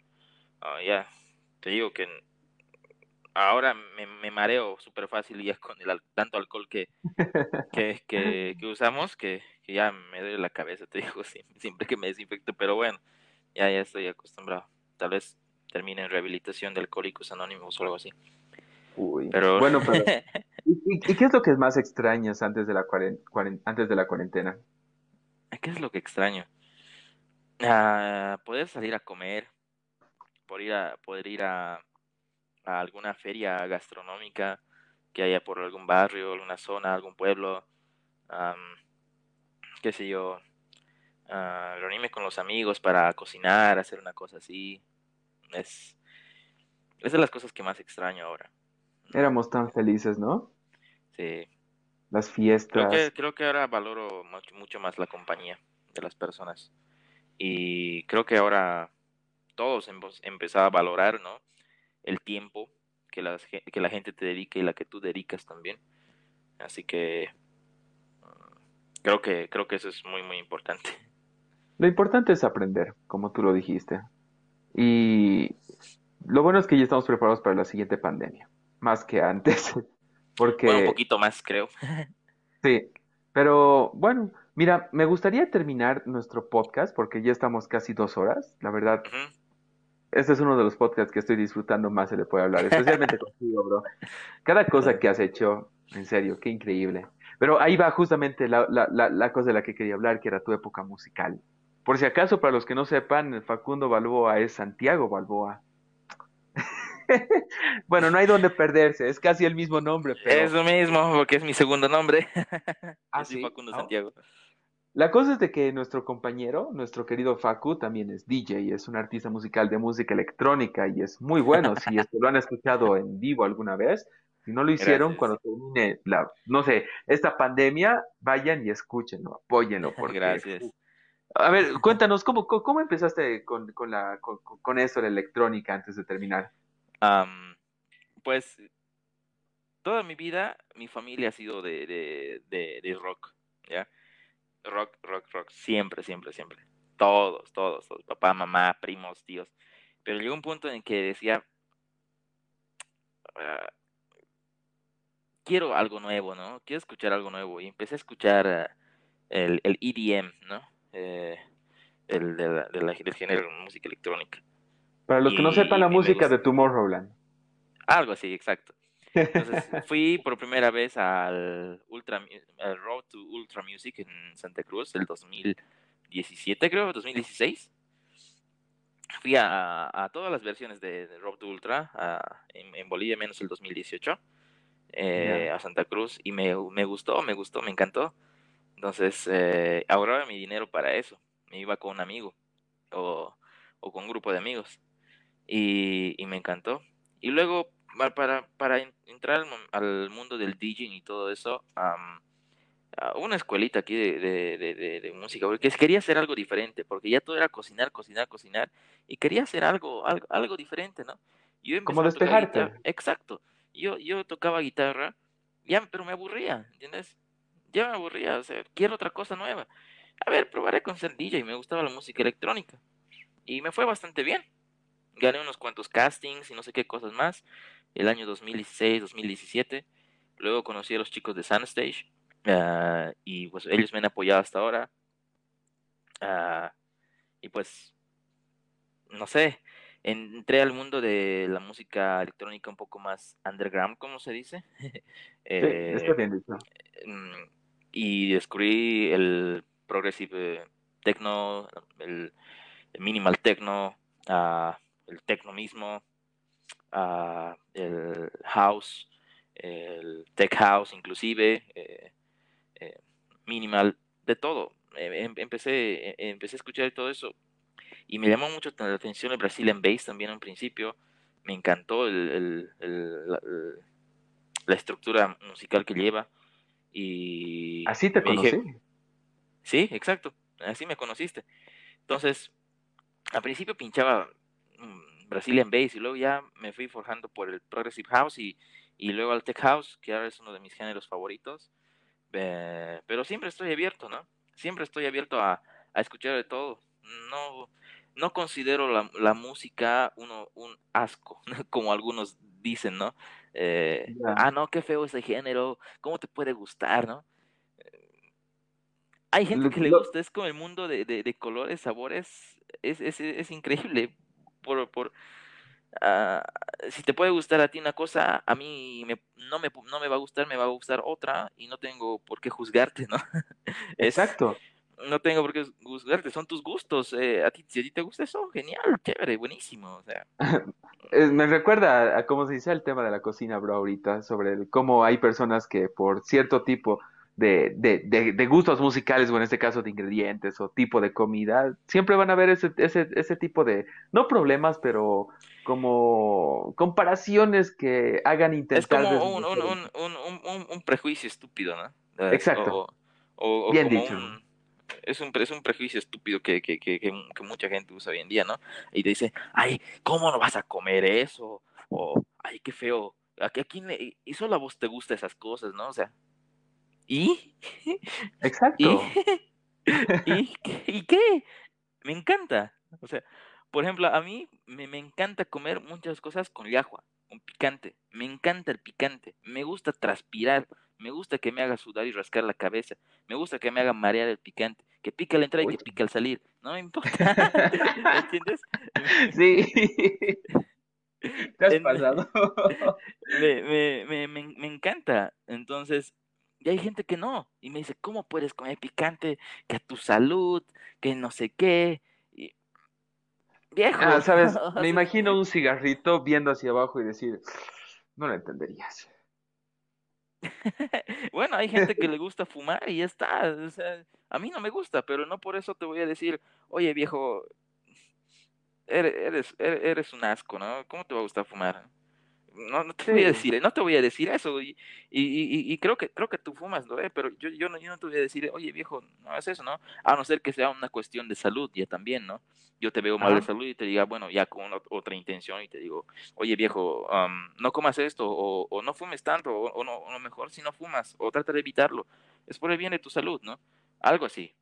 Ah, ya, te digo que ahora me, me mareo súper fácil ya con el tanto alcohol que, que, que, que usamos que, que ya me duele la cabeza, te digo, siempre, que me desinfecto, pero bueno, ya, ya estoy acostumbrado. Tal vez termine en rehabilitación de alcohólicos anónimos o algo así. Uy. Pero Bueno, pero ¿y, y- y qué es lo que más extrañas antes de la cuaren- antes de la cuarentena? ¿qué es lo que extraño? Ah, poder salir a comer, poder ir a, poder ir a, a alguna feria gastronómica que haya por algún barrio, alguna zona, algún pueblo, am, qué sé yo, ah, reunirme con los amigos para cocinar, hacer una cosa así. Es, es de las cosas que más extraño ahora. Éramos tan felices, ¿no? Sí. Las Creo fiestas. que, creo que ahora valoro mucho, mucho más la compañía de las personas. Y creo que ahora todos hemos empezado a valorar, ¿no? El tiempo que, ge- que la gente te dedica y la que tú dedicas también. Así que mm, creo que creo que eso es muy muy importante. Lo importante es aprender, como tú lo dijiste. Y lo bueno es que ya estamos preparados para la siguiente pandemia, más que antes. Porque Bueno, un poquito más, creo. Sí, pero bueno, mira, me gustaría terminar nuestro podcast porque ya estamos casi dos horas. La verdad, Ujú. Este es uno de los podcasts que estoy disfrutando más se le puede hablar, especialmente contigo, bro. Cada cosa que has hecho, en serio, qué increíble. Pero ahí va justamente la, la, la, la cosa de la que quería hablar, que era tu época musical. Por si acaso, para los que no sepan, Facundo Balboa es Santiago Balboa. Bueno, no hay donde perderse, es casi el mismo nombre, pero... Eso mismo, porque es mi segundo nombre. Ah, ¿sí? Facundo Ah. Santiago. La cosa es de que nuestro compañero, nuestro querido Facu, también es DJ, es un artista musical de música electrónica y es muy bueno. Si esto lo han escuchado en vivo alguna vez, si no lo hicieron, Gracias. cuando termine la, no sé, esta pandemia, vayan y escúchenlo, apóyenlo, porque... Gracias. A ver, cuéntanos, ¿cómo, cómo, empezaste con, con, la, con, con esto de la electrónica antes de terminar? Pues toda mi vida mi familia ha sido de, de, de, de rock, ¿ya? Rock, rock, rock, siempre, siempre, siempre. Todos, todos, todos, papá, mamá, primos, tíos. Pero llegó un punto en que decía, "Ah, quiero algo nuevo, ¿no? Quiero escuchar algo nuevo. Y empecé a escuchar ah, el, el EDM, ¿no? Eh, el de la- de la- del género de música electrónica. Para los que no sepan la música de Tomorrowland. Algo así, exacto. Entonces fui por primera vez al Ultra al Road to Ultra Music en Santa Cruz el 2017, creo, 2016. Fui a, a todas las versiones de, de Road to Ultra a- en, en Bolivia, menos el 2018, eh, a Santa Cruz, y me, me gustó, me gustó, me encantó. Entonces eh, ahorraba mi dinero para eso. Me iba con un amigo o, o con un grupo de amigos y, y me encantó. Y luego, para, para en- entrar al, mundo del DJing y todo eso, hubo una escuelita aquí de, de, de, música, porque quería hacer algo diferente, porque ya todo era cocinar, cocinar, cocinar, y quería hacer algo, algo, algo diferente, ¿no? Yo Como despejarte. guitarra- Exacto. Yo, yo tocaba guitarra, ya, pero me aburría, ¿entiendes? Ya me aburría, o sea, quiero otra cosa nueva. a ver, probaré con ser DJ, me gustaba la música electrónica. Y me fue bastante bien. Gané unos cuantos castings y no sé qué cosas más. El año 2016, 2017. Luego conocí a los chicos de Sunstage. ah, y pues ellos me han apoyado hasta ahora. Ah, y pues, no sé, entré al mundo de la música electrónica un poco más underground, como se dice. Sí, está Eh, bien dicho. mm, y descubrí el progressive techno, el, el minimal techno, ah, el techno mismo, el house, el tech house inclusive, eh, eh, minimal, de todo. Eh, em- empecé, empecé a escuchar todo eso y me llamó mucho la atención el Brazilian Bass también en principio. Me encantó el, el- el- la, estructura musical que lleva. Y Así te dije, conocí. Sí, exacto. Así me conociste. Entonces, al principio pinchaba Brazilian Bass y luego ya me fui forjando por el Progressive House y, y luego al Tech House, que ahora es uno de mis géneros favoritos. Eh, pero siempre estoy abierto, ¿no? Siempre estoy abierto a, a escuchar de todo. No, no considero la, la música uno, un asco, como algunos dicen, ¿no? Eh, ah, no, qué feo ese género, ¿cómo te puede gustar, no? Hay gente que le gusta, es como el mundo de, de, de colores, sabores, es, es, es increíble. Por, por, ah, si te puede gustar a ti una cosa, a mí me, no, me, no me va a gustar, me va a gustar otra y no tengo por qué juzgarte, ¿no? Exacto. no tengo por qué juzgarte, son tus gustos. eh, a ti, si a ti te gusta eso, genial, chévere, buenísimo. O sea, Eh, Me recuerda a, a cómo se dice el tema de la cocina, bro, ahorita, sobre el- cómo hay personas que por cierto tipo de, de, de, de gustos musicales, o en este caso de ingredientes o tipo de comida, siempre van a ver ese, ese, ese tipo de, no problemas, pero como comparaciones que hagan es intentar como un, un, un, un, prejuicio estúpido, ¿no? Es- Exacto. O, Bien como dicho. un, es un, es un prejuicio estúpido que, que, que, que, mucha gente usa hoy en día, ¿no? Y te dice, ay, ¿cómo no vas a comer eso? O, ay, qué feo. ¿A, qué- a quién le- y solo a vos te gustan esas cosas, ¿no? O sea, ¿y? Exacto. ¿Y qué? ¿Y qué? Me encanta. O sea, por ejemplo, a mí me, me encanta comer muchas cosas con llajua, con picante. Me encanta el picante. Me gusta transpirar. Me gusta que me haga sudar y rascar la cabeza. Me gusta que me haga marear el picante. Que pica al entrar y Uy. que pica al salir. No me importa. ¿Entiendes? Sí. Te has pasado. me, me, me, me, me encanta. Entonces, y hay gente que no. Y me dice, ¿cómo puedes comer picante? Que a tu salud, que no sé qué. Y- Viejo. Ah, sabes, me imagino un cigarrito viendo hacia abajo y decir, no lo entenderías. Bueno, hay gente que le gusta fumar y ya está. O sea, a mí no me gusta, pero no por eso te voy a decir, oye viejo, eres, eres, eres eres un asco, ¿no? ¿Cómo te va a gustar fumar? No, no te voy a decir, no te voy a decir eso. Y, y, y, y creo que creo que tú fumas, ¿no? Eh, Pero yo, yo, no, yo no te voy a decir, oye viejo, no es eso, ¿no? A no ser que sea una cuestión de salud, ya también, ¿no? Yo te veo mal de salud y te diga, bueno, ya con ot- otra intención y te digo, oye viejo, am, no comas esto o, o no fumes tanto o, o no, o mejor si no fumas o trata de evitarlo. Es por el bien de tu salud, ¿no? Algo así,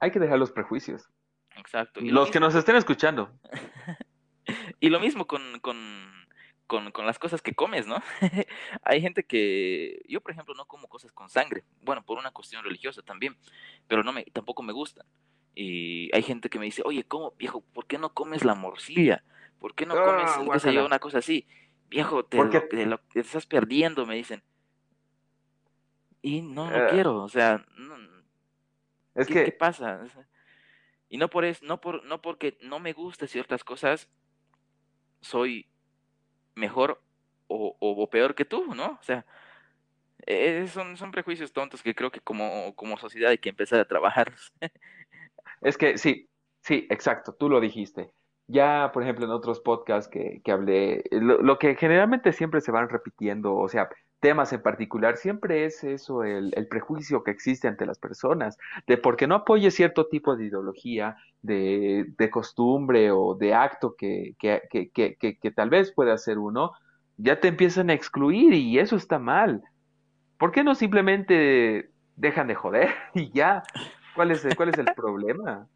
Hay que dejar los prejuicios. exacto. Y lo Los que nos estén escuchando. Y lo mismo con, con, con, con las cosas que comes, ¿no? Hay gente que, yo por ejemplo no como cosas con sangre, bueno, por una cuestión religiosa también, pero no me, tampoco me gustan. Y hay gente que me dice, oye, ¿cómo, viejo, por qué no comes la morcilla? ¿Por qué no comes, Ah, qué sé yo, guácala. una cosa así? Viejo, te, lo, te, lo- te estás perdiendo, me dicen. Y no, no Eh, quiero, o sea, no, Es ¿qué, qué que, pasa? O sea, Y no por eso, no por, no porque no me gusten ciertas cosas, soy mejor o, peor que tú, ¿no? O sea, eh, son, son prejuicios tontos que creo que como, como sociedad hay que empezar a trabajar. es que sí, sí, exacto, tú lo dijiste. Ya, por ejemplo, en otros podcasts que, que hablé, lo, lo que generalmente siempre se van repitiendo, o sea, temas en particular, siempre es eso, el, el prejuicio que existe ante las personas, de porque no apoye cierto tipo de ideología, de, de costumbre o de acto que, que, que, que, tal vez pueda hacer uno, ya te empiezan a excluir y eso está mal. ¿Por qué no simplemente dejan de joder y ya? ¿Cuál es, el- cuál es el problema?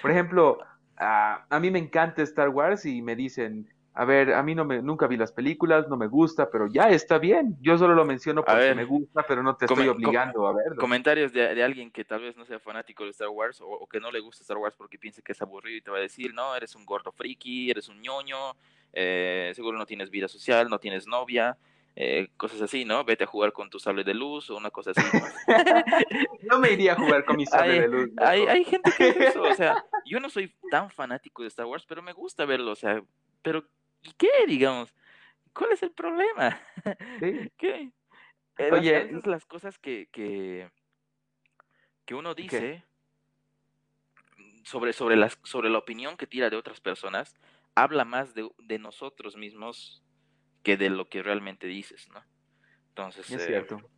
Por ejemplo, a, a mí me encanta Star Wars y me dicen, a ver, a mí no me, nunca vi las películas, no me gusta, pero ya está bien. Yo solo lo menciono porque ver, me gusta, pero no te estoy obligando a verlo. Comentarios de, de alguien que tal vez no sea fanático de Star Wars o, o que no le gusta Star Wars porque piensa que es aburrido y te va a decir, no, eres un gordo friki, eres un ñoño, eh, seguro no tienes vida social, no tienes novia, eh, cosas así, ¿no? Vete a jugar con tu sable de luz o una cosa así. No me iría a jugar con mi sable hay, de luz. hay, hay gente que eso, o sea, yo no soy tan fanático de Star Wars, pero me gusta verlo, o sea, pero ¿y qué, digamos? ¿Cuál es el problema? Sí. Eh, Oye, las cosas que, que, que uno dice sobre, sobre, las, sobre la opinión que tira de otras personas, habla más de, de nosotros mismos que de lo que realmente dices, ¿no? Entonces, Es eh, cierto.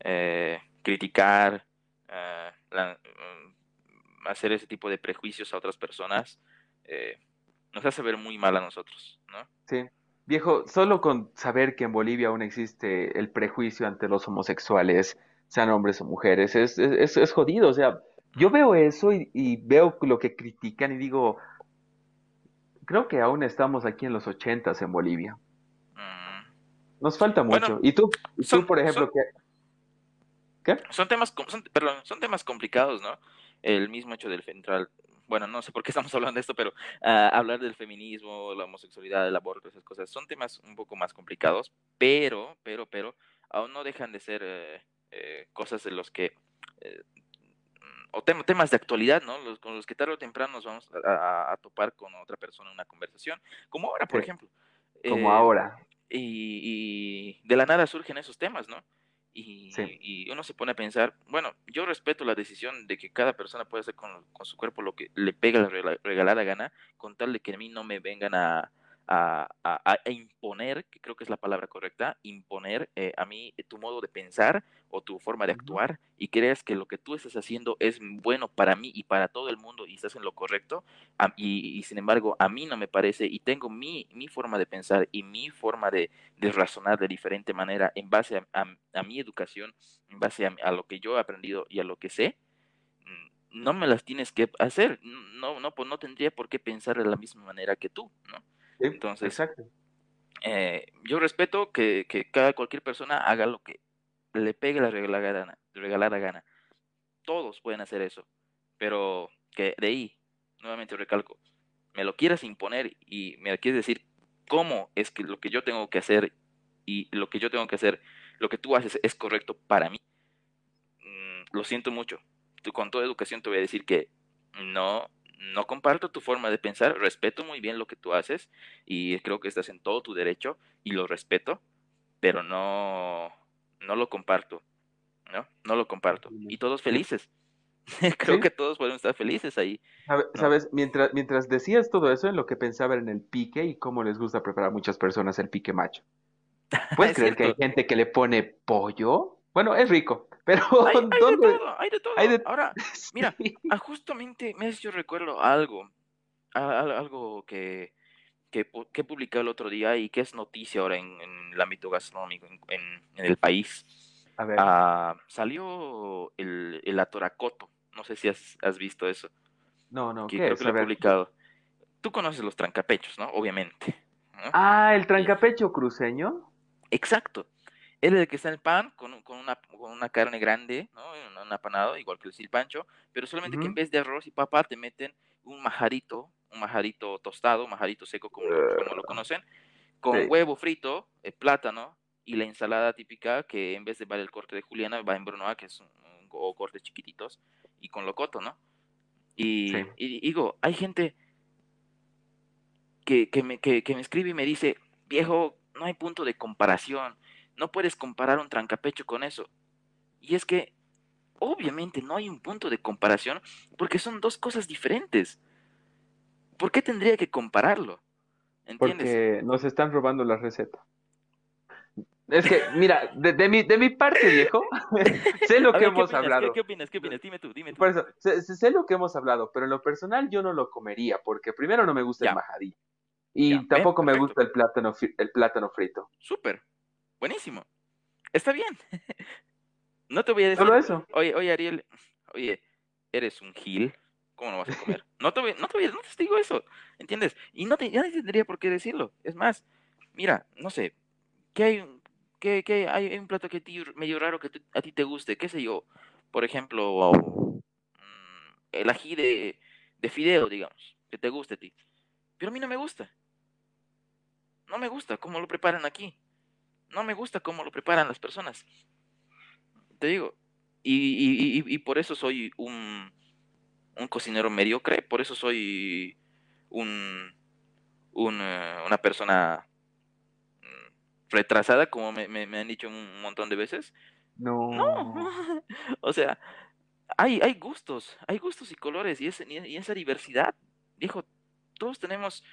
eh, criticar, eh, la- mm, hacer ese tipo de prejuicios a otras personas, eh, nos hace ver muy mal a nosotros, ¿no? Sí. Viejo, solo con saber que en Bolivia aún existe el prejuicio ante los homosexuales, sean hombres o mujeres, es, es, es- jodido. O sea, yo veo eso y, y veo lo que critican y digo, creo que aún estamos aquí en los ochentas en Bolivia. Mm, Nos falta Bueno, mucho. Y tú, y tú, por ejemplo, son-. ¿Qué? son temas, son, perdón, son temas complicados, ¿no? El mismo hecho del central, bueno, no sé por qué estamos hablando de esto, pero ah, hablar del feminismo, la homosexualidad, el aborto, esas cosas, son temas un poco más complicados, pero, pero, pero, aún no dejan de ser eh, eh, cosas de los que, eh, o tem- temas de actualidad, ¿no? Los, con los que tarde o temprano nos vamos a, a- a topar con otra persona en una conversación, como ahora, por Sí. ejemplo. Como Eh, ahora. y, y de la nada surgen esos temas, ¿no? Y, y uno se pone a pensar, bueno, yo respeto la decisión de que cada persona puede hacer con, con su cuerpo lo que le pega la regalada gana, con tal de que a mí no me vengan a, a, a- a imponer, que creo que es la palabra correcta, imponer eh, a mí tu modo de pensar o tu forma de actuar y creas que lo que tú estás haciendo es bueno para mí y para todo el mundo y estás en lo correcto, a- y, y sin embargo a mí no me parece y tengo mi, mi forma de pensar y mi forma de, de razonar de diferente manera en base a, mi educación, en base a, a lo que yo he aprendido y a lo que sé, mm, no me las tienes que hacer, no, no, pues no tendría por qué pensar de la misma manera que tú, ¿no? Entonces, exacto. eh, yo respeto que, que cada cualquier persona haga lo que le pegue la regalada gana, regalada gana. Todos pueden hacer eso, pero que de ahí, nuevamente recalco, me lo quieras imponer y me quieres decir cómo es que lo que yo tengo que hacer y lo que yo tengo que hacer, lo que tú haces es correcto para mí, mm, lo siento mucho. Tú, con toda educación te voy a decir que no, no comparto tu forma de pensar, respeto muy bien lo que tú haces y creo que estás en todo tu derecho y lo respeto, pero no, no lo comparto, ¿no? No lo comparto. Y todos felices. creo Sí. que todos podemos estar felices ahí. Sabe- No. Sabes, mientras, mientras decías todo eso, en lo que pensaba en el pique y cómo les gusta preparar a muchas personas el pique macho. ¿Puedes Es creer que hay gente que le pone pollo? Bueno, es rico, pero Hay, hay de todo, hay de todo. Hay de- Ahora, mira, Sí. ah, justamente me yo recuerdo algo, algo que, que, que publicé el otro día y que es noticia ahora en, en el ámbito gastronómico en, en- en el país. A ver, Ah, salió el, el atoracoto. No sé si has, has visto eso. no, no, Que ¿qué creo es? que lo he publicado. Tú conoces los trancapechos, ¿no? Obviamente. ¿no? Ah, el trancapecho cruceño. Exacto. Es el que está en el pan con, con, una, con una carne grande, ¿no? Un, apanado, igual que el silpancho, pero solamente que en vez de arroz y papa te meten un majarito, un majarito tostado, majarito seco, como, lo- como lo conocen, con Sí. huevo frito, eh, plátano y la ensalada típica que en vez de va el corte de juliana va en brunoise, que es un, un- o cortes chiquititos, y con locoto, ¿no? Y, Sí. y digo, hay gente que, que, me, que, que me escribe y me dice, viejo, no hay punto de comparación, no puedes comparar un trancapecho con eso. Y es que, obviamente, no hay un punto de comparación porque son dos cosas diferentes. ¿Por qué tendría que compararlo? ¿Entiendes? Porque nos están robando la receta. Es que, mira, de, de mi, de mi parte, viejo, sé lo que ver, ¿qué hemos hablado. ¿Qué, opinas? ¿Qué opinas? Dime tú, dime tú. Por eso, sé, lo que hemos hablado, pero en lo personal yo no lo comería, porque primero no me gusta Ya. el majadillo. Y Ya, ven, tampoco me gusta el plátano, el plátano frito. Súper. Buenísimo. Está bien. no te voy a decir. Solo eso. Oye, oye, Ariel. Oye, eres un gil, ¿cómo no vas a comer? No te, voy- no te, voy- no te digo eso, ¿entiendes? Y no te, ya no tendría por qué decirlo. Es más, mira, no sé, ¿qué hay, un- qué, qué hay un plato que a ti medio raro que a ti te guste? ¿Qué sé yo? Por ejemplo, mm, el ají de, de fideo, digamos, que te guste a ti. Pero a mí no me gusta. No me gusta cómo lo preparan aquí. No me gusta cómo lo preparan las personas. Te digo. Y, y- y- y por eso soy un, un cocinero mediocre. Por eso soy un, un, eh, una persona mm, retrasada, como me, me- me han dicho un montón de veces. No. No. o sea, hay, hay gustos, hay gustos y colores y, ese- y esa diversidad. Dijo, todos tenemos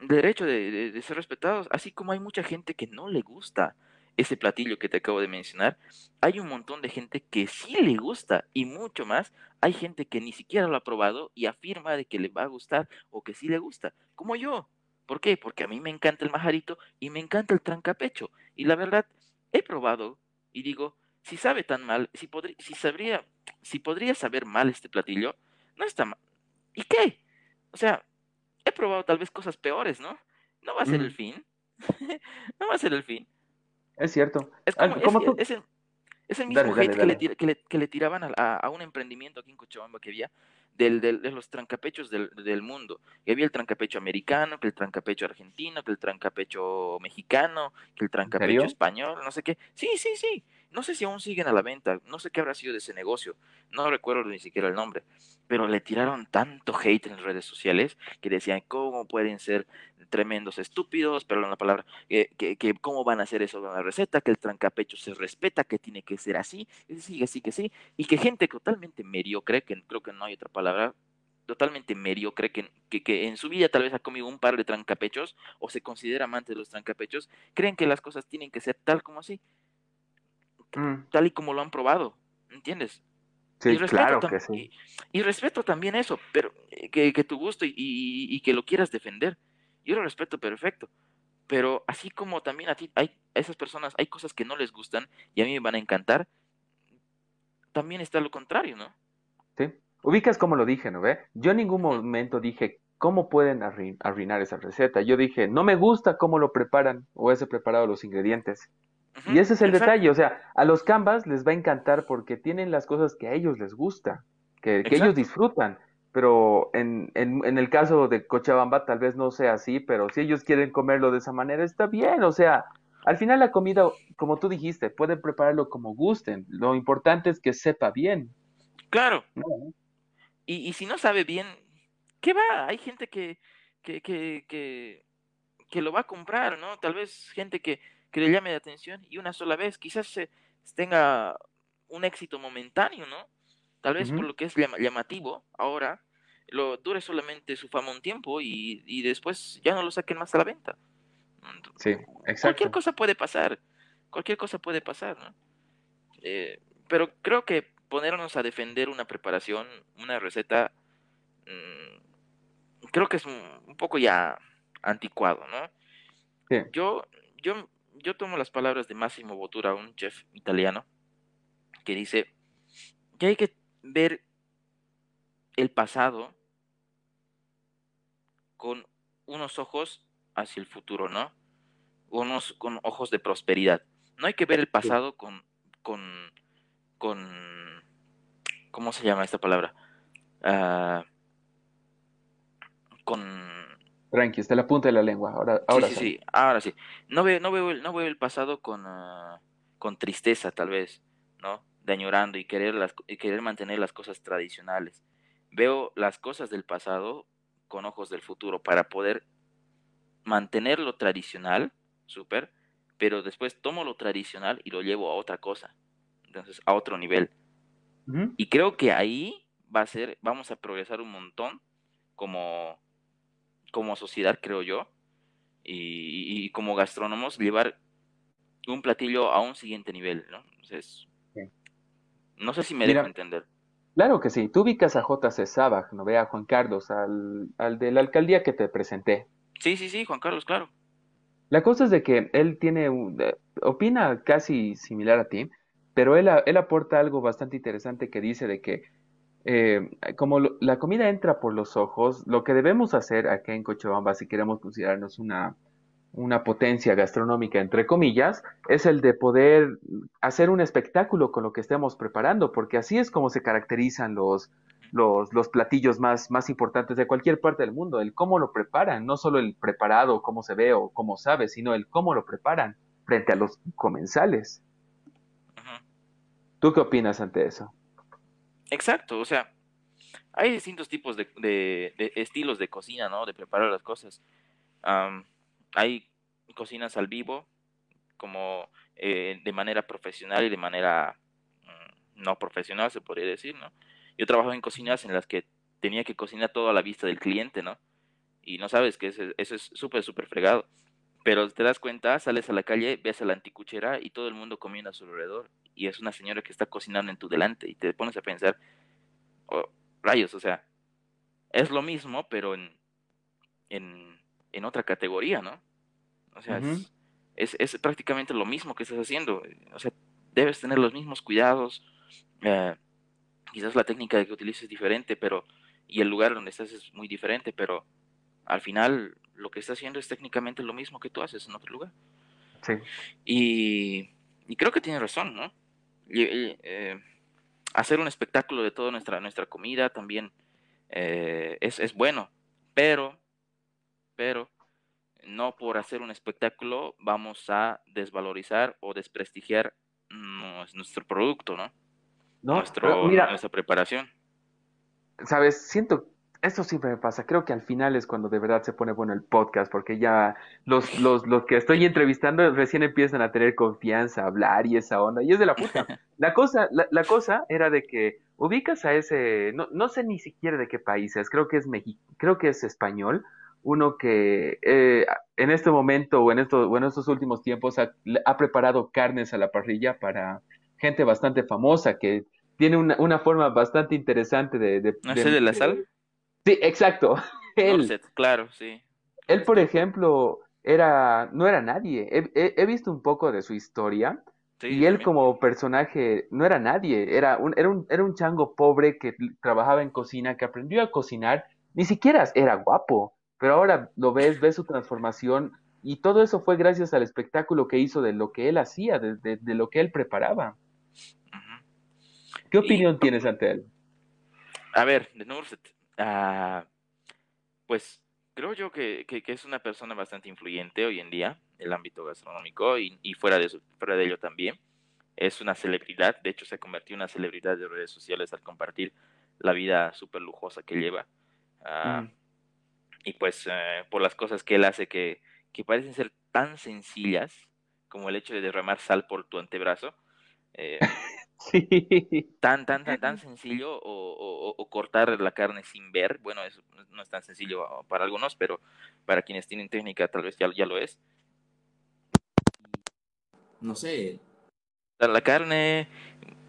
derecho de, ser respetados, así como hay mucha gente que no le gusta ese platillo que te acabo de mencionar. Hay un montón de gente que sí le gusta y mucho más. Hay gente que ni siquiera lo ha probado y afirma de que le va a gustar o que sí le gusta, como yo. ¿Por qué? Porque a mí me encanta el majarito y me encanta el trancapecho. Y la verdad, he probado y digo, si sabe tan mal, si, si sabría, si podría saber mal este platillo, no está mal. ¿Y qué? O sea, he probado tal vez cosas peores, ¿no? No va a ser el fin. no va a ser el fin. Es cierto. Es como, es, tú- es el, es el mismo Dale, dale, hate que le, que, que tiraban a, a- a un emprendimiento aquí en Cochabamba que había del, del- de los trancapechos del, del mundo. Y había el trancapecho americano, que el trancapecho argentino, que el trancapecho mexicano, que el trancapecho español, no sé qué. Sí, sí, sí. No sé si aún siguen a la venta. No sé qué habrá sido de ese negocio. No recuerdo ni siquiera el nombre. Pero le tiraron tanto hate en las redes sociales que decían cómo pueden ser tremendos estúpidos, perdón la palabra, que, que, que cómo van a hacer eso con la receta, que el trancapecho se respeta, que tiene que ser así, y sí, que sí, que sí, y que gente totalmente mediocre, que creo que no hay otra palabra, totalmente mediocre, que, que, que en su vida tal vez ha comido un par de trancapechos o se considera amante de los trancapechos, creen que las cosas tienen que ser tal como así, Mm, tal y como lo han probado, ¿entiendes? sí, y respeto claro que sí. Y, y respeto también eso, pero eh, que, que tu gusto y, y- y que lo quieras defender. Yo lo respeto perfecto. Pero así como también a ti, hay a esas personas, hay cosas que no les gustan y a mí me van a encantar, también está lo contrario, ¿no? Sí. Ubicas como lo dije, ¿no ve? Yo en ningún momento dije, ¿cómo pueden arruin- arruinar esa receta? Yo dije, no me gusta cómo lo preparan o ese preparado los ingredientes. Y ese es el exacto. detalle, o sea, a los canvas les va a encantar porque tienen las cosas que a ellos les gusta, que, que ellos disfrutan. Pero en, en, en el caso de Cochabamba tal vez no sea así, pero si ellos quieren comerlo de esa manera, está bien. O sea, al final la comida, como tú dijiste, pueden prepararlo como gusten. Lo importante es que sepa bien. Claro. ¿no? Y, y si no sabe bien, ¿qué va? Hay gente que, que, que, que, que lo va a comprar, ¿no? Tal vez gente que, que le llame la atención y una sola vez, quizás se, tenga un éxito momentáneo, ¿no? Tal vez por lo que es llama- llamativo ahora, lo dure solamente su fama un tiempo y, y después ya no lo saquen más a la venta. Sí, Cualquier exacto. cosa puede pasar, cualquier cosa puede pasar, ¿no? Eh, pero creo que ponernos a defender una preparación, una receta, mm, creo que es un, un poco ya anticuado, ¿no? Sí. Yo, yo, yo tomo las palabras de Massimo Bottura, un chef italiano, que dice que hay que ver el pasado con unos ojos hacia el futuro, ¿no? Unos con ojos de prosperidad. No hay que ver el pasado con, con, con, ¿cómo se llama esta palabra? Ah, con, Tranqui, está la punta de la lengua. Ahora, ahora sí, sí, sale. sí, ahora sí. No veo, no veo, el- no veo el pasado con, ah, con tristeza, tal vez, ¿no? De añorando y querer, las, y querer mantener las cosas tradicionales. Veo las cosas del pasado con ojos del futuro para poder mantener lo tradicional, súper, pero después tomo lo tradicional y lo llevo a otra cosa, entonces a otro nivel. Y creo que ahí va a ser, vamos a progresar un montón como, como sociedad, creo yo, y, y como gastrónomos, llevar un platillo a un siguiente nivel, ¿no? Entonces, Sí. no sé si me Mira, dejo entender. Claro que sí. Tú ubicas a J.C. Sabag, ¿no ve? A Juan Carlos, al, al de la alcaldía que te presenté. Sí, sí, sí, Juan Carlos, claro. La cosa es de que él tiene un, opina casi similar a ti, pero él, él aporta algo bastante interesante que dice de que eh, como lo- la comida entra por los ojos, lo que debemos hacer acá en Cochabamba, si queremos considerarnos una, una potencia gastronómica, entre comillas, es el de poder hacer un espectáculo con lo que estemos preparando, porque así es como se caracterizan los, los, los platillos más, más importantes de cualquier parte del mundo, el cómo lo preparan, no solo el preparado, cómo se ve o cómo sabe, sino el cómo lo preparan frente a los comensales. ¿Tú qué opinas ante eso? Exacto, o sea, hay distintos tipos de, de- estilos de cocina, ¿no? De preparar las cosas. Am, hay cocinas al vivo, como eh, de manera profesional y de manera mm, no profesional, se podría decir, ¿no? Yo trabajo en cocinas en las que tenía que cocinar todo a la vista del cliente, ¿no? Y no sabes que eso, eso es súper, súper fregado. Pero te das cuenta, sales a la calle, ves a la anticuchera y todo el mundo comiendo a su alrededor. Y es una señora que está cocinando en tu delante. Y te pones a pensar, oh, rayos, o sea, es lo mismo, pero en, en, en otra categoría, ¿no? O sea, es, es, es prácticamente lo mismo que estás haciendo. O sea, debes tener los mismos cuidados. eh, quizás la técnica que utilices es diferente, pero y el lugar donde estás es muy diferente, pero al final lo que estás haciendo es técnicamente lo mismo que tú haces en otro lugar. Sí. Y, y creo que tiene razón, ¿no? Y- y, eh, hacer un espectáculo de toda nuestra, nuestra comida también eh, es, es bueno, pero, pero no por hacer un espectáculo vamos a desvalorizar o desprestigiar nuestro producto, ¿no? ¿No? Nuestro, Pero mira, nuestra preparación. sabes, siento, esto siempre me pasa, creo que al final es cuando de verdad se pone bueno el podcast, porque ya los, los, los que estoy entrevistando recién empiezan a tener confianza, a hablar y esa onda, y es de la puta. La cosa, la, la cosa era de que ubicas a ese, no, no sé ni siquiera de qué país es, creo que es Mexi, creo que es español, uno que eh, en este momento o en estos, o en estos últimos tiempos ha, ha preparado carnes a la parrilla para gente bastante famosa que tiene una, una forma bastante interesante de... de, ¿No de- de la sal? Sí, exacto. Él, claro, sí. él, por ejemplo, era, no era nadie. He, he- he visto un poco de su historia Sí, y él también. como personaje no era nadie. Era un, era un, era un chango pobre que trabajaba en cocina, que aprendió a cocinar. Ni siquiera era guapo, pero ahora lo ves, ves su transformación y todo eso fue gracias al espectáculo que hizo de lo que él hacía, de, de- de lo que él preparaba. ¿Qué Y- opinión tienes ante él? A ver, de Nurset, ah, pues creo yo que, que- que es una persona bastante influyente hoy en día en el ámbito gastronómico y, y fuera, de eso- fuera de ello también. Es una celebridad, de hecho se convirtió en una celebridad de redes sociales al compartir la vida súper lujosa que lleva. Ah, Mm. Y pues eh, por las cosas que él hace que, que parecen ser tan sencillas como el hecho de derramar sal por tu antebrazo. eh, Sí. tan, tan, tan, tan sencillo o, o- o cortar la carne sin ver. Bueno, eso no es tan sencillo para algunos, pero para quienes tienen técnica tal vez ya, ya lo es. No sé, Dar La carne,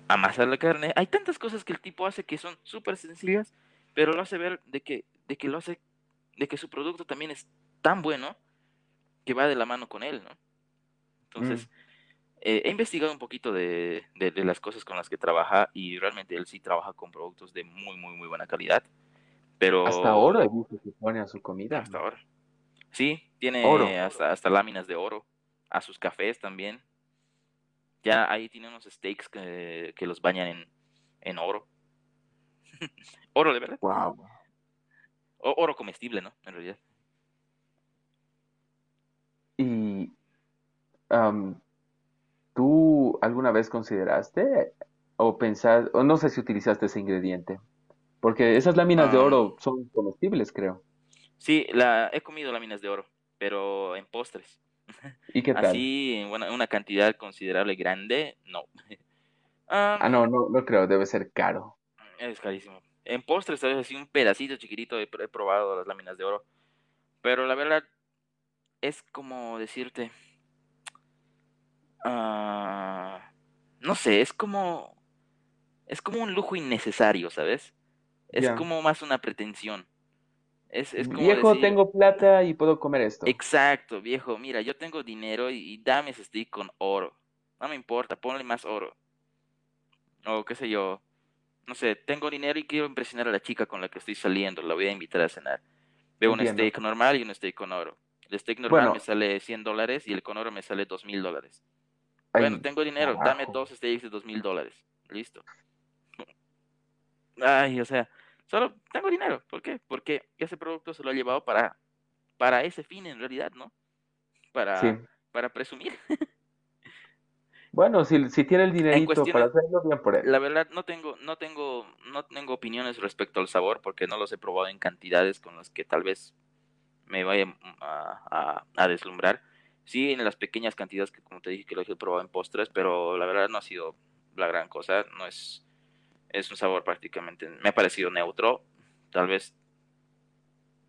amasar la carne. Hay tantas cosas que el tipo hace que son súper sencillas, pero lo hace ver de que, de que lo hace, de que su producto también es tan bueno que va de la mano con él, ¿no? Entonces, eh, he investigado un poquito de, de- de las cosas con las que trabaja y realmente él sí trabaja con productos de muy, muy, muy buena calidad. Pero Hasta ahora he visto que pone a su comida. hasta ahora. Sí, tiene Oro. hasta, hasta láminas de oro. A sus cafés también. Ya ahí tiene unos steaks que, que los bañan en, en oro. oro de verdad. Wow. O- oro comestible, ¿no? En realidad. Y ¿tú alguna vez consideraste o pensaste, o no sé si utilizaste ese ingrediente? Porque esas láminas de Ah. oro son comestibles, creo. Sí, la, he comido láminas de oro, pero en postres. ¿Y qué tal? Así, en una, una cantidad considerable grande, no. Ah, Ah, no, no, no creo, debe ser caro. Es carísimo. En postres, tal vez así un pedacito chiquitito he, pr- he probado las láminas de oro. Pero la verdad es como decirte. Ah, no sé, es como. Es como un lujo innecesario, ¿sabes? Es como más una pretensión. Es, es como Viejo, decir, tengo plata y puedo comer esto. Exacto, viejo. Mira, yo tengo dinero y, y dame ese stick con oro. No me importa, ponle más oro. O qué sé yo. no sé, tengo dinero y quiero impresionar a la chica con la que estoy saliendo, la voy a invitar a cenar. Veo un steak normal y un steak con oro. El steak normal Bueno. me sale 100 dólares y el con oro me sale 2 mil dólares. Bueno, tengo dinero, dame dos steaks de 2 mil dólares. Listo. Ay, o sea, solo tengo dinero. ¿Por qué? Porque ese producto se lo ha llevado para, para ese fin en realidad, ¿no? Para, Sí. para presumir. Bueno, si, si tiene el dinerito para hacerlo, bien por él. La verdad no tengo, no tengo, no tengo opiniones respecto al sabor porque no los he probado en cantidades con las que tal vez me vaya a, a- a deslumbrar. Sí, en las pequeñas cantidades que como te dije que los he probado en postres, pero la verdad no ha sido la gran cosa. No es, es un sabor prácticamente, me ha parecido neutro. Tal vez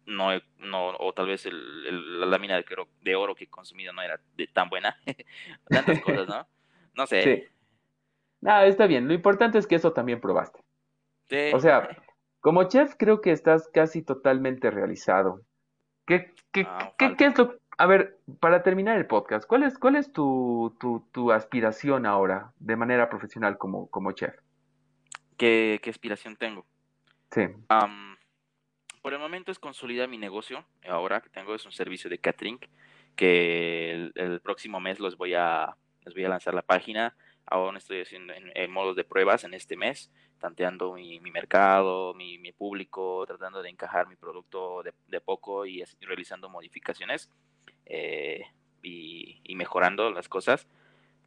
no, no o tal vez el- el- la lámina de oro, de oro que he consumido no era de tan buena. Tantas cosas, ¿no? No sé. Sí. Ah, está bien. Lo importante es que eso también probaste. Sí. O sea, como chef creo que estás casi totalmente realizado. ¿Qué, qué, Ah, qué- qué es lo... A ver, para terminar el podcast, ¿cuál es, cuál es tu, tu, tu aspiración ahora de manera profesional como, como chef? ¿Qué, qué aspiración tengo? Sí. Am, por el momento es consolidar mi negocio. Ahora que tengo es un servicio de catering que el, el próximo mes los voy a les voy a lanzar la página. Aún estoy haciendo en, en modos de pruebas en este mes, tanteando mi, mi mercado, mi, mi público, tratando de encajar mi producto de, de poco y realizando modificaciones eh, y, y mejorando las cosas.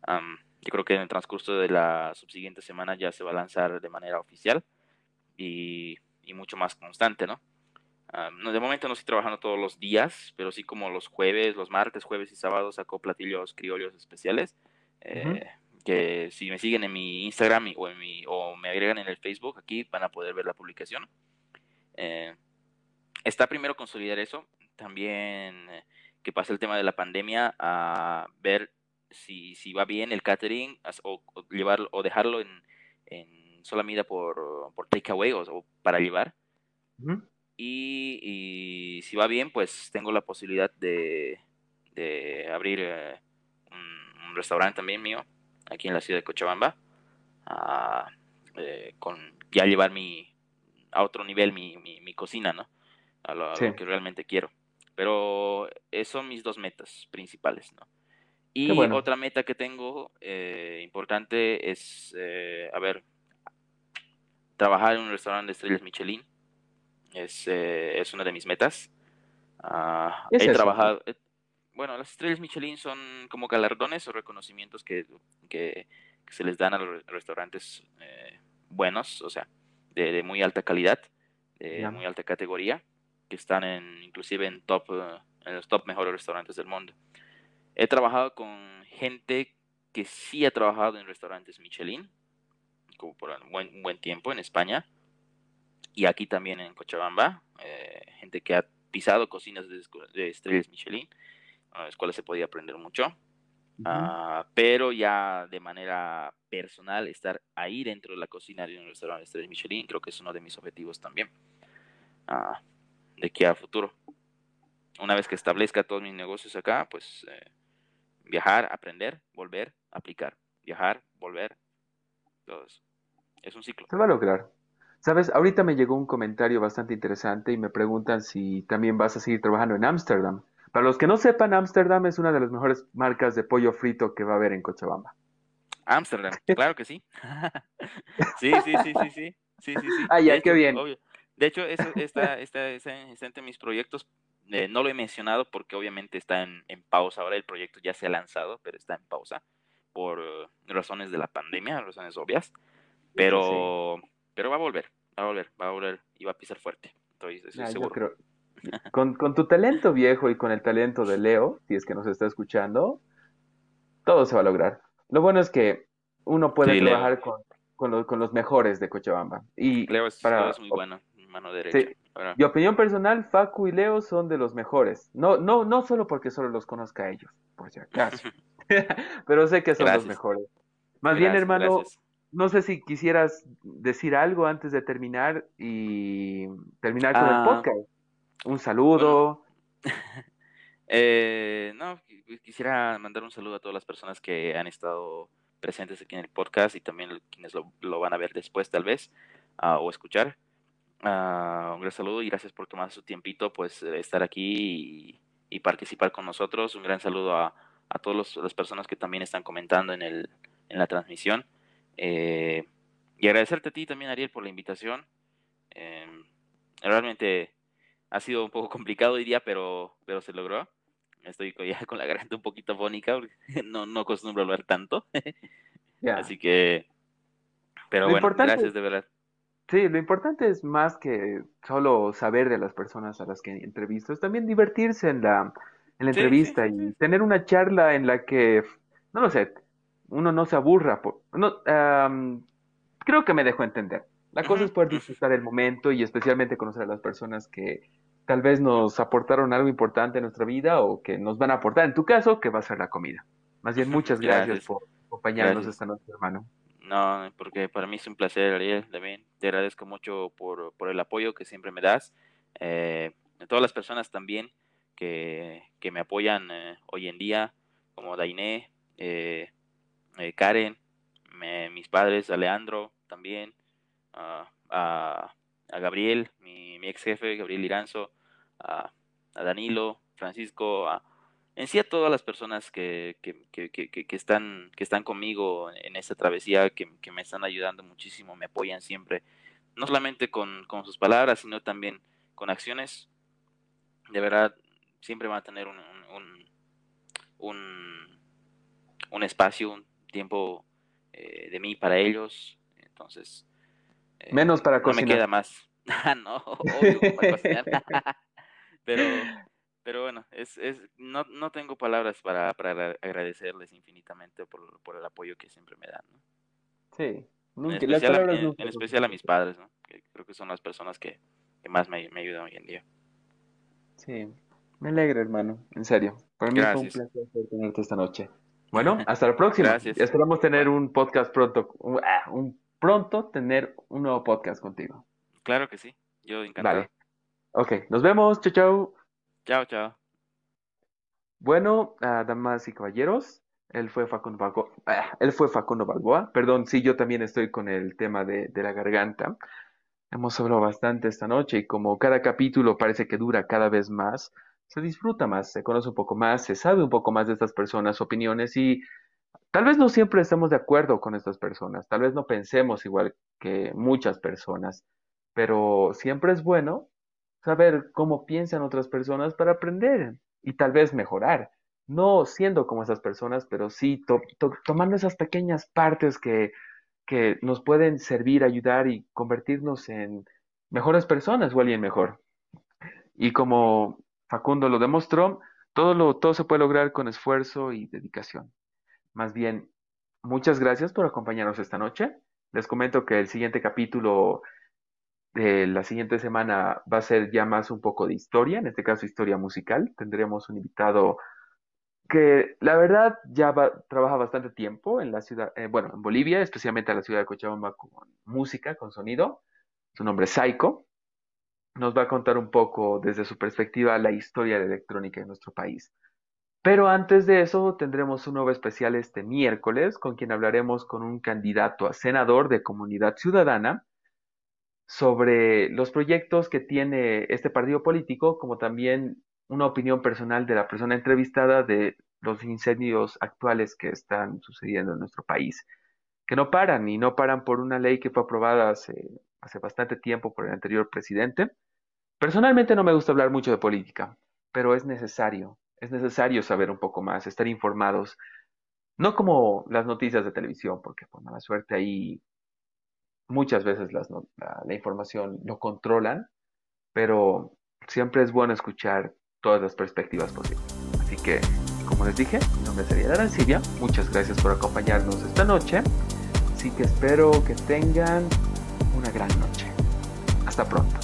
Am, yo creo que en el transcurso de la subsiguiente semana ya se va a lanzar de manera oficial y, y mucho más constante, ¿no? No, de momento no estoy trabajando todos los días, pero sí como los jueves, los martes, jueves y sábados saco platillos criollos especiales. eh, Que si me siguen en mi Instagram y- o, en mi, o me agregan en el Facebook, aquí van a poder ver la publicación. Eh, está primero consolidar eso, también que pase el tema de la pandemia, a ver si, si va bien el catering o, o llevarlo o dejarlo en, en sola medida por, por takeaway o, o para llevar. Y, y si va bien, pues tengo la posibilidad de, de abrir eh, un, un restaurante también mío aquí en la ciudad de Cochabamba. eh, con ya llevar mi a otro nivel mi, mi, mi cocina, ¿no? A lo, a lo que realmente quiero. Pero eh, son mis dos metas principales, ¿no? Y bueno. otra meta que tengo eh, importante es, eh, a ver, trabajar en un restaurante de estrellas Michelin. Es, eh, es una de mis metas. Ah, ¿Qué es he eso? trabajado, he- bueno, las estrellas Michelin son como galardones o reconocimientos que, que- que se les dan a los re- restaurantes eh, buenos, o sea, de, de muy alta calidad, de Ya. muy alta categoría, que están en, inclusive en top, eh, en los top mejores restaurantes del mundo. He trabajado con gente que sí ha trabajado en restaurantes Michelin, como por un buen, un buen tiempo en España, y aquí también en Cochabamba, eh, gente que ha pisado cocinas de, de estrellas Michelin, a las cuales se podía aprender mucho. Ah, pero ya de manera personal, estar ahí dentro de la cocina de un restaurante de estrellas Michelin, creo que es uno de mis objetivos también, ah, de aquí a futuro. Una vez que establezca todos mis negocios acá, pues eh, viajar, aprender, volver, aplicar, viajar, volver, todo eso. Es un ciclo. Se va a lograr. Sabes, ahorita me llegó un comentario bastante interesante y me preguntan si también vas a seguir trabajando en Ámsterdam. Para los que no sepan, Ámsterdam es una de las mejores marcas de pollo frito que va a haber en Cochabamba. Ámsterdam, claro que sí. sí, sí, sí, sí, sí. Sí, sí, sí. Ah, ya, qué bien. obvio. De hecho, está, está, está entre mis proyectos. Eh, no lo he mencionado porque obviamente está en, en pausa. Ahora el proyecto ya se ha lanzado, pero está en pausa por eh, razones de la pandemia, razones obvias. Pero, pero va a volver, va a volver, va a volver y va a pisar fuerte. Estoy, estoy Ah, yo seguro. creo- Con, con tu talento viejo y con el talento de Leo, si es que nos está escuchando, todo se va a lograr. Lo bueno es que uno puede Sí, trabajar con, con, los, con los mejores de Cochabamba. Y Leo es, para- Leo es muy bueno, mano derecha. Sí. Mi opinión personal, Facu y Leo son de los mejores. No, no, no solo porque solo los conozca a ellos, por si acaso. Pero sé que son los mejores. Más bien, hermano, gracias. no sé si quisieras decir algo antes de terminar y terminar con el Ah, podcast. Un saludo. Eh, no, qui- quisiera mandar un saludo a todas las personas que han estado presentes aquí en el podcast y también quienes lo, lo van a ver después tal vez. ah, o escuchar. Ah, un gran saludo y gracias por tomar su tiempito, pues estar aquí y, participar con nosotros. Un gran saludo a, a todas las personas que también están comentando en, el, en la transmisión. Eh, y agradecerte a ti también, Ariel, por la invitación. Em, realmente ha sido un poco complicado hoy día, pero, pero se logró. Estoy ya con la garganta un poquito fónica, porque no, no acostumbro hablar tanto. Así que, pero bueno, gracias de verdad. Sí, lo importante es más que solo saber de las personas a las que entrevisto, es también divertirse en la, en la entrevista y tener una charla en la que, no lo sé, uno no se aburra. Por, no, creo que me dejó entender. La cosa es poder disfrutar el momento y especialmente conocer a las personas que tal vez nos aportaron algo importante en nuestra vida o que nos van a aportar, en tu caso, que va a ser la comida. Más bien, muchas gracias, por acompañarnos esta noche, hermano. No, porque para mí es un placer, Ariel, también. Te agradezco mucho por, por el apoyo que siempre me das. Eh, a todas las personas también que, que me apoyan eh, hoy en día, como Dainé, eh, eh Karen, mis padres, Alejandro también, a, a, Gabriel, mi, mi, ex jefe, Gabriel Iranzo, a, a Danilo, Francisco, a, en sí a todas las personas que, que, que, que, están, que están conmigo en esta travesía, que, me están ayudando muchísimo, me apoyan siempre, no solamente con, con, sus palabras, sino también con acciones. De verdad, siempre van a tener un, un, un, un espacio, un tiempo eh, de mí para ellos. Entonces, eh, menos para cocinar. No me queda más. Ah, no, obvio, para cocinar. pero, pero bueno, es, es, no, no tengo palabras para, para agradecerles infinitamente por, por, el apoyo que siempre me dan. ¿no? Sí, nunca, en, especial, a, en, especial, a, mis padres, ¿no? que creo que son las personas que, que más me, me, ayudan hoy en día. Sí, me alegra, hermano, en serio. Para mí fue un placer tenerte esta noche. Bueno, hasta la próxima. Gracias. Esperamos tener un podcast pronto, ah, un, pronto tener un nuevo podcast contigo. Claro que sí, yo encantado. Vale. Ok, nos vemos, chao, chao. Chao, chao. Bueno, uh, damas y caballeros, él fue Facundo Balboa, ah, él fue Facundo Balboa, perdón, sí, yo también estoy con el tema de, de la garganta. Hemos hablado bastante esta noche y como cada capítulo parece que dura cada vez más, se disfruta más, se conoce un poco más, se sabe un poco más de estas personas, opiniones y tal vez no siempre estemos de acuerdo con estas personas, tal vez no pensemos igual que muchas personas, pero siempre es bueno saber cómo piensan otras personas para aprender y tal vez mejorar. No siendo como esas personas, pero sí tomando esas pequeñas partes que, que nos pueden servir, ayudar y convertirnos en mejores personas o alguien mejor. Y como Facundo lo demostró, todo, lo, todo se puede lograr con esfuerzo y dedicación. Más bien, muchas gracias por acompañarnos esta noche. Les comento que el siguiente capítulo de la siguiente semana va a ser ya más un poco de historia, en este caso historia musical. Tendremos un invitado que la verdad ya trabaja bastante tiempo en la ciudad, eh, bueno, en Bolivia, especialmente en la ciudad de Cochabamba con música, con sonido. Su nombre es Saiko nos va a contar un poco desde su perspectiva la historia de electrónica en nuestro país. Pero antes de eso tendremos un nuevo especial este miércoles con quien hablaremos con un candidato a senador de Comunidad Ciudadana sobre los proyectos que tiene este partido político, como también una opinión personal de la persona entrevistada de los incendios actuales que están sucediendo en nuestro país, que no paran y no paran por una ley que fue aprobada hace, bastante tiempo por el anterior presidente. Personalmente no me gusta hablar mucho de política, pero es necesario, es necesario saber un poco más, estar informados, no como las noticias de televisión, porque por mala suerte ahí muchas veces la, la información lo controlan, pero siempre es bueno escuchar todas las perspectivas posibles. Así que, como les dije, mi nombre es Ariel Arancibia, muchas gracias por acompañarnos esta noche, así que espero que tengan una gran noche. Hasta pronto.